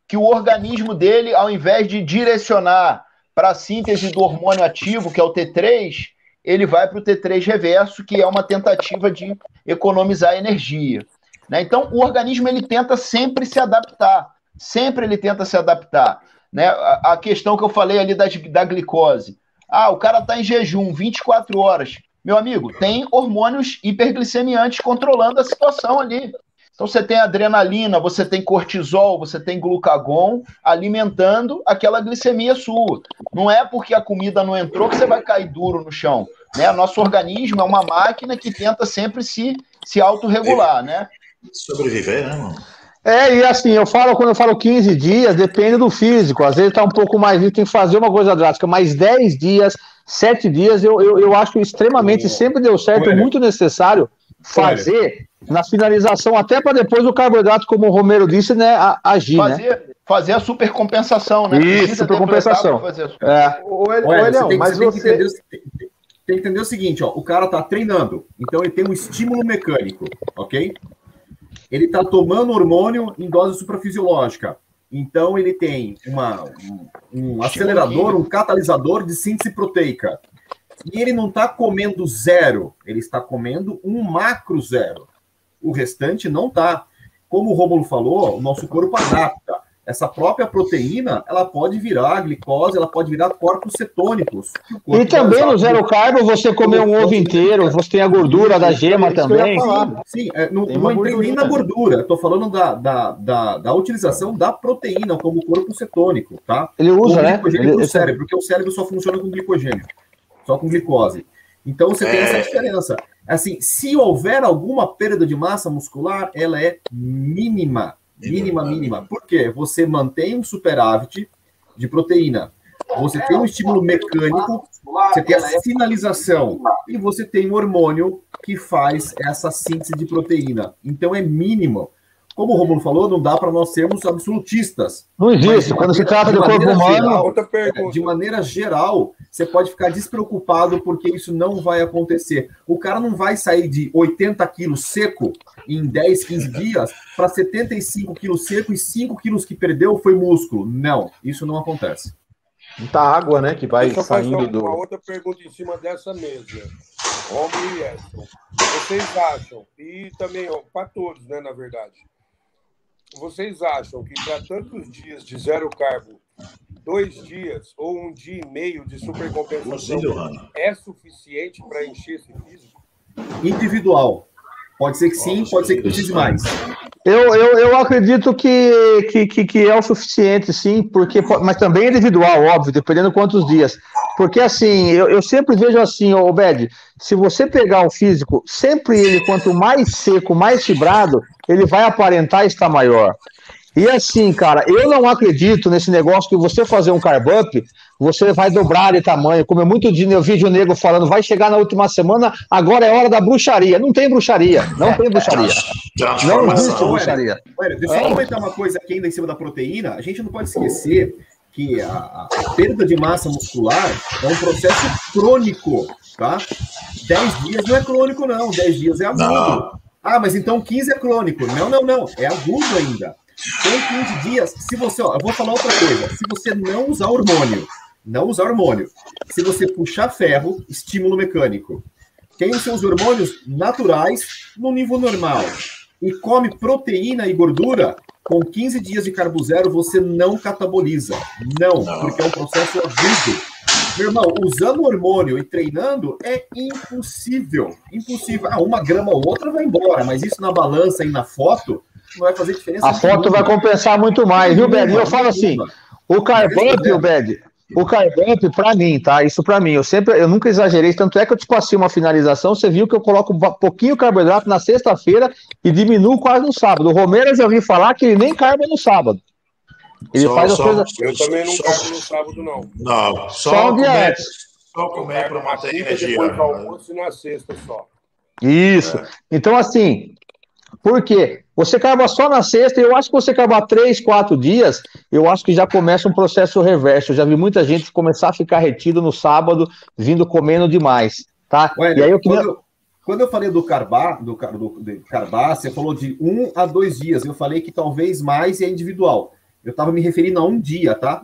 que o organismo dele, ao invés de direcionar para a síntese do hormônio ativo, que é o T3, ele vai para o T3 reverso, que é uma tentativa de economizar energia. Né? Então, o organismo ele tenta sempre se adaptar, sempre ele tenta se adaptar. Né? A, a questão que eu falei ali da, da glicose. Ah, o cara está em jejum 24 horas. Meu amigo, tem hormônios hiperglicemiantes controlando a situação ali. Então você tem adrenalina, você tem cortisol, você tem glucagon alimentando aquela glicemia sua. Não é porque a comida não entrou que você vai cair duro no chão. Né? Nosso organismo é uma máquina que tenta sempre se, se autorregular, né? Sobreviver, né, mano? É, e assim, eu falo, quando eu falo 15 dias, depende do físico. Às vezes tá um pouco mais, tem que fazer uma coisa drástica, mas 10 dias, 7 dias, eu, eu, eu acho extremamente, sempre deu certo, Olha. muito necessário fazer na finalização, até para depois o carboidrato, como o Romero disse, né, agir, né? Fazer, fazer a supercompensação, né? Isso, supercompensação. fazer a É, Eli- ô, Olha, tem, que- mas você tem que você. entender, tem que entender o seguinte, ó, o cara tá treinando, então ele tem um estímulo mecânico, ok? Ele tá tomando hormônio em dose suprafisiológica, então ele tem uma, um, um acelerador, um catalisador de síntese proteica. E ele não tá comendo zero, ele está comendo um macro zero. O restante não tá. Como o Rômulo falou, o nosso corpo adapta. Essa própria proteína, ela pode virar glicose, ela pode virar corpos cetônicos. E também no zero carbo, você comer um ovo inteiro, você tem a gordura da gema também. Sim, sim é, não, não entrei nem na gordura, estou falando da, da, da, da, utilização da proteína como corpo cetônico, tá? Ele usa, né? Ele, o cérebro, porque o cérebro só funciona com glicogênio, só com glicose. Então você tem essa é. diferença. Assim, se houver alguma perda de massa muscular, ela é mínima. Mínima, mínima. Por quê? Você mantém um superávit de proteína. Você tem um estímulo mecânico, você tem a sinalização e você tem um hormônio que faz essa síntese de proteína. Então é mínimo. Como o Romulo falou, não dá para nós sermos absolutistas. Não existe. Quando se trata de, de corpo humano. Geral, de maneira geral, você pode ficar despreocupado porque isso não vai acontecer. O cara não vai sair de 80 quilos seco em 10, 15 dias para 75 quilos seco e 5 quilos que perdeu foi músculo. Não, isso não acontece. Muita água, né, que vai Deixa saindo uma, do. Uma outra pergunta em cima dessa mesa. Romulo e Edson. Vocês acham, e também para todos, né, na verdade, vocês acham que para tantos dias de zero carbo, dois dias ou um dia e meio de supercompensação é suficiente para encher esse físico? Individual. Pode ser que sim, pode ser que precise mais. Eu, eu, eu acredito que, que, que, que, é o suficiente, sim, porque, mas também é individual, óbvio, dependendo de quantos dias. Porque assim, eu, eu sempre vejo assim, ô Bed, se você pegar o físico, sempre ele, quanto mais seco, mais fibrado, ele vai aparentar estar maior. E assim, cara, eu não acredito nesse negócio que você fazer um carb up, você vai dobrar de tamanho. Como é muito de eu vídeo nego falando, vai chegar na última semana, agora é hora da bruxaria. Não tem bruxaria, não tem bruxaria. Não existe bruxaria. Olha, deixa eu comentar uma coisa aqui ainda em cima da proteína. A gente não pode esquecer que a, a perda de massa muscular é um processo crônico, tá? 10 dias não é crônico, não. 10 dias é agudo. Não. Ah, mas então 15 é crônico. Não, não, não. É agudo ainda. Com 15 dias, se você, ó, eu vou falar outra coisa, se você não usar hormônio, não usar hormônio, se você puxar ferro, estímulo mecânico, tem os seus hormônios naturais no nível normal e come proteína e gordura, com 15 dias de carbo zero você não cataboliza. Não, não. porque é um processo agudo. Meu irmão, usando hormônio e treinando é impossível. Impossível. Ah, uma grama ou outra vai embora, mas isso na balança e na foto não vai fazer diferença. A foto vai compensar muito mais, viu, Bed? Eu falo assim, o carbamp, o Bed, o carbamp, para mim, tá? Isso para mim, eu sempre, eu nunca exagerei, tanto é que eu te passei uma finalização, você viu que eu coloco um pouquinho carboidrato na sexta-feira e diminuo quase no sábado. O Romero eu já ouvi falar que ele nem carba no sábado. Ele só, faz as coisas. Eu também não carbo no sábado, não. Não, só, só um dia antes. Só comer para manter energia. Depois do almoço e na sexta só. Isso. É. Então, assim, por quê? Você carba só na sexta, eu acho que você carbar três, quatro dias, eu acho que já começa um processo reverso. Eu já vi muita gente começar a ficar retido no sábado, vindo comendo demais, tá? Ué, e aí eu queria... quando, quando, eu falei do carbar, do, do, do carbar, você falou de um a dois dias. Eu falei que talvez mais é individual. Eu estava me referindo a um dia, tá?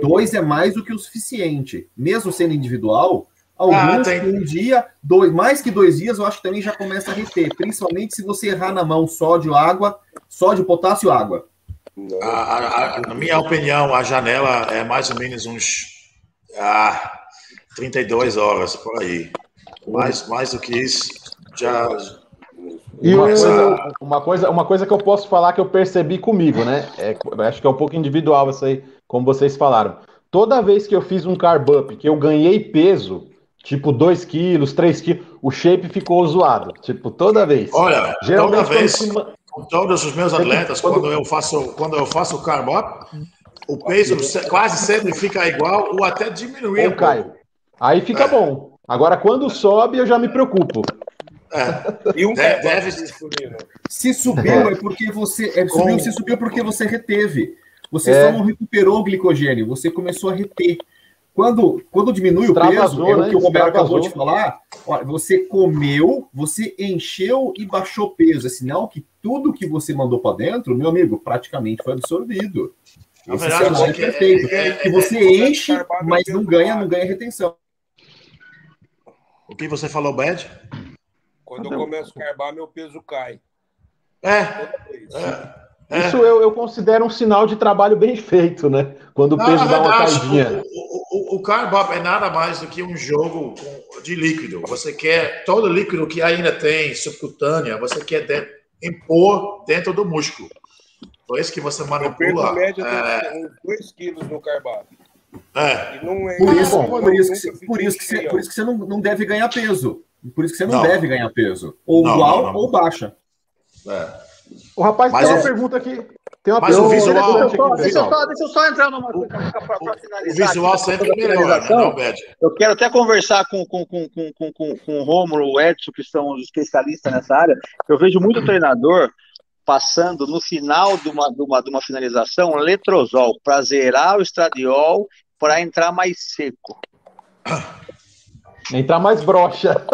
Dois é mais do que o suficiente. Mesmo sendo individual, Alguns ah, um dia, dois, mais que dois dias, eu acho que também já começa a reter, principalmente se você errar na mão sódio, água, sódio, potássio, água. A, a, a, na minha opinião, a janela é mais ou menos uns ah, 32 horas por aí. Mais, mais do que isso, já. Uma coisa, uma, coisa, uma coisa que eu posso falar que eu percebi comigo, né? É, acho que é um pouco individual isso aí, como vocês falaram. Toda vez que eu fiz um carb up, que eu ganhei peso, Tipo, 2 quilos, 3 quilos. O shape ficou zoado. Tipo, toda vez. Olha, Geralmente, toda vez, com todos os meus atletas, quando, quando eu faço quando eu faço o carb up, o peso quase sempre fica igual ou até diminui. Ou cai. Aí fica é. bom. Agora, quando sobe, eu já me preocupo. É. E um deve, deve... Se subiu é porque você. É, subiu, se subiu porque você reteve. Você é. só não recuperou o glicogênio, você começou a reter. Quando, quando diminui o peso, é o né? que o Roberto acabou de falar, ó, você comeu, você encheu e baixou peso. É sinal que tudo que você mandou para dentro, meu amigo, praticamente foi absorvido. Esse é sinal é perfeito. É, é, que você enche, mas não ganha, não ganha retenção. O que você falou, Bad? Quando eu começo a carbar, meu peso cai. É. é. Isso eu, eu considero um sinal de trabalho bem feito, né? Quando o peso dá uma caidinha. O, o, o carb up é nada mais do que um jogo de líquido. Você quer todo líquido que ainda tem subcutânea, você quer de- impor dentro do músculo. Por isso que você Eu perco manipula. em média é, uns 2 quilos no carboidrato. é, E não é. Por isso, eu por isso, que, você, por isso que, você, por isso que você não, não deve ganhar peso. Por isso que você não, Não. deve ganhar peso. Ou Não, igual não, não. ou baixa. é. O rapaz Mas tem uma o- pergunta aqui. Tem uma Mas o pergunta visual- interessante Só- aqui, deixa, eu só, deixa eu só entrar numa coisa para O finalizar. visual aqui, sempre melhora, né, finalização. não, Bed? Eu quero até conversar com, com, com, com, com, com, com o Romulo, o Edson, que são os especialistas nessa área. Eu vejo muito treinador passando no final de uma, de uma, de uma finalização letrozol para zerar o estradiol para entrar mais seco. Entrar mais broxa.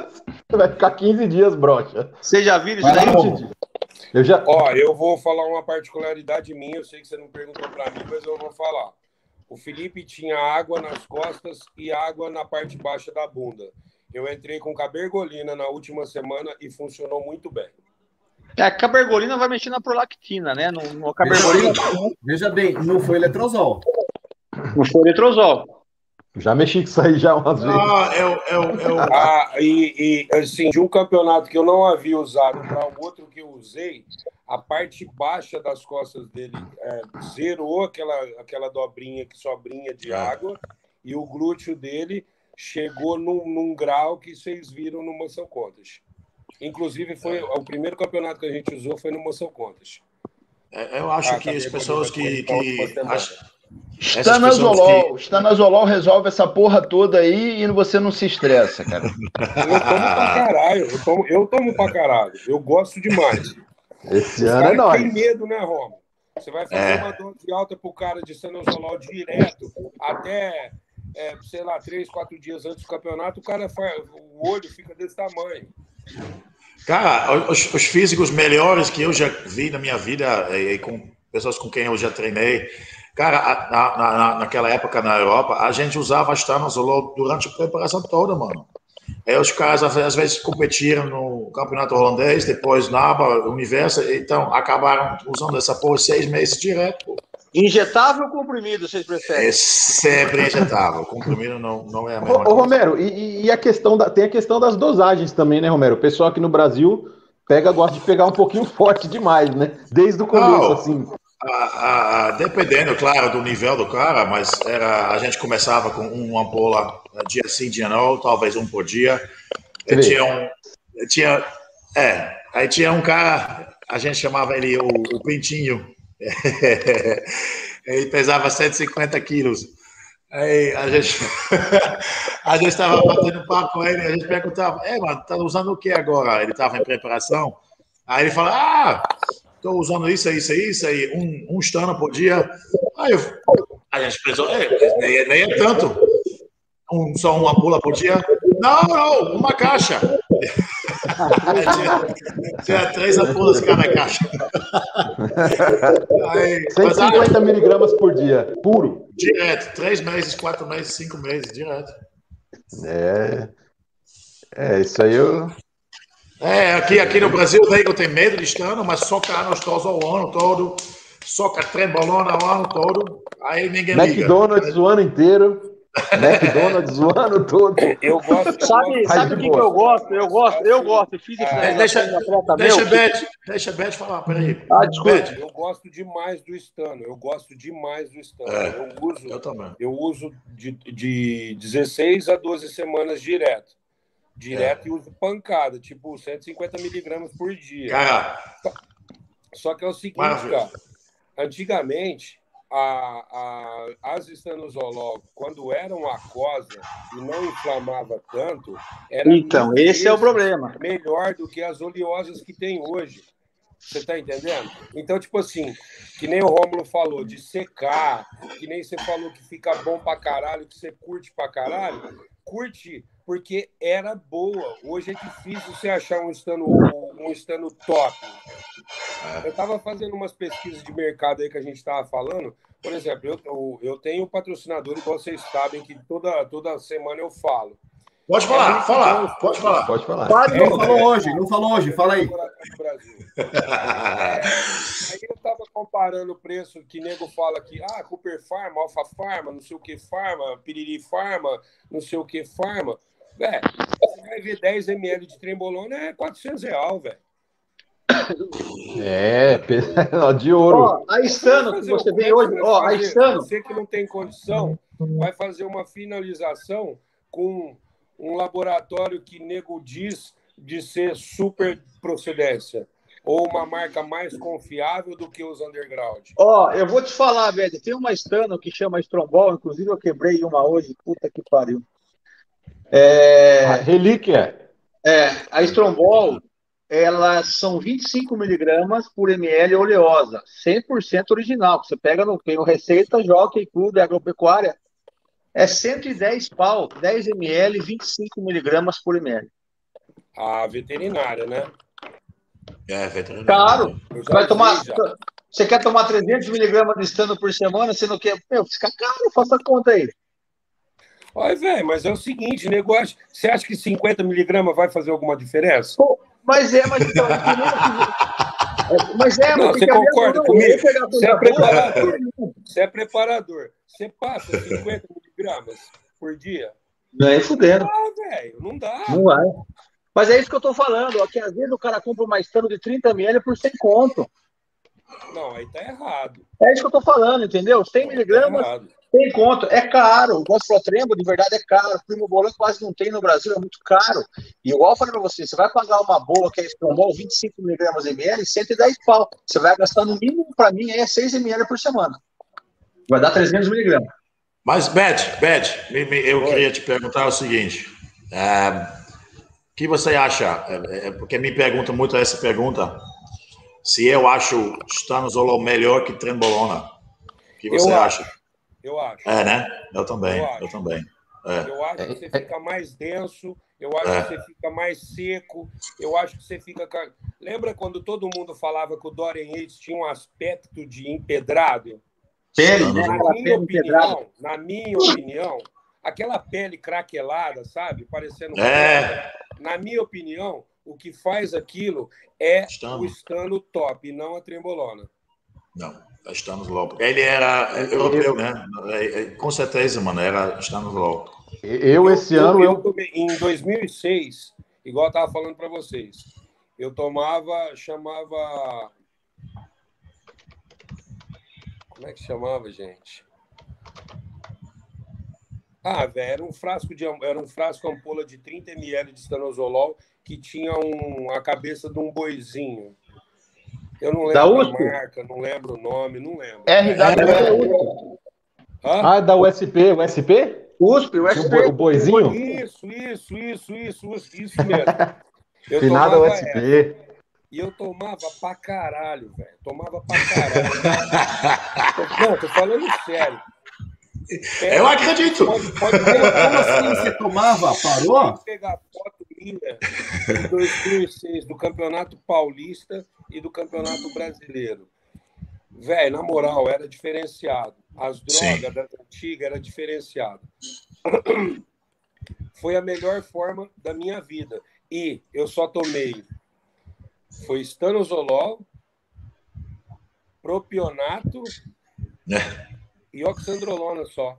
Vai ficar 15 dias broxa. Vocês já viram isso daí? Eu já. Ó, eu vou falar uma particularidade minha, eu sei que você não perguntou para mim, mas eu vou falar. O Felipe tinha água nas costas e água na parte baixa da bunda. Eu entrei com cabergolina na última semana e funcionou muito bem. É, a cabergolina vai mexer na prolactina, né? No, no cabergolina Veja bem, não foi letrozol. não foi letrozol. Já mexi com isso aí já umas vezes. Ah, eu, eu, eu, Ah, e, e, assim, de um campeonato que eu não havia usado para o outro usei, a parte baixa das costas dele é, zerou aquela, aquela dobrinha que sobrinha de água e o glúteo dele chegou num, num grau que vocês viram no Moção Contas. Inclusive, foi o primeiro campeonato que a gente usou foi no Moção Contas. eu acho Ah, que as cabergolina pessoas que. foi na última que semana. Essas pessoas Estanazolol. Estanazolol resolve essa porra toda aí e você não se estressa, cara. Eu tomo pra caralho, eu tomo, eu tomo pra caralho, eu gosto demais. Esse Os ano é nóis. medo, né, Romo? Você vai fazer É. uma dose alta pro cara de sanozolol direto até, é, sei lá, três, quatro dias antes do campeonato, o cara faz, o olho fica desse tamanho. Cara, os, os físicos melhores que eu já vi na minha vida, e, e com pessoas com quem eu já treinei, cara, na, na- na- naquela época na Europa, a gente usava estanozolol durante a preparação toda, mano. Aí os caras às vezes competiram no campeonato holandês, depois na ABA, Universo, então acabaram usando essa porra seis meses direto. Injetável ou comprimido, vocês preferem? É sempre injetável. Comprimido não, não é a mesma ô, coisa. Romero, e- e, e a questão da, tem a questão das dosagens também, né, Romero? O pessoal aqui no Brasil pega, gosta de pegar um pouquinho forte demais, né? Desde o começo, Não. assim. Ah, ah, dependendo, claro, do nível do cara, mas era, a gente começava com uma ampola eh, dia sim, dia não, talvez um por dia. Tinha um, tinha, é, aí tinha um cara, a gente chamava ele o, o Pintinho. ele pesava 150 quilos. Aí a gente, a gente estava batendo papo com ele, a gente perguntava, é, mano, tá usando o que agora? Ele estava em preparação. Aí ele fala, ah, estou usando isso, isso, isso, aí, um, um stano por dia. Aí eu, a gente pensou, é, nem, é- nem é tanto. Um, só uma pula por dia? Não, não, uma caixa. tinha, tinha três ampulas cada caixa. Aí, mas, ah, 150 miligramas por dia, puro. direto, três meses, quatro meses, cinco meses, direto. É. É, isso aí eu. É, aqui, aqui no Brasil, o nego tem medo de estano, mas soca anostos o ano todo, soca trembolona o ano todo, aí ninguém liga. McDonald's o ano inteiro. McDonald's o ano todo. Eu gosto. eu Sabe, sabe o que, que eu gosto? Eu gosto, eu gosto. Fiz a É, deixa- de atleta Deixa a Beth, deixa a Beth falar, peraí. Ah, desculpa. Beth, Eu gosto demais do Stano. Eu gosto demais do Stano. É, eu uso, eu também. eu uso de, de 16 a 12 semanas direto. Direto e uso pancada, tipo 150 miligramas por dia. Cara, Só que é o seguinte, Maravilha. cara. Antigamente, a, a, as estanozolol, quando eram aquosa e não inflamava tanto, era Então, esse é o problema. melhor do que as oleosas que tem hoje. Você tá entendendo? Então, tipo assim, que nem o Rômulo falou, de secar, que nem você falou que fica bom pra caralho, que você curte pra caralho, curte porque era boa. Hoje é difícil você achar um estano, um estano top. Eu estava fazendo umas pesquisas de mercado aí que a gente estava falando. Por exemplo, eu, eu, tenho um patrocinador, igual vocês sabem, que toda, toda semana eu falo. Pode falar, falar, pode falar. Pode falar. Ele não falou hoje, não falou hoje, fala aí. Aí eu tava comparando o preço que nego fala que, ah, Cooper Pharma, Alpha Pharma, não sei o que Pharma, Piriri Pharma, não sei o que Pharma. Velho, você vai ver 10 ml de trembolona é 400 real, velho. É, de ouro. Ó, a Estano que você vê hoje, ó, a? Estano, Você que não tem condição, vai fazer uma finalização com um laboratório que nego diz de ser super procedência. Ou uma marca mais confiável do que os underground. ó, eu vou te falar, velho, tem uma Estano que chama Strombol, inclusive eu quebrei uma hoje, puta que pariu. É, A relíquia. É, a Strombol, elas são 25 miligramas por ml oleosa, 100% original. Você pega no, tem Receita, Jockey Clube Agropecuária, é 110 pau, 10 ml, 25 miligramas por ml. A veterinária, né? É. Eu Você vai tomar, já. você quer tomar 300 miligramas de estando por semana, você não quer, meu, fica caro, faça a conta aí. Olha, velho, mas é o seguinte, negócio. Você acha que 50 miligramas vai fazer alguma diferença? Pô, mas é, mas então, é, mas é, Não, mas você concorda não, comigo? pegar Você é preparador. Você é preparador. Você passa 50 miligramas por dia? Nem fudendo. Ah, velho, não dá. Não vai. Mas é isso que eu tô falando, ó, que às vezes o cara compra uma estano de 30 ml por 100 conto. Não, aí tá errado. É isso que eu tô falando, entendeu? 100 Tá miligramas. 100 conto. É caro. O Gosflotrembo, de verdade, é caro. O Primo Bolão quase não tem no Brasil, é muito caro. E igual eu falei pra você, você vai pagar uma boa, que é Estrombol, 25 miligramas ml, 110 pau. Você vai gastar no mínimo, pra mim, é 6 ml por semana. Vai dar 300 miligramas. Mas, Beth, Beth, me- me- eu queria te perguntar o seguinte. é, o que você acha? É, é, porque me pergunta muito essa pergunta. Se eu acho Stanozolol melhor que Trembolona. O que você Eu acha? Eu acho. É, né? Eu também, Eu eu, acho. também. É. Eu acho que você fica mais denso, eu acho É. que você fica mais seco, eu acho que você fica. ca- Lembra quando todo mundo falava que o Dorian Yates tinha um aspecto de empedrado? Pele, né? Na minha opinião, na minha opinião, aquela pele craquelada, sabe? Parecendo. É. Na minha opinião, o que faz aquilo é Stano. o estano top, e não a trembolona. Não, Stanozolol. Ele era europeu, né? É, é, Com certeza, mano, era Stanozolol. Eu, esse Eu- ano, eu eu. em 2006, igual eu estava falando para vocês, eu tomava, chamava. Como é que chamava, gente? Ah, velho, era um frasco de era um frasco ampola de 30 ml de estanozolol que tinha um, a cabeça de um boizinho. Eu não Da lembro a USP? marca, não lembro o nome, não lembro. RW. Hã? Ah, da USP, USP? USP, o O, USP. boi- o boizinho? Isso, isso, isso, isso, isso, isso mesmo. Eu Finada tomava USP. essa. E eu tomava pra caralho, velho. Tomava pra caralho. Não, tô falando sério. Eu acredito. Pode, pode Como assim você tomava? Parou? pegar foto minha de 2006 do Campeonato Paulista e do Campeonato Brasileiro. Velho, na moral, era diferenciado. As Sim. drogas das antigas era diferenciado. Foi a melhor forma da minha vida. E eu só tomei foi estanozolol, propionato e oxandrolona só.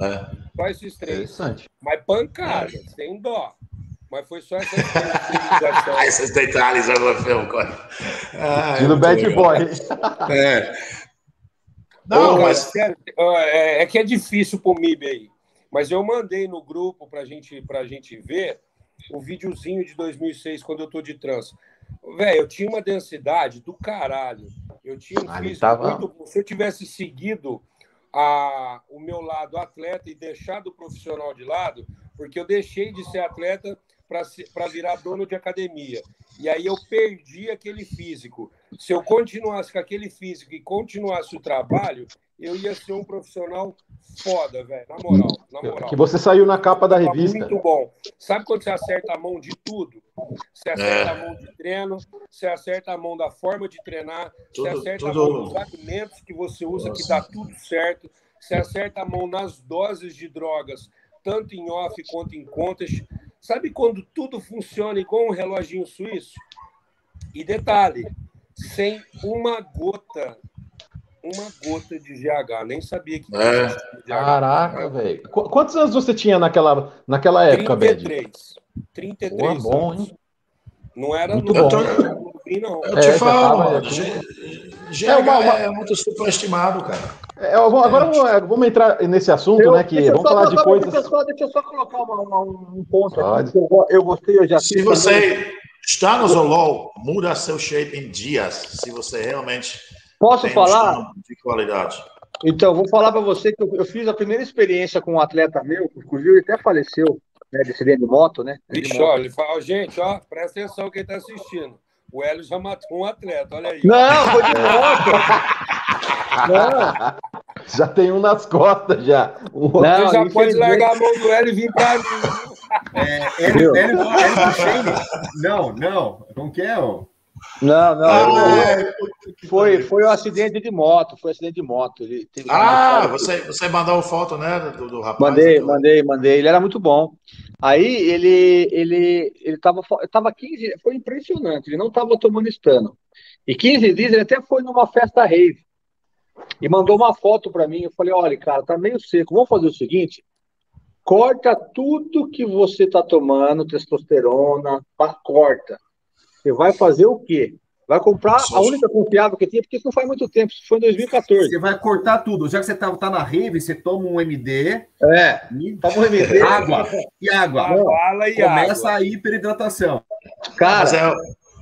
É. Só esses três. Interessante. Mas pancada, sem dó. Mas foi só essa esses detalhes eu não filme. Ah, muito Bad. Boy. É. Não, mas é, é que é difícil pro MIB aí. Mas eu mandei no grupo pra gente, pra gente ver o videozinho de 2006, quando eu tô de trans. Velho, eu tinha uma densidade do caralho. Eu tinha um Ah, tava- muito bom. Se eu tivesse seguido a, o meu lado atleta e deixado o profissional de lado, porque eu deixei de ser atleta para virar dono de academia. E aí eu perdi aquele físico. Se eu continuasse com aquele físico e continuasse o trabalho, eu ia ser um profissional foda, velho. Na moral, na moral. Que você saiu na capa da Tá revista. Muito bom. Sabe quando você acerta a mão de tudo? Você acerta É. a mão de treino, você acerta a mão da forma de treinar, você Tudo- acerta tudo- a mão dos alimentos que você usa, que dá tudo certo, você acerta a mão nas doses de drogas tanto em off quanto em contas. Sabe quando tudo funciona igual um reloginho suíço? E detalhe, sem uma gota, uma gota de GH. Nem sabia que É. GH. Caraca, velho. Qu- Quantos anos você tinha naquela, naquela época, Bed? 33. 33 Pô, bom, anos. hein? Não era Muito novo, bom. Não. Eu É, te já falo, GH É uma- uma- é muito superestimado, cara. É, agora vamos, é, vamos entrar nesse assunto, Eu- né? Que deixa eu vamos só- falar de só- coisas. Deixa eu só, deixa eu só colocar uma- uma- um ponto Pode. aqui. Eu, eu gostei, eu já Se fiz também. você está no Zolol, muda seu shape em dias. Se você realmente Posso tem um falar? estômago de qualidade. Então, vou falar para você que eu, eu fiz a primeira experiência com um atleta meu, que inclusive ele até faleceu, né, de de moto, né? Moto. olha, ele fala, ó, gente, ó, presta atenção quem tá assistindo. O Hélio já matou um atleta, olha aí. Não, foi de moto. Não, Já tem um nas costas já. Um- Não, Você já pode largar a mão do Hélio e vir pra mim. É, Hélio, Hélio, Hélio Duchesne? Não, não. Como que é? ó? Não, não. Ah, eu- foi, foi um acidente de moto, foi um acidente de moto. Ele teve Ah, você, você mandou foto, né, do, do rapaz? Mandei, do- mandei, mandei. Ele era muito bom. Aí ele ele ele tava tava 15, foi impressionante. Ele não estava tomando estano. E 15 dias ele até foi numa festa rave e mandou uma foto para mim. Eu falei: "Olha, cara, tá meio seco. Vamos fazer o seguinte: corta tudo que você tá tomando, testosterona, corta. Você vai fazer o quê? Vai comprar a única confiável que tinha, porque isso não faz muito tempo, isso foi em 2014. Você vai cortar tudo. Já que você tá, tá na rave, você toma um MD É, e toma um remédio. água. E água. A bala e Começa água. a hiperidratação. Cara, Mas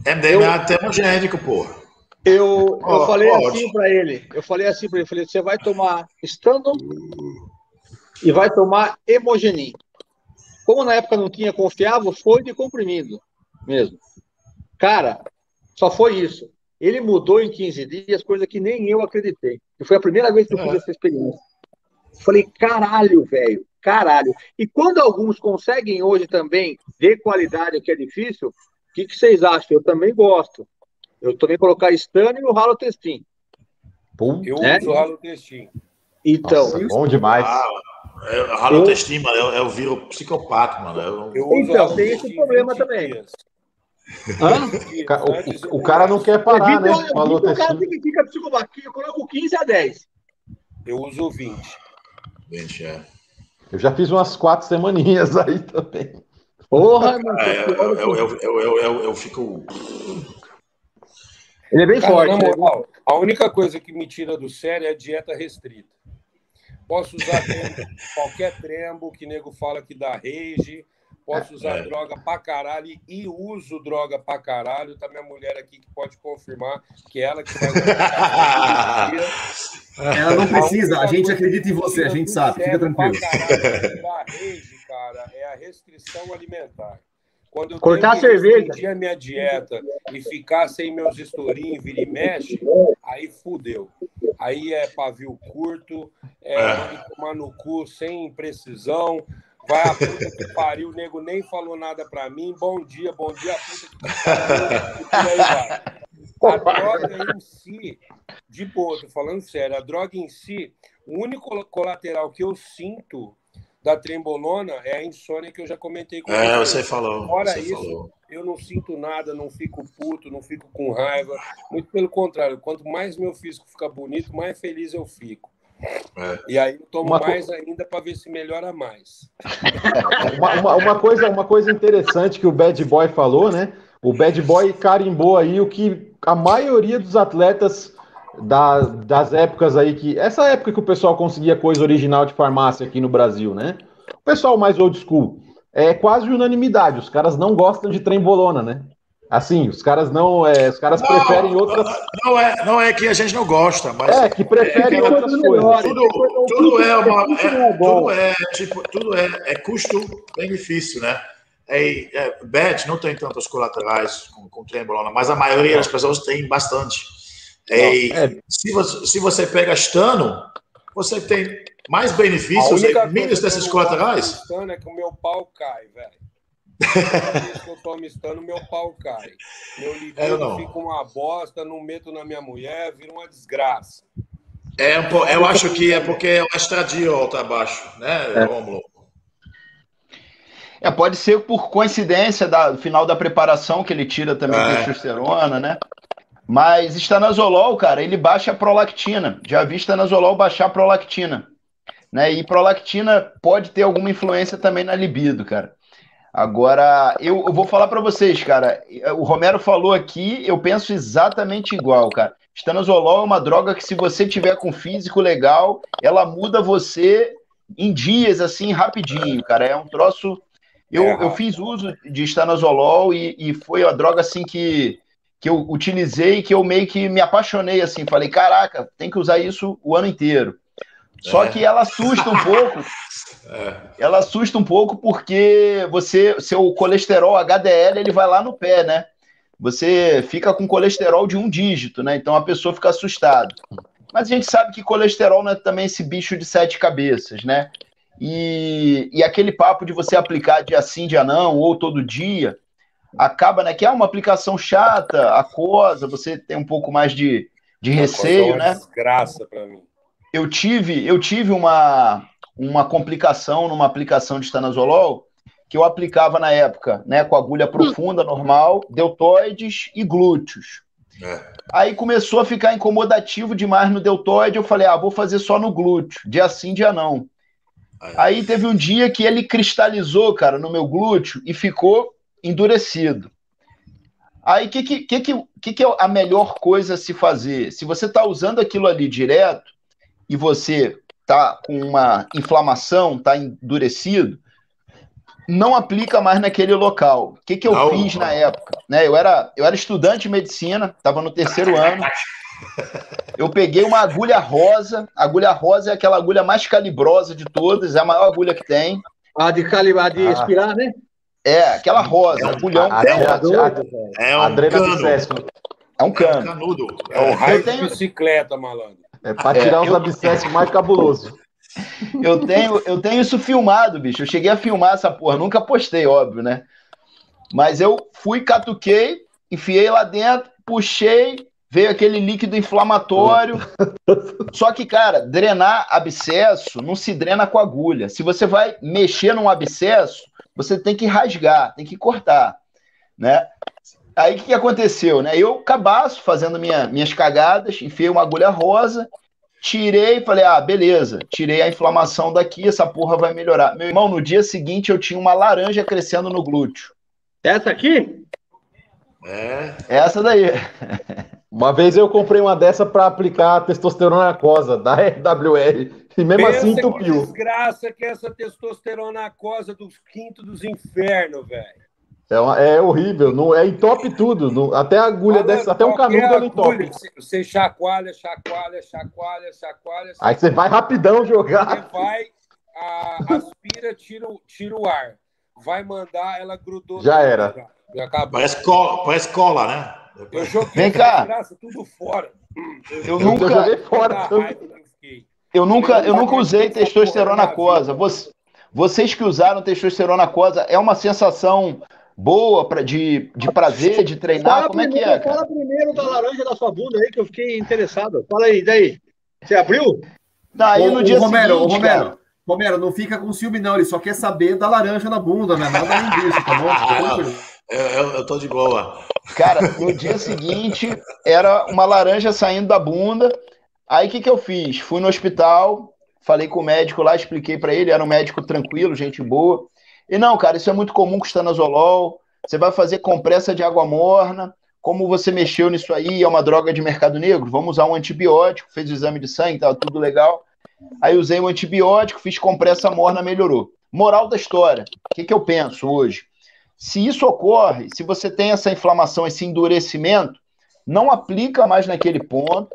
é, MDMA é termogênico, pô. Eu, eu falei pode. assim para ele, eu falei assim para ele, falei, você vai tomar Stano e vai tomar Hemogenin. Como na época não tinha confiável, foi de comprimido mesmo. Cara, só foi isso. Ele mudou em 15 dias, coisa que nem eu acreditei. E foi a primeira vez que eu fiz É. essa experiência. Falei, caralho, velho, caralho. E quando alguns conseguem hoje também de qualidade, o que é difícil, o que, que vocês acham? Eu também gosto. Eu também colocar estano e o ralotestin. Pum. Eu É? uso o halotestin. Então, Nossa, bom demais. Ah, é, halotestin, mano, é, é o vírus psicopata, mano. É Eu uso Então, tem esse problema 20 também. dias. 20. O o- o, cara não quer parar, né? Falou o cara assim. que fica psicopata. Eu coloco 15 a 10. Eu uso 20. Gente, é. Eu já fiz umas quatro semaninhas aí também. Porra, mano. É, eu, eu, eu, eu, eu, fico. Ele é bem Cara, forte. na né? moral, a única coisa que me tira do sério é a dieta restrita. Posso usar trembo, qualquer trembo que nego fala que dá rage. Posso usar É. droga pra caralho e uso droga pra caralho. Tá minha mulher aqui que pode confirmar que é ela que faz a Ela não precisa, a gente acredita em você, a gente sabe, fica tranquilo. Da rage, cara, é a restrição alimentar. Quando eu Cortar a cerveja. a minha dieta e ficar sem meus estourinhos, vira e mexe, aí fudeu. Aí é pavio curto, é, É. tomar no cu sem precisão. Vai a puta que pariu, o nego nem falou nada pra mim. Bom dia, bom dia, puta que pariu. A droga em si, de boa, tô falando sério, a droga em si, o único colateral que eu sinto da trembolona é a insônia que eu já comentei com É, você. você falou. Fora você isso, falou. eu não sinto nada, não fico puto, não fico com raiva. Muito pelo contrário, quanto mais meu físico fica bonito, mais feliz eu fico. É. E aí eu tomo Uma co- mais ainda para ver se melhora mais. Uma, uma- uma coisa, uma coisa interessante que o Bad Boy falou, né? O Bad Boy carimbou aí o que a maioria dos atletas da- das épocas aí que. Essa época que o pessoal conseguia coisa original de farmácia aqui no Brasil, né? O pessoal mais old school. É quase unanimidade. Os caras não gostam de trembolona, né? Assim, os caras não. é, os caras Não, preferem outras. Não é, não é que a gente não gosta, mas É, que preferem É, outras tudo coisas. tudo, tudo é uma, Tudo é, é tudo é tipo, tudo é, é custo-benefício, né? É, é, bad não tem tantos colaterais com, com trembolona, mas a maioria das pessoas tem bastante. É, É. se, você, se você pega estano, você tem mais benefícios e menos não colaterais. estano é que o meu pau cai, velho. Toda vez que eu tomo estano, meu pau cai. Meu Eu libido não. fica uma bosta, não meto na minha mulher, vira uma desgraça. É, eu acho que é porque o estradio está abaixo, né, Romulo? É, pode ser por coincidência da, do final da preparação que ele tira também É. testosterona, né? Mas estanazolol, cara, ele baixa a prolactina. Já vi estanazolol baixar a prolactina. Né? E prolactina pode ter alguma influência também na libido, cara. Agora, eu, eu vou falar pra vocês, cara. O Romero falou aqui, eu penso exatamente igual, cara. Estanazolol é uma droga que, se você tiver com físico legal, ela muda você em dias, assim, rapidinho, cara. É um troço. Eu, eu fiz uso de estanazolol e, e foi a droga, assim, que, que eu utilizei, que eu meio que me apaixonei, assim. Falei, caraca, tem que usar isso o ano inteiro. Só É. que ela assusta um pouco É. ela assusta um pouco porque você, seu colesterol HDL, ele vai lá no pé, né? Você fica com colesterol de um dígito, né? Então a pessoa fica assustada. Mas a gente sabe que colesterol não é também esse bicho de sete cabeças, né? E, e aquele papo de você aplicar dia sim, dia não, ou todo dia, acaba, né? Que é uma aplicação chata, aquosa, você tem um pouco mais de, de receio, Uma né? Desgraça pra mim. eu tive, eu tive uma, uma complicação numa aplicação de estanazolol que eu aplicava na época, né, com agulha profunda, normal, deltoides e glúteos. É. Aí começou a ficar incomodativo demais no deltoide, eu falei, ah, vou fazer só no glúteo, dia sim, dia não. Aí. Aí teve um dia que ele cristalizou, cara, no meu glúteo e ficou endurecido. Aí o que, que, que, que, que que é a melhor coisa a se fazer? Se você está usando aquilo ali direto e você está com uma inflamação, está endurecido, não aplica mais naquele local. O que, que eu Não. fiz na época? Né, eu, era, eu era estudante de medicina, estava no terceiro ano. Eu peguei uma agulha rosa. A agulha rosa é aquela agulha mais calibrosa de todas, é a maior agulha que tem. A de calibrar, de Ah. expirar, né? É, aquela rosa, agulhão. A- a- é, É um cano. Bissesco. um É um cano. canudo. É o É. raio Eu tenho- de bicicleta, malandro. É pra tirar os eu- abscessos mais cabulosos. Eu tenho, eu tenho isso filmado, bicho. Eu cheguei a filmar essa porra, nunca postei, óbvio, né? Mas eu fui, catuquei, enfiei lá dentro, puxei, veio aquele líquido inflamatório. Só que, cara, drenar abscesso não se drena com agulha. Se você vai mexer num abscesso, você tem que rasgar, tem que cortar, né? Aí o que, que aconteceu, né? Eu, cabaço, fazendo minha- minhas cagadas, enfiei uma agulha rosa, tirei e falei, ah, beleza, tirei a inflamação daqui, essa porra vai melhorar. Meu irmão, no dia seguinte eu tinha uma laranja crescendo no glúteo. Essa aqui? É. Essa daí. Uma vez eu comprei uma dessa pra aplicar a testosterona aquosa da RWR. E mesmo Pensa assim que entupiu. desgraça que é essa testosterona aquosa dos quintos dos infernos, velho. É, uma- é horrível. Não, é entope tudo. não- até a agulha Malandro, dessa, até um canudo agulha, entope. Você você chacoalha, chacoalha, chacoalha, chacoalha. Aí você vai rapidão jogar. Você vai, a- aspira, tira, o- tira o ar. Vai mandar, ela grudou. Já era. lugar. Já acabou. Parece cola, parece cola, né? Eu joguei Vem cá. desgraça tudo fora. Eu Eu nunca, joguei fora. Eu nunca, eu nunca usei testosterona. Você- Vocês que usaram testosterona aquosa, é uma sensação boa pra, de, de prazer, de treinar? Fala Como é que é, cara? Fala primeiro da laranja da sua bunda aí, que eu fiquei interessado. Fala aí, daí. Você abriu? Daí no ô, dia Romero, seguinte, Romero, cara, Romero, não fica com ciúme, não. Ele só quer saber da laranja na bunda, não é nada além disso, tá bom? Tranquilo. Eu, eu, eu tô de boa. Cara, no dia seguinte era uma laranja saindo da bunda. Aí o que, que eu fiz? Fui no hospital, falei com o médico lá, expliquei pra ele, era um médico tranquilo, gente boa. E não, cara, isso é muito comum com estanozolol. Você vai fazer compressa de água morna. Como você mexeu nisso aí, é uma droga de mercado negro, vamos usar um antibiótico. Fez o exame de sangue, tava tudo legal. Aí usei um antibiótico, fiz compressa morna, melhorou. Moral da história, o que, que eu penso hoje? Se isso ocorre, se você tem essa inflamação, esse endurecimento, não aplica mais naquele ponto,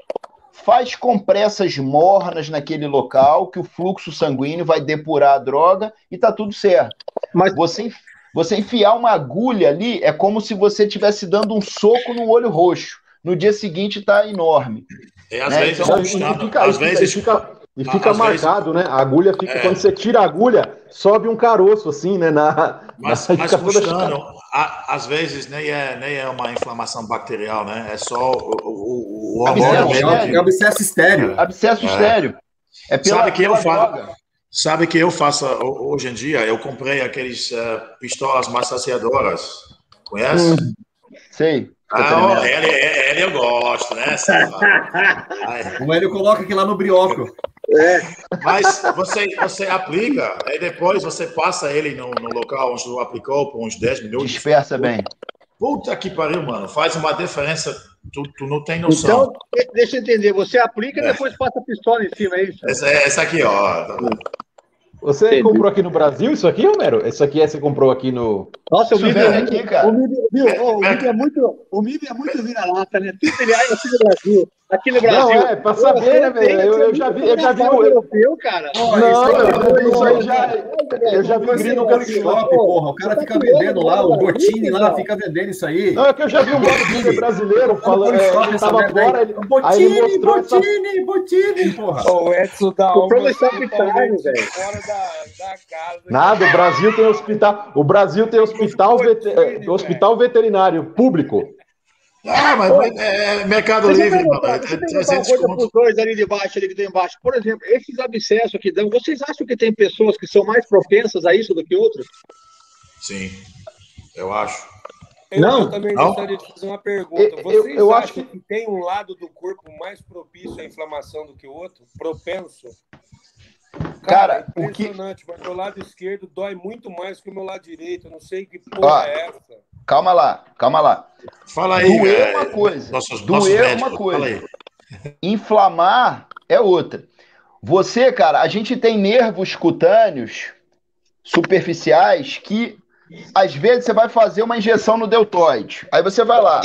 faz compressas mornas naquele local, que o fluxo sanguíneo vai depurar a droga e tá tudo certo. Mas- você, você enfiar uma agulha ali é como se você estivesse dando um soco no olho roxo. No dia seguinte tá enorme. E às É, vezes, então, puxando, fica, às vezes fica, e fica às marcado, né? A agulha fica. É. Quando você tira a agulha, sobe um caroço, assim, né? Na, Mas, na- mas a- às vezes nem é, nem é uma inflamação bacterial, né? É só o, o, o Abscesso, hormônio mesmo. É um abscesso estéreo. Abscesso É. estéreo. É pela, Sabe que eu droga. Sabe que eu faço ho- hoje em dia? Eu comprei aqueles eh, pistolas massageadoras. Conhece? Sei. Fica Ah, tremendo. ele, ele eu gosto, né? O Hélio coloca aqui lá no brioco. Mas você, você aplica, aí depois você passa ele no, no local onde tu aplicou por uns 10 minutos. Dispersa bem. Puta que pariu, mano. Faz uma diferença. Tu, tu não tem noção. Então, de- deixa eu entender. Você aplica e É. depois passa a pistola em cima, é isso? Essa, essa aqui, ó. Você Entendi. comprou aqui no Brasil isso aqui, Romero? Isso aqui é você comprou aqui no. Nossa, o Isso MIB vem é, aqui, muito- cara. o MIB, viu? Ó, o MIB é muito, o é muito vira-lata, né? Tudo ele é aqui no Brasil. Aqui no Brasil. Não, é, pra saber, né, velho? Eu, eu já vi, eu já vi. o Eu, europeu, cara. não, eu, isso aí já. Eu já vi gringo no que gun shop, porra. O cara fica vendendo lá, o Botini lá fica vendendo isso aí. Não, é que eu já vi um bodybuilder brasileiro falando. É, ele tava fora, ele, Botini. Botini, Botini, porra. O Edson Comprou no totalmente Time, velho. fora da, da casa. Nada, o Brasil tem hospital. O Brasil tem hospital, é, hospital veterinário público. Ah, mas é, é Mercado Deixa Livre, mano. É deixa eu perguntar uma 300 coisa para conto. os dois ali de baixo, ali que tem embaixo. Por exemplo, esses abscessos que dão, vocês acham que tem pessoas que são mais propensas a isso do que outras? Sim, eu acho. Eu, Não? também Não? gostaria de fazer uma pergunta. Eu- eu- Vocês eu acham acho que- que... tem um lado do corpo mais propício à inflamação do que o outro? Propenso? Cara, é o que- impressionante, mas meu lado esquerdo dói muito mais que o meu lado direito. Eu não sei que porra Ó, é essa. Calma lá, calma lá. Fala aí. Doer é uma coisa. Nossos, Doer é uma coisa. Inflamar é outra. Você, cara, a gente tem nervos cutâneos superficiais que às vezes você vai fazer uma injeção no deltoide. Aí você vai lá.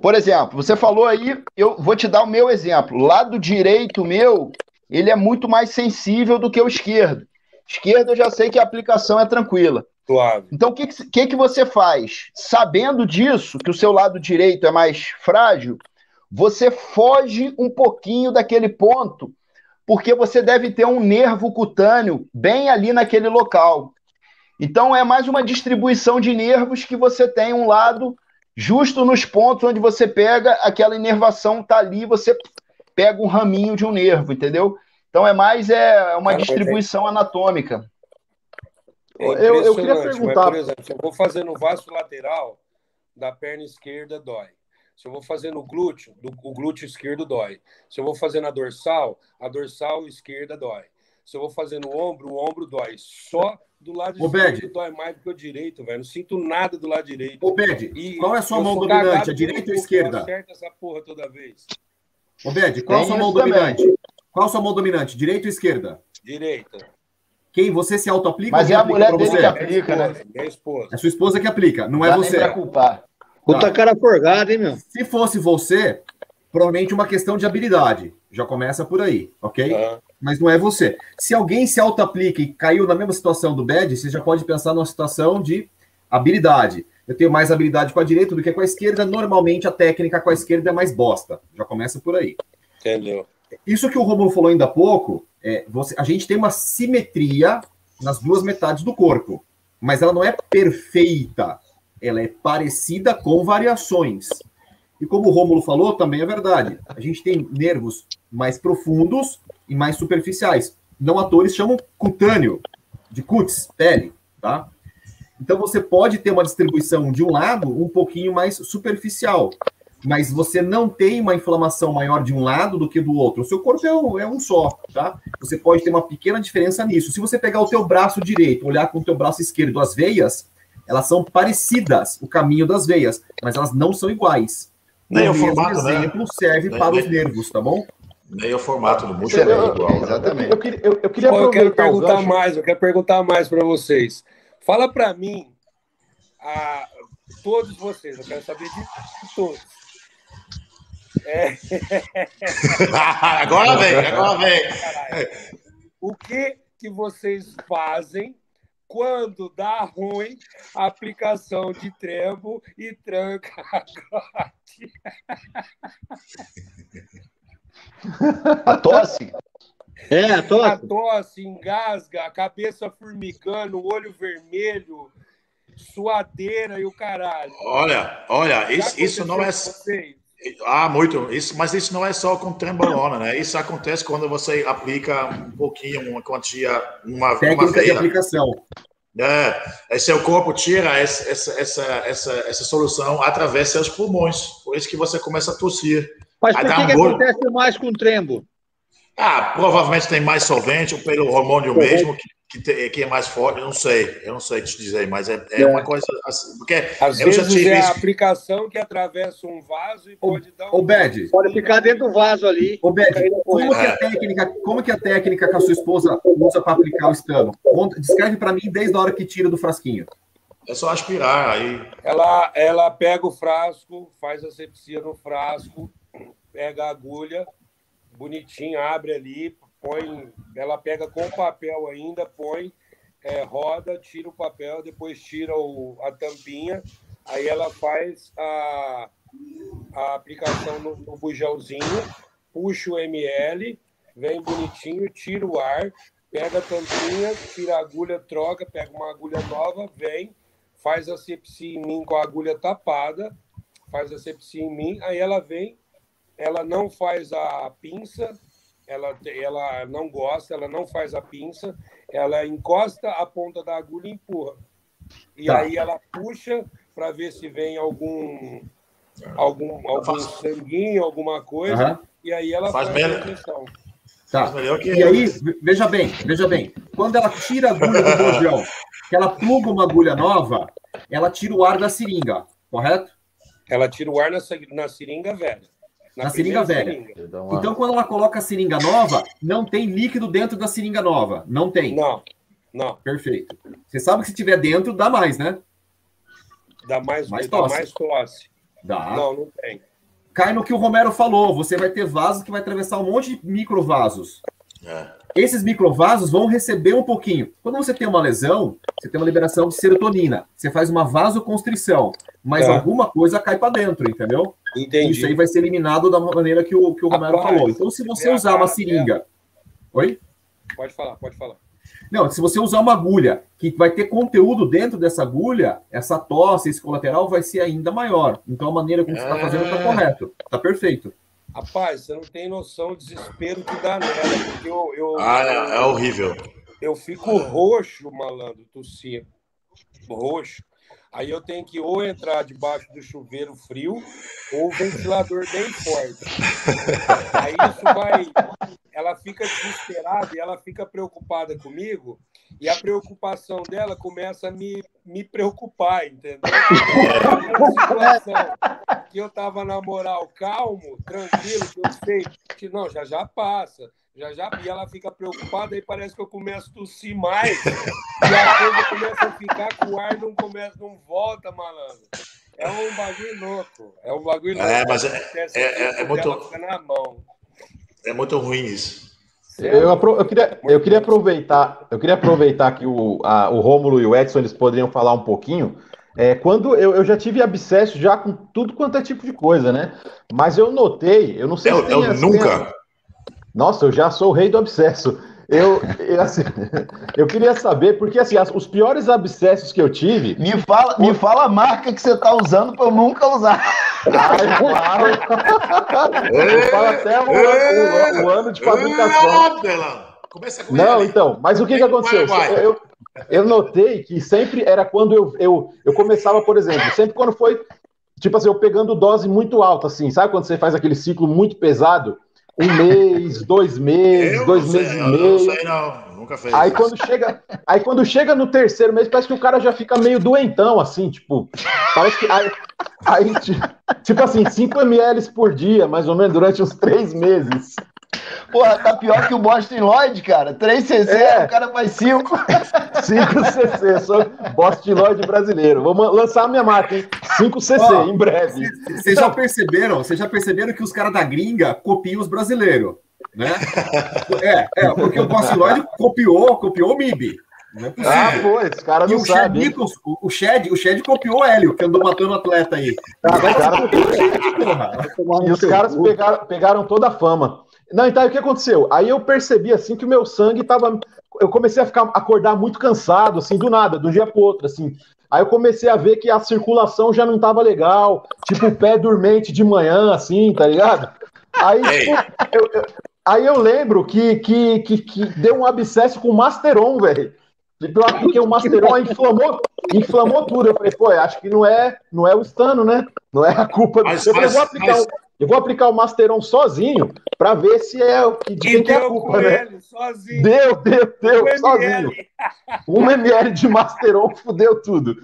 Por exemplo, você falou aí, eu vou te dar o meu exemplo. Lado direito meu, ele é muito mais sensível do que o esquerdo. Esquerdo eu já sei que a aplicação é tranquila. Suave. Então, o que, que, que você faz? Sabendo disso, que o seu lado direito é mais frágil, você foge um pouquinho daquele ponto, porque você deve ter um nervo cutâneo bem ali naquele local. Então, é mais uma distribuição de nervos que você tem um lado justo nos pontos onde você pega aquela inervação, tá ali, você pega um raminho de um nervo, entendeu? Então, é mais é uma é- distribuição anatômica. É Eu- eu queria impressionante, perguntar- Mas, por exemplo, se eu vou fazer no vaso lateral da perna esquerda, dói. Se eu vou fazer no glúteo, do, o glúteo esquerdo dói. Se eu vou fazer na dorsal, a dorsal esquerda dói. Se eu vou fazer no ombro, o ombro dói. Só do lado Ô, Bed. esquerdo dói mais do que o direito, velho. Não sinto nada do lado direito. Ô, Bed, E qual é a sua mão dominante, a direita ou a esquerda? Eu acerto essa porra toda vez. Ô, Bed, qual a Tem sua mão isso também. dominante? Qual a sua mão dominante, direita ou esquerda? Direita. Quem você se auto-aplica? Mas é a aplica mulher pra dele você? que aplica, né? esposa, Minha esposa. É sua esposa que aplica, não é você. pra culpar. Puta cara forgada, hein, meu? Se fosse você, provavelmente uma questão de habilidade. Já começa por aí, ok? Ah, Mas não é você. Se alguém se auto-aplica e caiu na mesma situação do bad, você já pode pensar numa situação de habilidade. Eu tenho mais habilidade com a direita do que com a esquerda. Normalmente a técnica com a esquerda é mais bosta. Já começa por aí. entendeu? Isso que o Romulo falou ainda há pouco, é, você- a gente tem uma simetria nas duas metades do corpo, mas ela não é perfeita. Ela é parecida com variações. E como o Rômulo falou, também é verdade. A gente tem nervos mais profundos e mais superficiais. Não atores chamam cutâneo, de cutis, pele, tá? Então você pode ter uma distribuição de um lado um pouquinho mais superficial, mas você não tem uma inflamação maior de um lado do que do outro. O seu corpo é um, é um só, tá? Você pode ter uma pequena diferença nisso. Se você pegar o teu braço direito, olhar com o teu braço esquerdo, as veias, elas são parecidas, o caminho das veias, mas elas não são iguais. Nem o mesmo formato, né? exemplo serve Nem- para os nem- nervos, tá bom? Nem o formato do músculo é igual. né? Exatamente. Eu, queria- eu- eu queria Pô, eu quero o perguntar gancho. mais, eu quero perguntar mais para vocês. Fala para mim, a, todos vocês, eu quero saber de todos. É, agora vem, agora vem. O que que vocês fazem quando dá ruim a aplicação de trembo e tranca a glote? A tosse? É, A tosse. tosse, engasga, a cabeça formigando, o olho vermelho, suadeira e o caralho. Olha, olha, Já isso, isso não é. vocês? Ah, muito. Isso, mas isso não é só com trembolona, né? Isso acontece quando você aplica um pouquinho, uma quantia, uma, Técnica uma de veia. aplicação. É, aí seu corpo tira essa, essa, essa, essa, solução através dos seus pulmões. Por isso que você começa a tossir. Mas por que, que acontece mais com trembo? Ah, provavelmente tem mais solvente ou pelo hormônio mesmo, que, que, que é mais forte. Eu não sei, eu não sei te dizer, mas é, é uma coisa assim. Porque Às eu já vezes tive é a aplicação que atravessa um vaso e pode dar Ô, um. Bed, Pode ficar dentro do vaso ali. ô, Bed, Cair na como que, a técnica, como que a técnica que a sua esposa usa para aplicar o estano? Conta- Descreve para mim desde a hora que tira do frasquinho. É só aspirar aí. Ela, ela pega o frasco, faz a sepsia no frasco, pega a agulha, bonitinho, abre ali, põe. Ela pega com papel ainda, põe, é, roda, tira o papel, depois tira o, a tampinha, aí ela faz a, a aplicação no, no bujãozinho, puxa o ml, vem bonitinho, tira o ar, pega a tampinha, tira a agulha, troca, pega uma agulha nova, vem, faz a sepsia em mim com a agulha tapada, faz a sepsia em mim, aí ela vem, ela não faz a pinça, ela, ela não gosta, ela não faz a pinça, ela encosta a ponta da agulha e empurra. E Tá. aí ela puxa para ver se vem algum algum, algum sanguinho, alguma coisa, Aham. e aí ela Faz faz. Tá. Melhor que E aí, ve- veja bem, veja bem. Quando ela tira a agulha do bujão, que ela pluga uma agulha nova, ela tira o ar da seringa, correto? Ela tira o ar na, na seringa velha. Na seringa primeira velha. seringa. Então, quando ela coloca a seringa nova, não tem líquido dentro da seringa nova. Não tem. Não, não. Perfeito. Você sabe que se tiver dentro, dá mais, né? Dá mais, Mais dá tosse. mais tosse. Dá. Não, não tem. Cai no que o Romero falou. Você vai ter vasos que vai atravessar um monte de microvasos. É. Esses microvasos vão receber um pouquinho. Quando você tem uma lesão, você tem uma liberação de serotonina. Você faz uma vasoconstrição, mas Tá. alguma coisa cai para dentro, entendeu? Entendi. Isso aí vai ser eliminado da maneira que o, que o Romero Rapaz, falou. Então, se você é usar uma cara seringa. Oi? Pode falar, pode falar. Não, se você usar uma agulha que vai ter conteúdo dentro dessa agulha, essa tosse, esse colateral vai ser ainda maior. Então a maneira como você está fazendo está Ah. correto. Está perfeito. Rapaz, você não tem noção do desespero que dá nela, porque eu, eu, Ah, é, é horrível. eu fico roxo, malandro, tossir. Roxo. Aí eu tenho que ou entrar debaixo do chuveiro frio ou ventilador bem forte. Aí isso vai. Ela fica desesperada e ela fica preocupada comigo, e a preocupação dela começa a me, me preocupar, entendeu? Situação que eu tava na moral calmo, tranquilo, que eu sei que não, já já passa. Já já, e ela fica preocupada, aí parece que eu começo a tossir mais. E a coisa começa a ficar com o ar não começa, não volta, malandro. É um bagulho louco. É um bagulho louco. É, mas é- é- é- é muito-. É muito ruim isso. Eu, eu queria, eu queria aproveitar, eu queria aproveitar que o, a- o Rômulo e o Edson eles poderiam falar um pouquinho. É, quando eu, eu já tive abscesso já com tudo quanto é tipo de coisa, né? Mas eu notei, eu não sei Eu, se tem eu nunca. Nossa, eu já sou o rei do abscesso. Eu, eu, assim, eu queria saber, porque assim, as- os piores abscessos que eu tive. Me fala, me fala a marca que você tá usando para eu nunca usar. Ai, claro. Eu falo até o, ano- o- o ano de fabricação. Começa com Não, então, mas o que, que aconteceu? Eu, eu notei que sempre era quando eu, eu, eu começava, por exemplo, sempre quando foi, tipo assim, eu pegando dose muito alta, assim, sabe quando você faz aquele ciclo muito pesado? Um mês, dois meses, Eu dois não sei, meses e eu não meio. sei, não. Nunca fez. Aí isso. quando chega, aí quando chega no terceiro mês, parece que o cara já fica meio doentão, assim, tipo, parece que aí, aí, ti- tipo assim, 5 ml por dia, mais ou menos, durante uns três meses. Porra, tá pior que o Boston Lloyd, cara. 3 cc, É. o cara faz 5. 5 cc, sou Boston Lloyd brasileiro. Vou lançar a minha marca, hein? 5 cc, Ó, em breve. Vocês já perceberam? Vocês já perceberam que os caras da gringa copiam os brasileiros, né? É, é, porque o Boston Lloyd copiou, copiou o MIB. Não é possível. Ah, foi, os caras E não o Chad sabem. hein? Nichols, o, o Chad, o Chad copiou o Hélio, que andou matando atleta aí. Os caras- Porra. E os caras pegaram, pegaram toda a fama. Não, então o que aconteceu? Aí eu percebi assim que o meu sangue tava. Eu comecei a ficar acordar muito cansado, assim, do nada, de um dia pro outro, assim. Aí eu comecei a ver que a circulação já não tava legal, tipo o pé dormente de manhã, assim, tá ligado? Aí, eu, eu- aí eu lembro que, que, que, que deu um abscesso com o Masteron, velho. Apliquei o Masteron, aí inflamou, inflamou tudo. Eu falei, pô, eu acho que não é, não é o estano, né? Não é a culpa do. Mas- eu, falei, eu vou mas- aplicar mas- eu vou aplicar o Masteron sozinho pra ver se é o que de quem é a culpa, né? ele, sozinho. Deu, deu, deu, Um sozinho. ml. Um ml de Masteron fudeu tudo.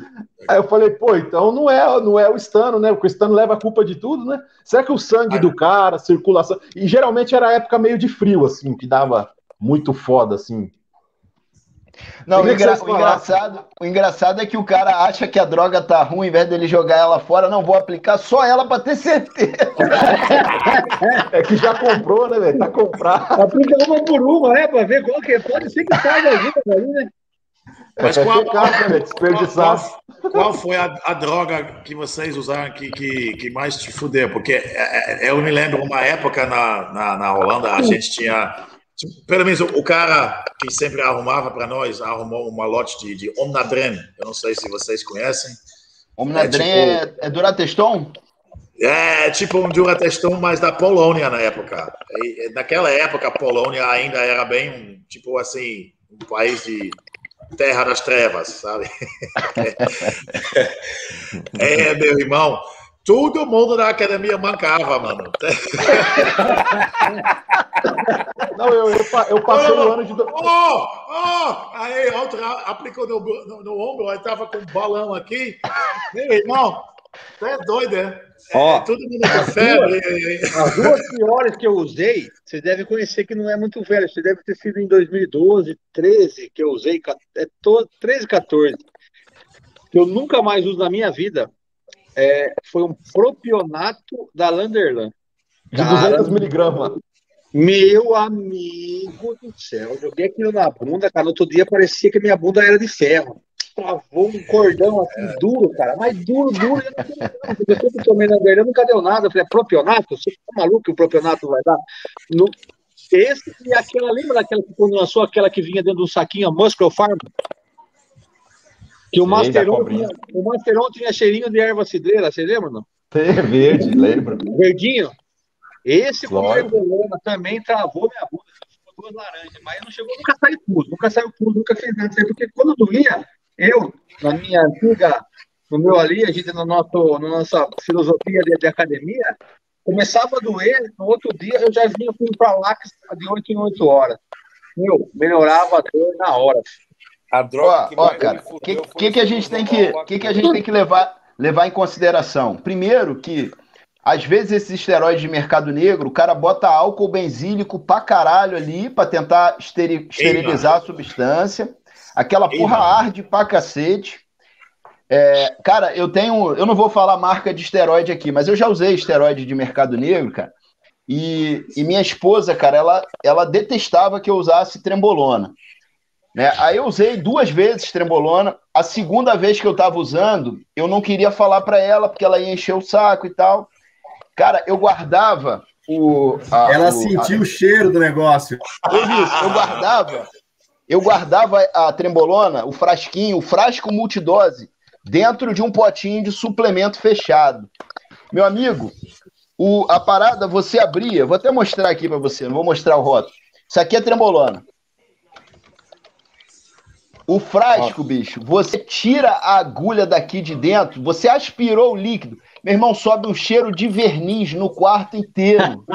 Aí eu falei, pô, então não é, não é o estano, né? Porque o estano leva a culpa de tudo, né? Será que o sangue do cara, a circulação. E geralmente era época meio de frio, assim, que dava muito foda, assim. Não, o, engra- o engraçado, o engraçado é que o cara acha que a droga tá ruim, ao invés dele jogar ela fora, não, vou aplicar só ela pra ter certeza. É que já comprou, né, velho? Tá comprado. Aplica uma por uma, né? Pra ver qual que é. Pode ser que saia ali, né? Mas qual, pecado, né, velho? Desperdiçar. qual, qual foi a, a droga que vocês usaram que, que, que mais te fudeu? Porque é, é, eu me lembro uma época na, na, na Holanda, a gente tinha. Tipo, Pelo menos o, cara que sempre arrumava para nós arrumou uma lote de, de Omnadren. Eu não sei se vocês conhecem. Omnadren É, é, é Durateston? É tipo um Durateston, mas da Polônia na época. E, naquela época, a Polônia ainda era bem, um, tipo assim, um país de terra das trevas, sabe? é, meu irmão, todo mundo na academia mancava, mano. Não, eu, eu, eu passei o ano de. Oh, oh! Aí, outro aplicou no, no, no ombro, aí tava com um balão aqui. Meu irmão, tu é doido, é? Ó, é todo mundo com febre. As duas piores que eu usei, você deve conhecer que não é muito velho. Você deve ter sido em 2012, 13 que eu usei, é to- 13, 14. Que eu nunca mais uso na minha vida. É, foi um propionato da Landerlan. De Cara, 200 miligramas. Meu amigo do céu, eu joguei aquilo na bunda, cara. No outro dia parecia que minha bunda era de ferro. Travou um cordão assim duro, cara, mas duro, duro. Eu não, porque eu tomei na verdade, nunca deu nada. Eu falei, é propionato? Você tá maluco que o propionato vai dar? No- Esse e aquela, lembra daquela que quando lançou aquela que vinha dentro de um saquinho, a Muscle Farm? Que o Masteron, tinha, o Masteron tinha cheirinho de erva cidreira, você lembra, não? É verde, lembra? Verdinho. Esse com também travou minha bunda. Ficou duas laranjas, mas não chegou, nunca saiu pus, nunca saiu pus, nunca fez nada. Porque quando doía, eu, na minha antiga, no meu ali, a gente, no nosso, na nossa filosofia de, de academia, começava a doer, no outro dia eu já vinha com para lá de 8 em 8 horas. Meu, melhorava a dor na hora. A Ó, droga que ó, cara, o que, que, que a gente tem que, que, que a gente tem que levar, levar em consideração? Primeiro que, às vezes, esses esteroides de mercado negro, o cara bota álcool benzílico pra caralho ali pra tentar esteri- esterilizar a substância. Aquela Ei, porra mano. arde pra cacete. É, cara, eu tenho. Eu não vou falar marca de esteroide aqui, mas eu já usei esteroide de mercado negro, cara. E, e minha esposa, cara, ela, ela detestava que eu usasse trembolona. Né? Aí eu usei duas vezes trembolona. A segunda vez que eu tava usando, eu não queria falar para ela, porque ela ia encher o saco e tal. Cara, eu guardava o. a- Ela o- sentiu o cheiro do negócio. eu, eu guardava, eu guardava a trembolona, o frasquinho, o frasco multidose, dentro de um potinho de suplemento fechado. Meu amigo, o, a parada você abria, vou até mostrar aqui para você, não vou mostrar o rótulo. Isso aqui é trembolona. O frasco, bicho, você tira a agulha daqui de dentro, você aspirou o líquido, meu irmão, sobe um cheiro de verniz no quarto inteiro.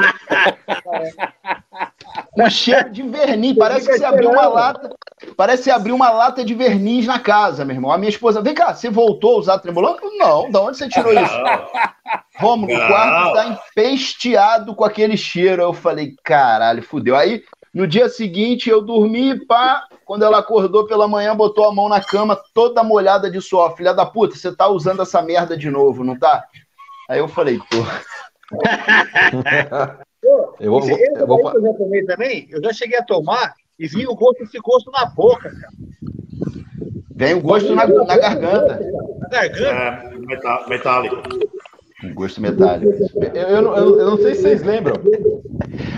Um cheiro de verniz, parece que você abriu uma lata, parece que abriu uma lata de verniz na casa, meu irmão. A minha esposa, vem cá, você voltou a usar trembolona? Eu, Não, da onde você tirou isso? Vamos, o quarto tá empesteado com aquele cheiro. Eu falei, caralho, fudeu. Aí, no dia seguinte, eu dormi, pá. Quando ela acordou pela manhã, botou a mão na cama, toda molhada de suor. Filha da puta, você tá usando essa merda de novo, não tá? Aí eu falei, tô. Eu vou, Esse, esse eu vou eu já tomei também, eu já cheguei a tomar e vi o gosto desse gosto na boca, cara. Vem o gosto na, na garganta. Na garganta. É, metálico. Um gosto metálico. Eu, eu não- eu- eu não sei se vocês lembram.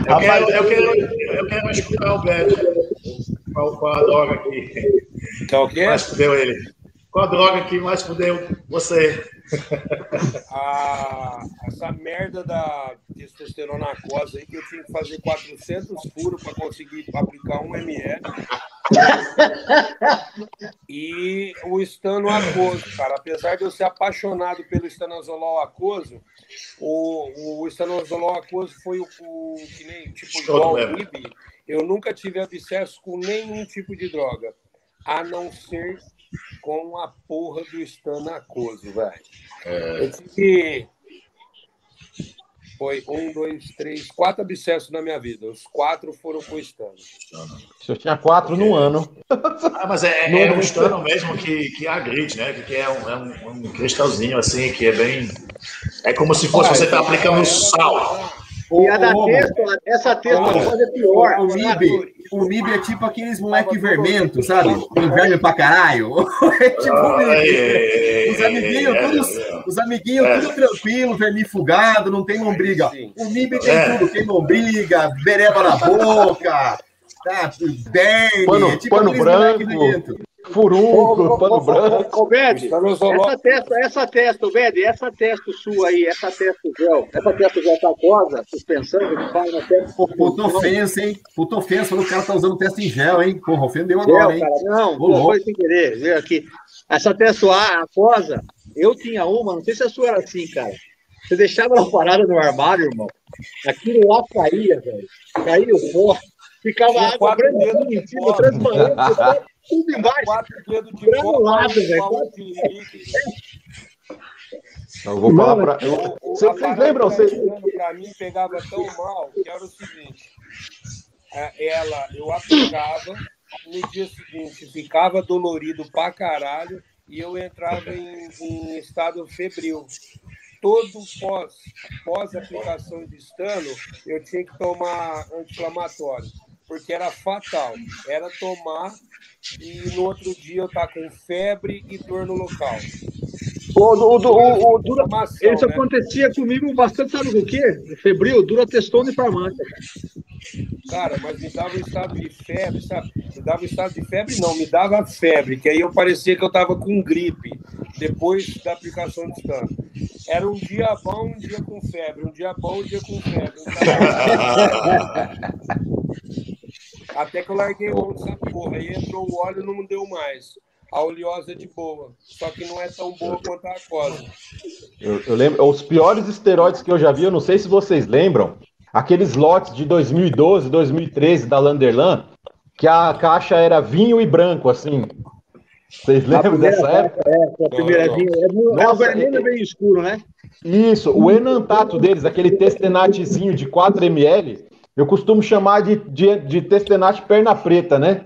Eu quero, eu quero, eu quero escutar o Beto. Qual, qual a droga que Que é mais fudeu ele? Qual a droga que mais fudeu você? a- essa merda da testosterona aquosa aí que eu tinha que fazer 400 furos para conseguir aplicar um ml. e o estano aquoso, cara. Apesar de eu ser apaixonado pelo estanozolol aquoso, o, o estanozolol aquoso foi o, o que nem tipo igual o IB. Eu nunca tive abscesso com nenhum tipo de droga, a não ser com a porra do estano aquoso, velho. Eu tive. Foi um, dois, três, quatro abscessos na minha vida. Os quatro foram com estano. Eu tinha quatro no ano. Ah, mas é, Não, é um estano mesmo que, que agride, né? Que é um, é um, um cristalzinho assim, que é bem. É como se fosse você estar aplicando sal. E a da Ô, ô, texto, essa texto Ô, pode é pior. O MIB, o MIB é tipo aqueles moleque vermento, sabe? Verme pra caralho. É tipo o MIB. Os amiguinhos, todos, os amiguinhos, É. tudo tranquilo, vermifugado, não tem lombriga. O MIB tem É. tudo, tem lombriga, bereba na boca, tá? Berne, Pano- é tipo pano branco. Furunco, pano branco. Ô, Bede, Estanozolol- essa testa, essa testa, Bede, essa testa sua aí, essa testa gel, essa testa gel tá aquosa, suspensão, que fala na testa. Pô, Puta ofensa, hein? Puta ofensa, falou que o cara tá usando testa em gel, hein? Porra, ofendeu Gel, agora, hein? cara, não, foi sem querer, viu aqui. Essa testa a- aquosa, eu tinha uma, não sei se a sua era assim, cara. Você deixava ela parada no armário, irmão. Aquilo lá caía, velho. Caía o pó. Ficava água pó. transparente, tudo embaixo. Quatro dedos de Granulado, velho. Eu vou falar pra. eu- Vocês lembram? que Vocês- tá Pra mim pegava tão mal que era o seguinte: é, ela eu aplicava, no dia seguinte ficava dolorido pra caralho e eu entrava em, em estado febril. Todo pós, pós aplicação de estano, eu tinha que tomar anti-inflamatório, porque era fatal. Era tomar e no outro dia eu tá com febre e dor no local. O, o, o, o, o dura, isso né? acontecia comigo bastante, sabe com o quê? Febril, dura testona e farmácia. Cara, mas me dava um estado de febre, sabe? Me dava um estado de febre, não, me dava febre, que aí eu parecia que eu tava com gripe depois da aplicação de estano. Era um dia bom, um dia com febre, um dia bom, um dia com febre. um dia- Até que eu larguei mão dessa porra. Aí entrou o óleo e não deu mais. A oleosa é de boa, só que não é tão boa quanto a aquosa. Eu, eu lembro, os piores esteroides que eu já vi, eu não sei se vocês lembram, aqueles lotes de 2012, 2013 da Landerlan, que a caixa era vinho e branco, assim. Vocês lembram dessa época? É, a primeira Não, vinha. É, no- é o Nossa, vermelho é- bem escuro, né? Isso, o enantato deles, aquele testenatezinho de 4ml, eu costumo chamar de, de, de testenate perna preta, né?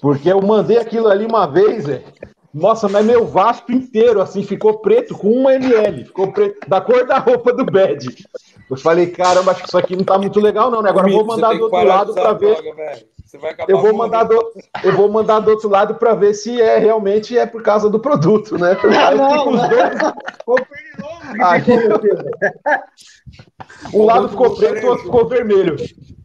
Porque eu mandei aquilo ali uma vez, velho. Nossa, mas meu vasto inteiro, assim, ficou preto com 1 ml. Ficou preto, da cor da roupa do bed. Eu falei, caramba, acho que isso aqui não tá muito legal, não, né? Agora eu vou mandar do outro lado para ver. droga, Eu vou mandar do, eu vou mandar do outro lado para ver se é realmente é por causa do produto, né? Aí eu fiquei com os dois. Aí, um lado ficou preto, o outro ficou vermelho.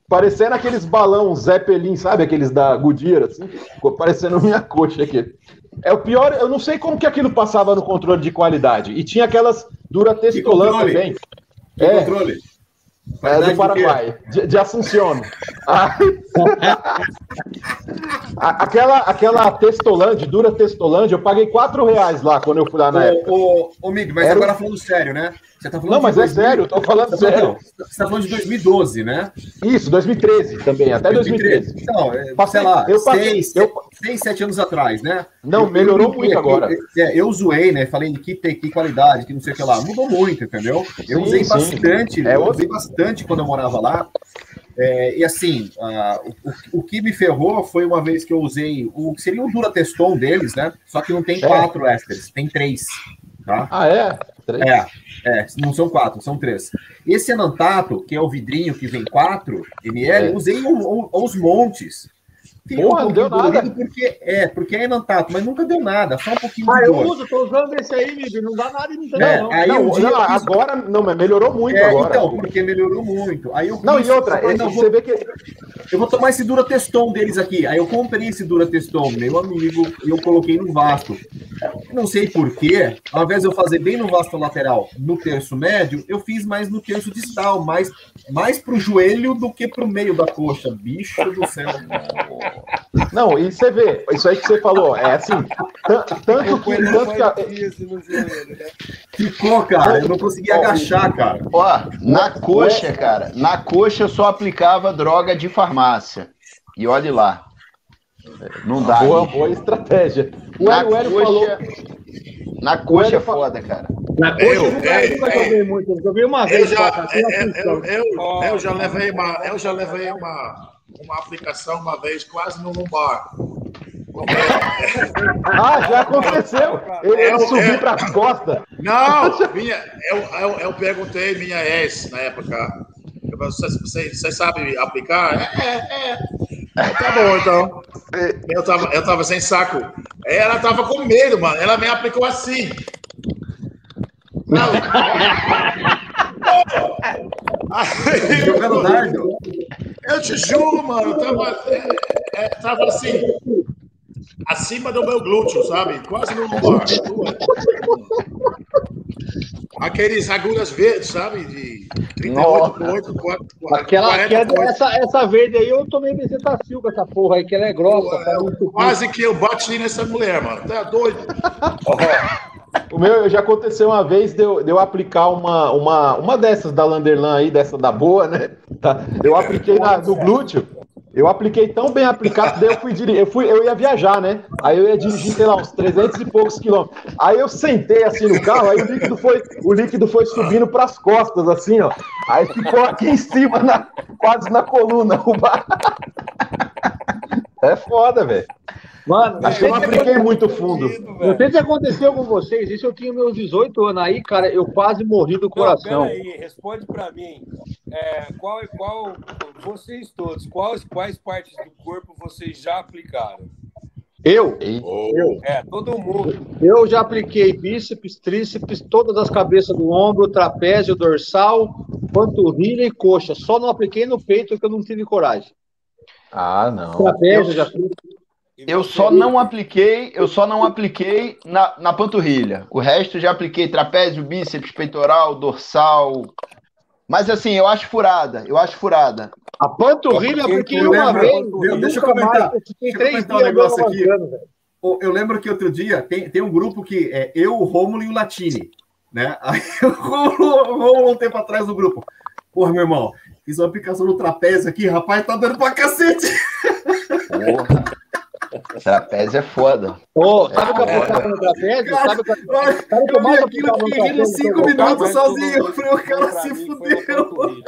Parecendo aqueles balão Zeppelin, sabe? Aqueles da Goodyear, assim. Ficou parecendo minha coxa aqui. É o pior, eu não sei como que aquilo passava no controle de qualidade. E tinha aquelas Duratestolã também. Que É, controle? é do Paraguai, de, de aquela, aquela Testolândia, Dura Testolândia, eu paguei 4 reais lá quando eu fui lá na época. Ô, ô, ô Mig, mas Era- agora falando sério, né? Você tá falando Não, mas é 2000 sério, eu tô falando Você tá sério. falando- Você tá falando de 2012, né? Isso, 2013 também, até 2013. Então, é, Passei- sei lá, eu passei- seis, eu- seis, sete anos atrás, né? Não, Eu- melhorou eu- muito agora. eu- é, eu zoei, né? Falei de que, que qualidade, que não sei o que lá. Mudou muito, entendeu? Eu Sim, usei sim. bastante, É eu usei bastante quando eu morava lá. É, e assim, ah, o, o- que me ferrou foi uma vez que eu usei o que seria o Durateston deles, né? Só que não tem É. quatro ésteres, tem três. Tá? Ah, é? Três? É, é, não são quatro, são três. Esse enantato, que é o vidrinho que vem 4 ml, É. usei o- o- aos montes. Fica Porra, não pouquinho deu nada. Porque, é, porque é enantato, mas nunca deu nada, só um pouquinho Ah, de eu dor. uso, tô usando esse aí, Mib, não dá nada em mim É, não. aí não, um dia não, agora não, mas melhorou muito É, agora. então, porque melhorou muito. Aí eu Não, e outra, esse- não, você vou- vê que eu vou tomar esse Durateston deles aqui. Aí eu comprei esse Durateston, meu amigo, e eu coloquei no vasto. Não sei porquê, ao invés de eu fazer bem no vasto lateral, no terço médio, eu fiz mais no terço distal, mais, mais pro joelho do que pro meio da coxa. Bicho do céu. Não, e você vê, isso aí que você falou, é assim, tan- tanto que, tanto que a- né? Ficou, cara. Eu não consegui agachar, cara. Ó, na coxa, cara, na coxa eu só aplicava droga de farmácia. E olhe lá. Não dá. boa, bicho. boa estratégia. O Na Hélio, coxa, falou, na coxa é foda, cara. Na coxa eu, Eu, nunca, ei, nunca ei. joguei muito, eu joguei uma Eu vez já, tem uma eu, eu, eu, eu já levei uma, eu já levei uma, uma aplicação uma vez quase no lombar. ah, já aconteceu, ele, É, ele é. subiu para as costas. Não, minha, eu, eu, eu perguntei minha ex na época. eu você, você sabe aplicar? É, é, é. Tá bom, então. Eu tava, eu tava sem saco. Ela tava com medo, mano. Ela me aplicou assim. Não. Aí, Jogando dardo. eu te juro, mano, eu tava, é, é, tava assim, acima do meu glúteo, sabe? Quase no lombar. Aqueles agulhas verdes, sabe? De 38 por 8, 4, Aquela, 40 aquela- por 8. essa, essa verde aí, eu tomei bezetacil com essa porra aí, que ela é grossa. faz um suquinho. Quase que eu bati nessa mulher, mano. Tá doido? O meu já aconteceu uma vez de eu, de eu aplicar uma, uma, uma dessas da Landerlan aí, dessa da boa, né? Tá? Eu apliquei na, no glúteo. Eu apliquei tão bem aplicado, daí eu fui dirigir, eu, fui, eu ia viajar, né? Aí eu ia dirigir, sei lá, uns 300 e poucos quilômetros. Aí eu sentei assim no carro, aí o líquido foi, o líquido foi subindo pras costas, assim, ó. Aí ficou aqui em cima, na- quase na coluna. É foda, velho. Mano, Acho que eu não apliquei muito fundo. Não sei se aconteceu com vocês, isso eu tinha meus 18 anos aí, cara, eu quase morri do Não, coração. peraí, responde pra mim. É, qual, qual, vocês todos, quais, quais partes do corpo vocês já aplicaram? Eu, É, todo mundo. eu já apliquei bíceps, tríceps, todas as cabeças do ombro, trapézio, dorsal, panturrilha e coxa. Só não apliquei no peito que eu não tive coragem. Ah, não. Trapézio já fiz. Eu só não apliquei, eu só não apliquei na, na panturrilha. O resto eu já apliquei trapézio, bíceps, peitoral, dorsal. Mas assim, eu acho furada, eu acho furada. A panturrilha eu Eu apliquei lembro, uma vez. eu- deixa eu comentar, mais. Eu fiquei deixa eu três comentar um negócio aqui. velho. Eu lembro que outro dia tem, tem um grupo que é eu, o Rômulo e o Latini, né? Aí o Rômulo um tempo atrás do grupo. Porra, meu irmão, fiz uma aplicação no trapézio aqui, rapaz, tá dando pra cacete. Porra. Trapézio é foda. Ô, sabe o que eu É. aplicava no trapézio? Sabe o que eu mais aplicava no trapézio eu cinco minutos Mas sozinho. tudo Eu falei, o cara se fudeu.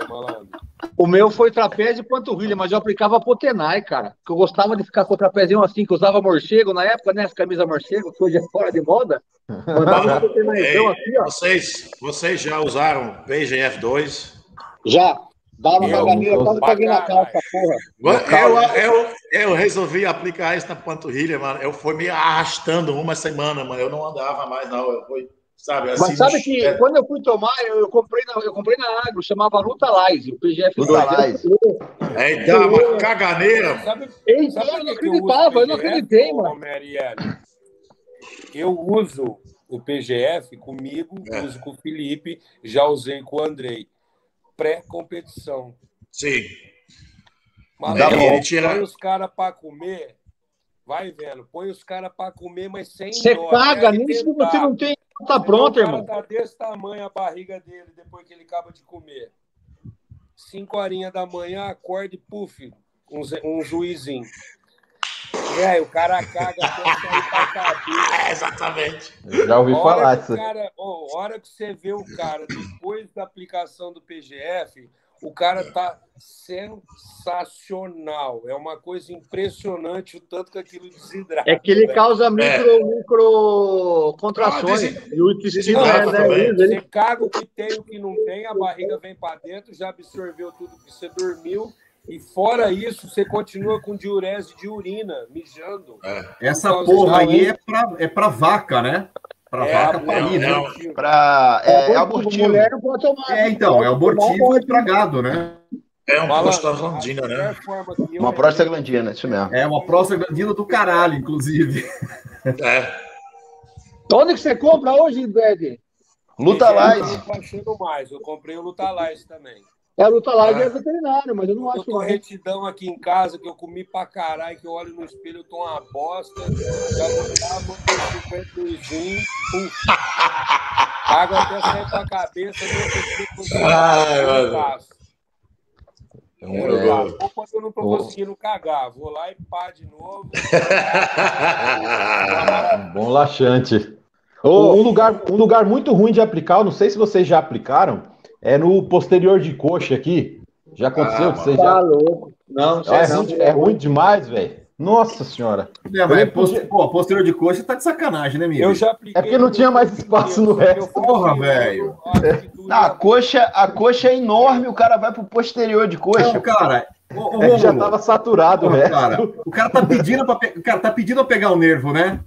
O meu foi trapézio e panturrilha, mas eu aplicava potenai, cara. Que eu gostava de ficar com o trapezinho assim, que usava morcego na época, né? As camisas morcego, que hoje é fora de moda. Mandava um potenaizão aqui, ó. vocês, vocês já usaram PGF2? Já. Dava uma Eu caganeira, quase peguei na pra calça, porra. Eu, eu, eu resolvi aplicar isso na panturrilha, mano. Eu fui me arrastando uma semana, mano. Eu não andava mais, não. Eu fui, sabe, assim. Mas sabe que é, quando eu fui tomar, eu, eu comprei na, eu comprei na Agro, chamava Lutalize, o PGF. Lutalize. é, dá uma caganeira. Sabe, Ei, sabe eu não acreditava, eu não acreditei, mano. Eu uso o PGF comigo, É. uso com o Felipe, já usei com o Andrei. Pré-competição. Sim. Malandro, Ele- ele tira- põe os caras pra comer, vai vendo, põe os caras pra comer, mas sem Você dó, nisso que arrebentar. você não tem. Tá pronto, o cara irmão. tá desse tamanho a barriga dele depois que ele acaba de comer. Cinco horinhas da manhã, acorda e puf, um, um juizinho. Velho, o cara caga até sair pra cabeça. É, exatamente. Já ouvi falar hora, que disso. cara, a hora que você vê o cara depois da aplicação do PGF, o cara tá sensacional. É uma coisa impressionante o tanto que aquilo desidrata. É que ele velho. causa micro, micro contrações. Ah, desi- e o intestino é, né, Você caga o que tem, o que não tem, a barriga vem para dentro, já absorveu tudo que você dormiu E fora isso, você continua com diurese de urina, mijando. Essa Então, porra não, aí é pra, é pra vaca, né? Pra É, vaca é, parir, é, né? é, Pra, é, é Mulher abortivo. não pode tomar. É, então, é abortivo pra gado, né? É um Malandro, prostaglandina, né? Uma prostaglandina, isso mesmo. É uma prostaglandina do caralho, inclusive. É. Onde que você compra hoje, Ed? Luta Eu não mais. Eu comprei o Lutalais também. É a luta lá e Ah. é veterinário, mas eu não Eu acho tô mais. retidão aqui em casa, que eu comi pra caralho, que eu olho no espelho, eu tô uma bosta. Já vou ter 52, pum. Água até sair pra cabeça, não consigo faço. É um Eu orgulho. lá, ou quando eu não tô conseguindo cagar, vou lá e pá de novo. Bom laxante. Um, lugar, um lugar muito ruim de aplicar, eu não sei se vocês já aplicaram, é no posterior de coxa aqui. Já aconteceu? Ah, de vocês Tá já... louco. Não, é, não, ruim, é ruim demais, velho. Nossa senhora. É, mas. Pô, posterior de coxa tá de sacanagem, né, amigo? Eu já apliquei. É porque não tinha mais espaço no resto. Porra, velho. Não, a coxa, a coxa é enorme, o cara vai pro posterior de coxa. Não, cara, ô, ô, É já tava saturado, cara, o cara tá pedindo pra pe... o cara tá pedindo pra pegar o nervo, né?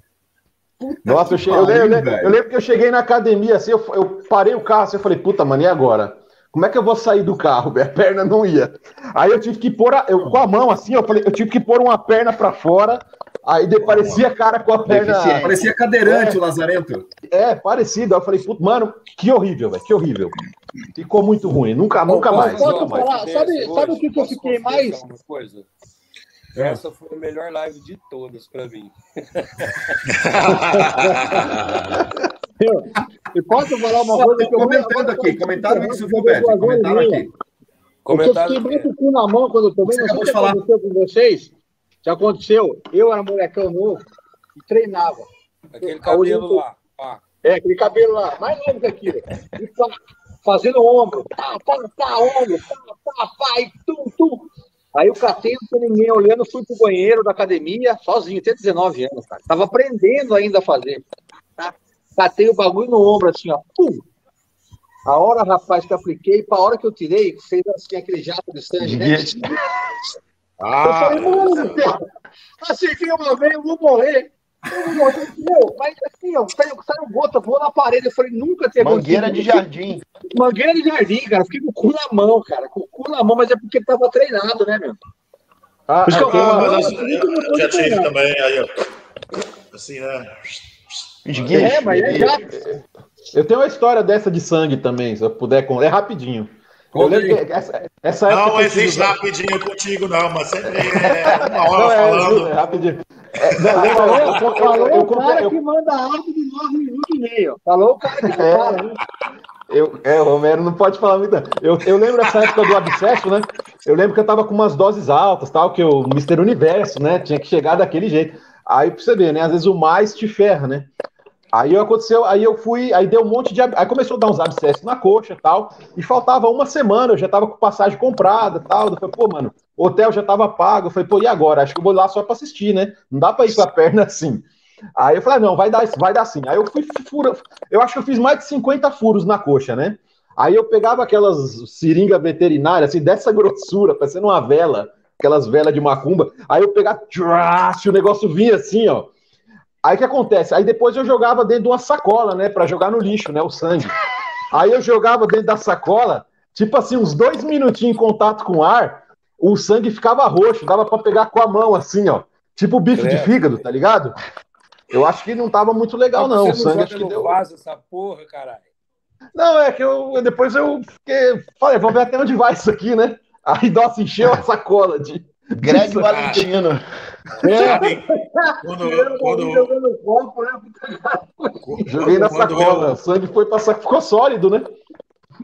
Puta Nossa, eu, que che... eu, pariu, lembro, eu, lembro, velho. eu lembro que eu cheguei na academia, assim, eu, eu parei o carro, assim, eu falei, puta, mano, e agora? Como é que eu vou sair do carro? Minha perna não ia. Aí eu tive que pôr, a, eu, com a mão, assim, eu falei, eu tive que pôr uma perna pra fora, aí de- parecia cara com a perna... Deficiente. Parecia cadeirante o Lazarento. É, parecido. Aí eu falei, puta, mano, que horrível, velho, que horrível. Ficou muito ruim, nunca, nunca mais. posso Nunca mais. falar? sabe- sabe o que que eu fiquei mais-? É. Essa foi a melhor live de todas pra mim. Eu, e posso falar uma coisa que eu comentando aqui, comentaram isso, viu? Comentaram aqui. Porque eu fiquei muito com o cu na mão quando eu tomei. Você Não sei falar. aconteceu com vocês. Já aconteceu. Eu era molecão novo e treinava. Aquele cabelo lá. pá. É, aquele cabelo lá, mais novo que aquilo. E pá, fazendo ombro. Pá, pá, pá, ombro. Pá, pá, pá, e tum, tum. Aí eu catei, não tinha ninguém olhando, fui pro banheiro da academia, sozinho, tinha 19 anos, cara. Tava aprendendo ainda a fazer. Tá? Catei o bagulho no ombro, assim, ó. Pum. A hora, rapaz, que eu apliquei, pra hora que eu tirei, fez assim, aquele jato de sangue, né? Eu Ah, falei, mano, acertei uma vez, eu vou morrer. Eu vou. Meu, mas assim, ó, saiu, saiu gota, voou na parede. Eu falei, nunca tinha Mangueira de acontecido. jardim. Mangueira de jardim, cara. Fiquei com o cu na mão, cara. Com o cu na mão, mas é porque tava treinado, né, meu? Ah, Por isso que eu- ah, mas assim, eu, eu já tive também, aí, ó. Assim, né? Esguicho. É, mas é jato. Eu tenho uma história dessa de sangue também, se eu puder contar. É rapidinho. Eu essa, essa. Não eu existe tive- rapidinho contigo, não, mas sempre é uma hora Não, é, falando. é rapidinho. É, não, lembra, eu, eu, eu, Falou eu, o cara que manda áudio de 9 minutos e meio. Falou o cara que não É. fala, né? eu, é, o Romero não pode falar muito. não. Eu, eu lembro essa época do abscesso, né? Eu lembro que eu tava com umas doses altas, tal, que o Mr. Universo, né? Tinha que chegar daquele jeito. Aí pra você ver, né? Às vezes o mais te ferra, né? Aí aconteceu, aí eu fui, aí deu um monte de. Aí começou a dar uns abscessos na coxa e tal. E faltava uma semana, eu já tava com passagem comprada e tal. Eu falei, pô, mano, hotel já tava pago. Eu falei, pô, e agora? Acho que eu vou lá só pra assistir, né? Não dá pra ir com a perna assim. Aí eu falei, ah, não, vai dar, vai dar sim. Aí eu fui fura, eu acho que eu fiz mais de 50 furos na coxa, né? Aí eu pegava aquelas seringa veterinária, assim, dessa grossura, parecendo uma vela, aquelas velas de macumba. Aí eu pegava, tchás, o negócio vinha assim, ó. Aí o que acontece? Aí depois eu jogava dentro de uma sacola, né, Pra jogar no lixo, né, o sangue. Aí eu jogava dentro da sacola, tipo assim, uns dois minutinhos em contato com o ar, o sangue ficava roxo, dava pra pegar com a mão, assim, ó. Tipo bife de fígado, tá ligado? Eu acho que não tava muito legal, não. O Você sangue acho que deu. vaso essa porra, caralho. Não, é que eu depois eu fiquei, falei, vamos ver até onde vai isso aqui, né? Aí, nossa, encheu a sacola de. Greg Valentino. Sabe? Quando, quando, jogando copo, né? Joguei na quando sacola, eu- o sangue foi sacola, ficou sólido, né?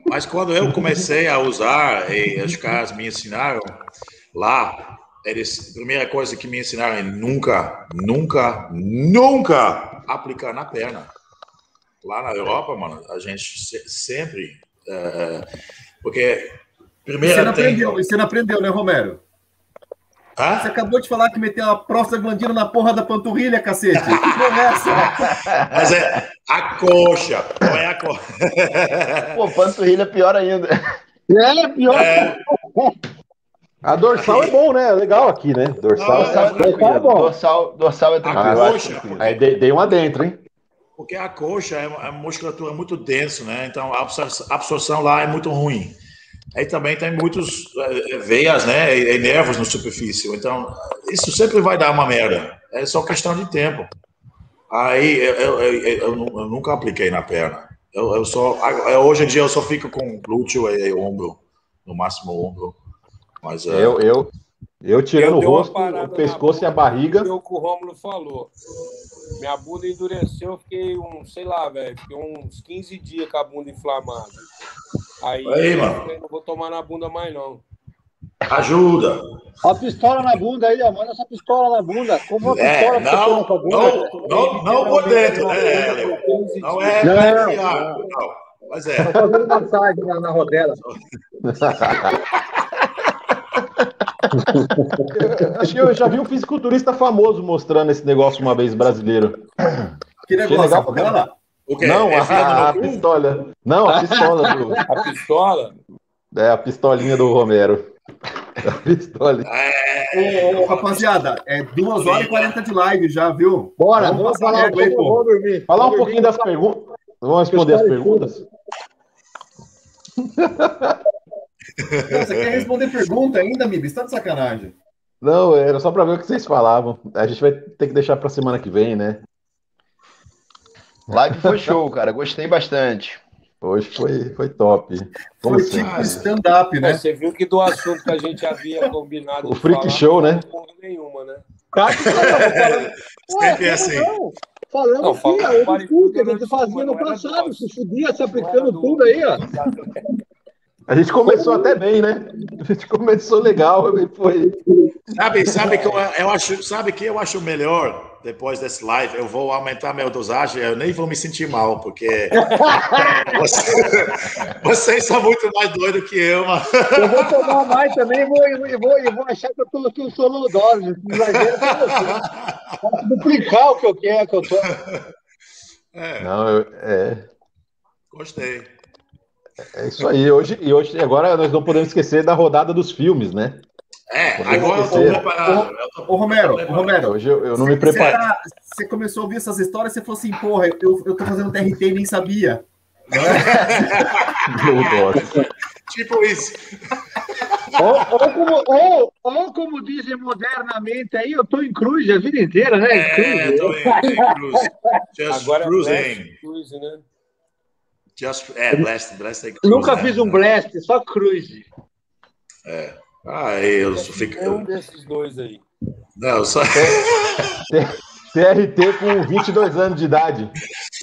Mas quando eu comecei a usar, e os caras me ensinaram lá, eles, a primeira coisa que me ensinaram é nunca, nunca, nunca aplicar na perna. Lá na Europa, mano, a gente se- sempre. eh, porque Você primeiro não tem. aprendeu, você não aprendeu, né, Romero? Você Hã? acabou de falar que meteu uma prostaglandina na porra da panturrilha, cacete. Que é essa? Mas é a coxa, não é a coxa. Pô, panturrilha é pior ainda. É, pior. É, A dorsal é bom, né? É legal aqui, né? Dorsal, Não, é Dorsal é é bom. Dorsal, dorsal é A tranquilo. eu acho coxa. Aí dei, dei um adentro, hein? porque a coxa é uma é musculatura muito densa, né? Então a a absorção lá é muito ruim. Aí também tem muitos eh, veias, né? E, nervos no superfície. Então isso sempre vai dar uma merda. É só questão de tempo. Aí eu, eu, eu- eu nu- eu nunca apliquei na perna. Eu, só eu- hoje em dia eu só fico com glúteo e, e ombro, no máximo ombro. Mas eh, Eu, eu, eu tirando Eu o rosto, o pescoço e a barriga. O que o Rômulo falou. Minha bunda endureceu, eu fiquei um, sei lá, velho, fiquei uns 15 dias com a bunda inflamada. Aí, Aí, eu mano. falei, não vou tomar na bunda mais, não. ajuda. Ó, a pistola na bunda aí, ó. Manda essa pistola na bunda. Como uma É, pistola não, você na bunda. não, não, não por dentro, né, Hélio? 15 Não é Não, pra enfiar, não. Mas é. Tô fazendo massagem na, na rodela. Acho que eu já vi um fisiculturista famoso mostrando esse negócio uma vez brasileiro. Que negócio, legal, a rodela? O quê? Não, a, Enfiando a, a pistola. Não, a pistola do. A pistola? É, a pistolinha do Romero. A pistolinha. Ô, ô, rapaziada, é 2 horas e 40 de live já, viu? Bora, Vamos vamos falar. aí, Vamos, vamos dormir. Falar um pouquinho dormir. das perguntas. Vamos responder as perguntas? Você quer responder pergunta ainda, Mibis? Tá de sacanagem. Não, era só pra ver o que vocês falavam. A gente vai ter que deixar pra semana que vem, né? Live foi show, cara. Gostei bastante. Hoje foi, foi top. Como Foi tipo stand-up, né? Mas você viu que do assunto que a gente havia combinado. O freak falar, show, né? Não porra nenhuma, né? Claro que não, falando- Ué, Sempre é assim. não? Falando Não, aqui, ó, para tudo que a gente fazia no passado, se fudia, se aplicando tudo aí, ó. A gente começou até bem, né? A gente começou legal e foi. Sabe, sabe que eu, eu acho, sabe que eu acho melhor depois desse live, eu vou aumentar minha dosagem, eu nem vou me sentir mal, porque você- vocês são muito mais doidos que eu, mano. Eu vou tomar mais também e vou, e vou, e vou, achar que eu, tô, que eu sou loudose. Esse exagero. Posso duplicar o que eu quero, que eu tô. É, Não, eu- é, gostei. É isso aí. Hoje, e hoje, agora nós não podemos esquecer da rodada dos filmes, né? É, Vamos agora eu tô preparado. Ô, Romero, ô. Romero. Hoje eu, eu não me Você, preparei. você começou a ouvir essas histórias, você falou assim, porra, eu, eu tô fazendo TRT e nem sabia. Meu Deus. Tipo isso. Ou, ou como, ou, ou como dizem modernamente aí, eu tô em cruz a vida inteira, né? Em É, cruz. tô em, em cruise. Just Agora é cruising. Blast Cruise, né? Just, é, blast, blast. é cruise, Nunca né? fiz um blast, só cruz. Ah, eu só fico. É um desses dois aí. Não, eu só. TRT com 22 anos de idade.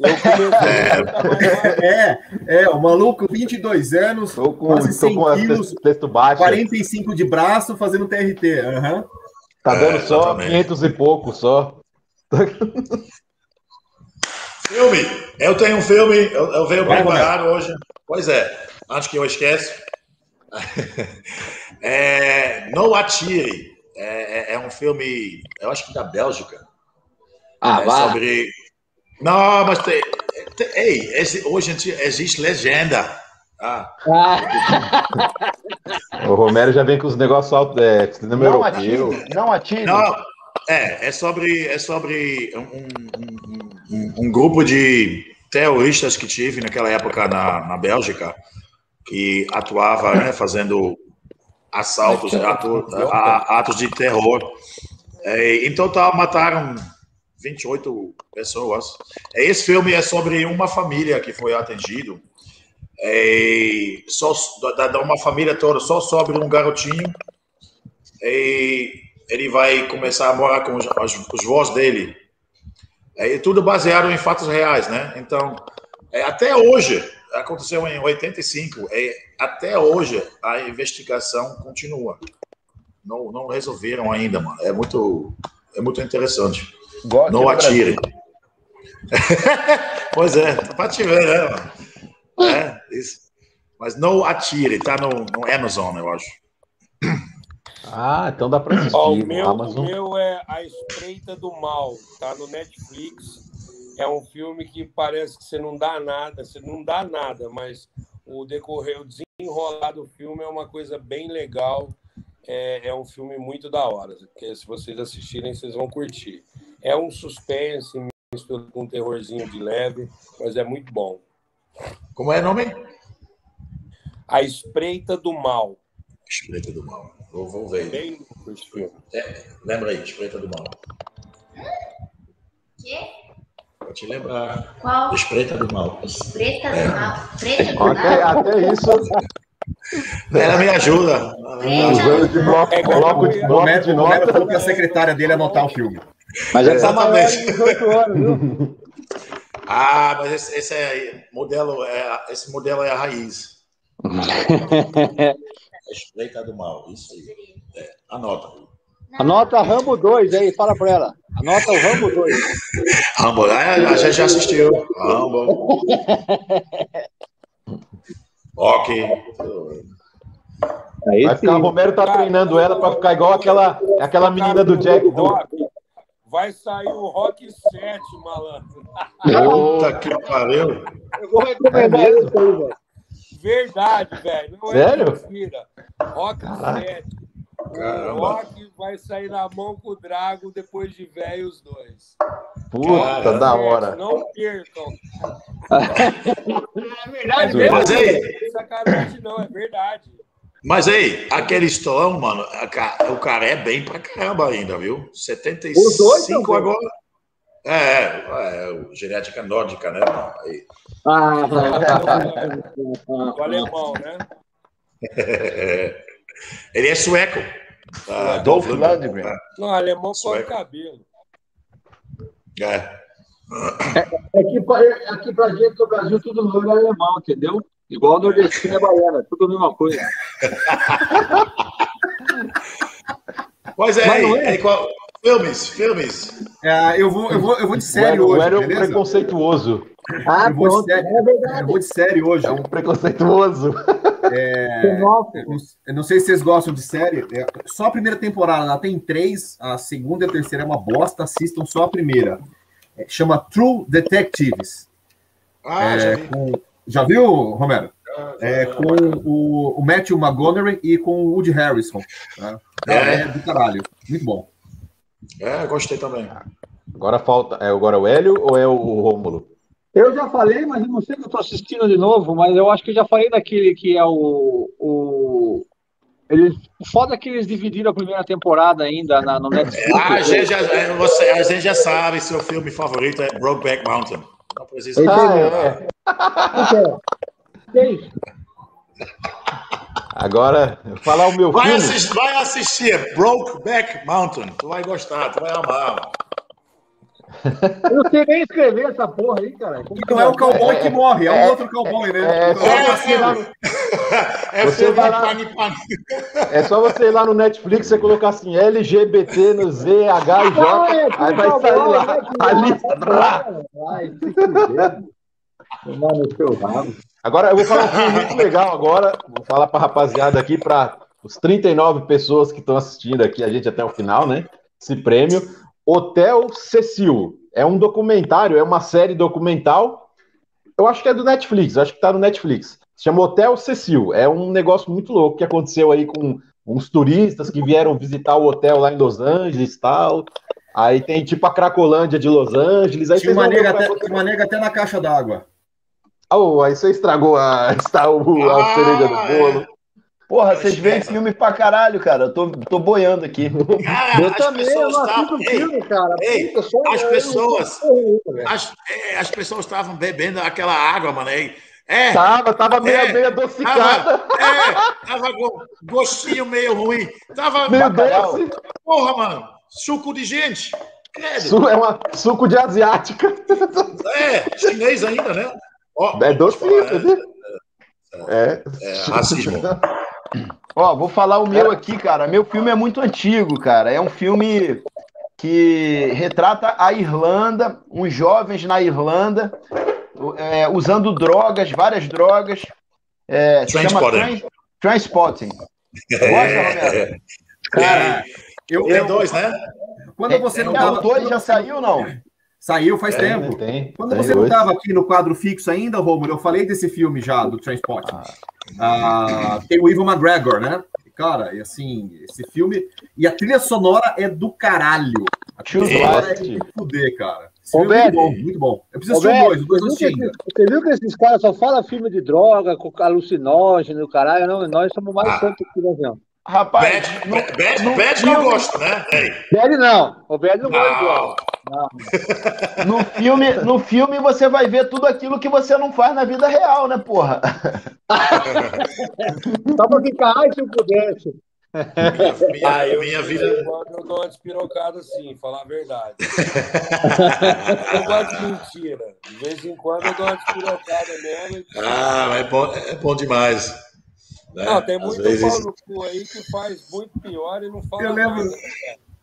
Eu comecei É, é, o maluco, 22 anos, Tô com, quase tô 100 com quilos, texto, baixo. 45 de braço, fazendo TRT. aham. Tá dando É, só exatamente. 500 e pouco só. Filme! Eu tenho um filme, eu, eu venho Vai, preparado hoje. Pois é, antes que eu esqueça. É, no Atire. É, é- é um filme, eu acho que da Bélgica. Ah, é vá. sobre. Não, mas tem. tem- ei, esse- hoje em dia existe legenda. Ah, Ah, O Romero já vem com os negócios altos, é, cinema Não europeu. atire, não atire. não, é, é sobre, é sobre um, um- um- um grupo de terroristas que tive naquela época na, na Bélgica, que atuava né, fazendo assaltos, atu- a- atos de terror. É, em total, mataram 28 pessoas. É, Esse filme é sobre uma família que foi atingido. É, só da, da uma família toda, só sobre um garotinho. E ele vai começar a morar com os, os, os vós dele. É tudo baseado em fatos reais, né? Então, é, até hoje, aconteceu em 85, é, até hoje a investigação continua. Não, não resolveram ainda, mano. É muito, é muito interessante. Igual Não no atire. Brasil. pois é, pra te ver, né, mano? É, isso. Mas não atire, tá no, no Amazon, eu acho. Ah, então dá pra assistir Ó, o, meu, o Amazon. meu é A Espreita do Mal, tá no Netflix. É um filme que parece que você não dá nada, você não dá nada, mas o decorrer, o desenrolar do filme é uma coisa bem legal é, é um filme muito da hora. Que se vocês assistirem, vocês vão curtir. É um suspense misturado com um terrorzinho de leve, mas é muito bom. Como é o nome? A Espreita do Mal. Espreita do Mal. Vou, vou ver. Bem. É, lembra aí, Espreita do Mal. Quê? Vou te lembrar. Qual? Espreita do Mal. Preta do mal. Preta do Até, mal. até isso, Ela me ajuda. Usando de bloco, É igual bloco de, o O bloco Homero, de o Homero falou que a secretária dele anotar o filme. Mas já maior Exatamente. de 18 anos, viu? Ah, mas esse, esse é modelo, é, esse modelo é a raiz. Espreita do Mal, isso aí. É, anota. Anota Rambo 2 aí, fala pra ela. Anota o Rambo 2. Rambo, a gente já assistiu. Rambo. Ok. Aí Vai ficar, o Romero tá treinando ela pra ficar igual aquela, aquela menina do Jack do. Vai sair o Rock 7, malandro. Puta que pariu. Eu vou recomendar É isso aí, velho. Verdade, velho. Não Sério? é mentira. Rock 7. O. Rock vai sair na mão com o Drago depois de velho os dois. Puta da hora. Não percam. É verdade É Mas aí, sacanagem não, é verdade. mas aí, aquele Stallone, mano, a o cara é bem pra caramba ainda, viu? Os dois 75 agora. É, é, é, genética nórdica, né? Aí. Ah, O alemão, né? Ele é sueco. Ah, Dolph Lundgren. Lundgren. Não, alemão corre Sueco. cabelo. É. aqui, pra, aqui pra gente do Brasil tudo loiro é alemão, entendeu? Igual nordestino é baiana, tudo a mesma coisa. Pois é, Mas é? aí qual- filmes, filmes. É, eu, vou, eu, vou, eu vou de série hoje, Hélio é um beleza? preconceituoso. Ah, Eu vou sério. é verdade. Eu vou de série hoje. É um preconceituoso. É, eu não- eu sei se vocês gostam de série. é, só a primeira temporada, ela tem três. A segunda e a terceira é uma bosta. Assistam só a primeira. É, chama True Detectives. Ah, É, já vi. com- já viu, Romero? É, com o, o Matthew McGonaghy e com o Woody Harrison. tá? É. é do caralho. Muito bom. É, gostei também. Agora falta. É agora o Hélio ou é o Rômulo? Eu já falei, mas eu não sei que eu tô assistindo de novo, mas eu acho que eu já falei daquele que é o. o eles, o foda é que eles dividiram a primeira temporada ainda na, no Netflix. Ah, a gente, já, é, você, a gente já sabe, seu filme favorito é Brokeback Mountain. Não precisa. Ah, é. É? É? Agora, falar o meu Vai filme. assistir, vai assistir Brokeback Mountain. Tu vai gostar, tu vai amar. Eu não sei nem escrever essa porra aí, cara. Como que Não é o cowboy É, que morre, é, um é, outro cowboy, né? é, Então, só É, você ir lá no- É Você filme vai lá-. É só você ir lá no Netflix e colocar assim LGBT no Z, H e J. Aí vai sair lá a lista. Fuder. Tomar no seu rabo. Agora eu vou falar um filme muito legal agora. Vou falar pra rapaziada aqui, para os 39 pessoas que estão assistindo aqui a gente até o final, né? Esse prêmio. Hotel Cecil. É um documentário, é uma série documental. Eu acho que é do Netflix, acho que tá no Netflix. Se chama Hotel Cecil. É um negócio muito louco que aconteceu aí com uns turistas que vieram visitar o hotel lá em Los Angeles e tal. Aí tem tipo a Cracolândia de Los Angeles. Aí Tinha uma nega, vai até, tinha uma nega até na caixa d'água. Oh, aí você estragou a, está o- a Ah, cereja do bolo. Porra, vocês veem filme pra caralho, cara. Eu tô, tô boiando aqui. Cara, Eu as também, eu não assisto Ei, filme, cara. ei, Puta, as pessoas- as, é, as pessoas estavam bebendo aquela água, mano. Aí. É, Tava, tava meio, É, meio adocicada. tava, é, tava go- gostinho meio ruim. Tava, meio doce. porra, mano, suco de gente. Credo. Su- é uma suco de asiática. É, chinês ainda, né? Ó, É docinho, falar, entendeu? É. É, racismo. Ó, vou falar o meu aqui, cara. Meu filme é muito antigo, cara. É um filme que retrata a Irlanda, uns jovens na Irlanda, é, usando drogas, várias drogas. É, se chama Transporting. Trans- Transporting. Gosta, Romero? Cara, eu, Tem eu- dois, né? quando você não É, o dois já saiu, não? Saiu faz Tem, tempo. tem. Quando tem você não estava aqui no quadro fixo ainda, Romulo, eu falei desse filme já, do Transport. Ah, tem o Ivo McGregor, né? cara, e assim, esse filme. E a trilha sonora é do caralho. A trilha Tio sonora é de fuder, cara. Ô, é muito bom, muito bom. Eu preciso assistir dois, o dois eu você, viu que, você viu que esses caras só falam filme de droga, com alucinógeno, caralho? Não, nós somos mais Ah. santos que nós não. Rapaz, Bad, no, bad, no bad não filme- gosto, né? Velho não. O velho não gosta Não. Não. no filme, no filme você vai ver tudo aquilo que você não faz na vida real, né, porra? Só pra ficar, ai, se eu pudesse. minha, Ah, eu, minha de vida. vez em quando eu dou uma despirocada sim, falar a verdade. eu não gosto de mentira. De vez em quando eu dou uma despirocada mesmo. e- Ah, mas é bom, é bom demais. Né? Não, tem Às muito vezes- pau no cu aí que faz muito pior e não fala Eu lembro- nada.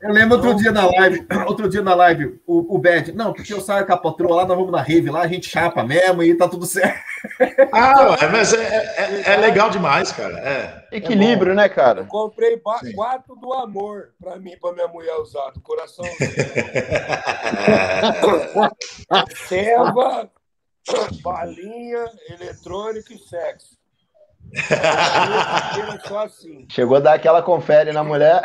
Eu lembro outro dia na live, outro dia na live, o, o Bad, não, porque eu saio com a patroa lá, nós vamos na rave lá, a gente chapa mesmo e tá tudo certo. Ah, é, mas é, é, é legal demais, cara. É. Equilíbrio, né, cara? Eu comprei quatro do amor pra mim, pra minha mulher usar, do coração. Seva, balinha, eletrônico e sexo. Assim. Chegou a dar aquela confere na mulher.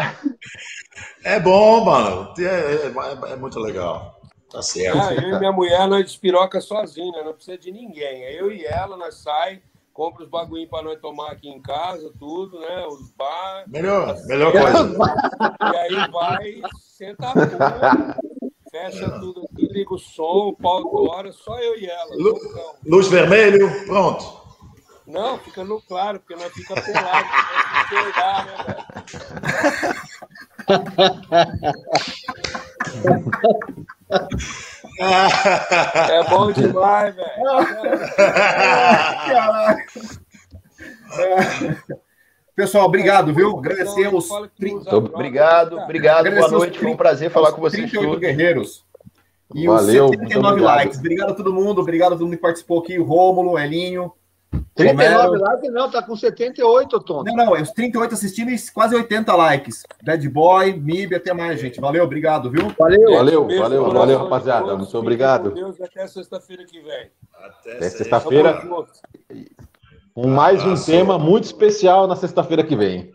É bom, mano. É, é- é muito legal. Tá certo. Ah, eu e minha mulher, nós despiroca sozinho, né? Não precisa de ninguém. É eu e ela, nós sai, compra os bagulhinhos pra nós tomar aqui em casa, tudo, né? Os bar. Melhor, melhor coisa. E aí vai, senta a porra, fecha tudo aqui, liga o som, o pau tora, só eu e ela. Lu-. Luz vermelho, pronto. Não, fica no claro, porque nós fica pelado, olhar, né, velho? É bom demais, velho. Pessoal, obrigado, viu? Agradecemos. Muito obrigado, cara. obrigado, boa noite. Foi um 30 prazer falar com vocês 38 todos. guerreiros. E Valeu, os muito 79 obrigado. likes. Obrigado a todo mundo, obrigado a todo mundo que participou aqui, o Rômulo, Elinho. 39 Romero. likes não, tá com 78, Tony. Não, não, é os 38 assistindo e quase 80 likes. Bad Boy, Mib, até mais, gente. Valeu, obrigado, viu? Valeu. Valeu, Beijo, valeu, valeu, rapaziada. todos. Muito obrigado. com Deus até sexta-feira que vem. Até Até sexta. sexta-feira. Com mais um Abraço. tema muito especial na sexta-feira que vem.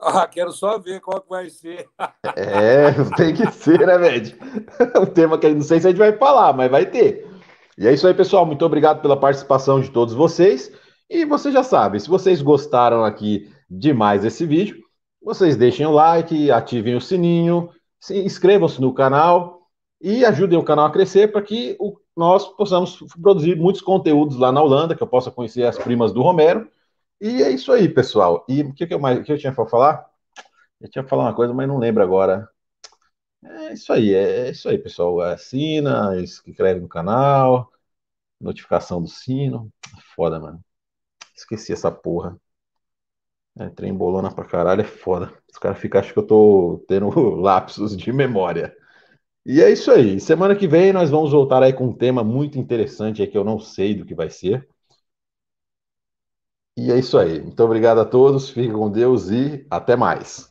Ah, quero só ver qual que vai ser. É, tem que ser, né, Med? O tema que não sei se a gente vai falar, mas vai ter. E é isso aí, pessoal. Muito obrigado pela participação de todos vocês. E você já sabe, se vocês gostaram aqui demais desse vídeo, vocês deixem o like, ativem o sininho, se inscrevam-se no canal e ajudem o canal a crescer para que o- nós possamos produzir muitos conteúdos lá na Holanda, que eu possa conhecer as primas do Romero. E é isso aí, pessoal. E o que, que que eu tinha para falar? Eu tinha que falar uma coisa, mas não lembro agora. É isso aí, é isso aí, pessoal. Assina, se inscreve no canal, notificação do sino. Foda, mano. Esqueci essa porra. É, trem bolona pra caralho é foda. Os caras ficam achando que eu tô tendo lapsos de memória. E é isso aí. Semana que vem nós vamos voltar aí com um tema muito interessante aí que eu não sei do que vai ser. E é isso aí. Muito obrigado a todos. Fiquem com Deus e até mais.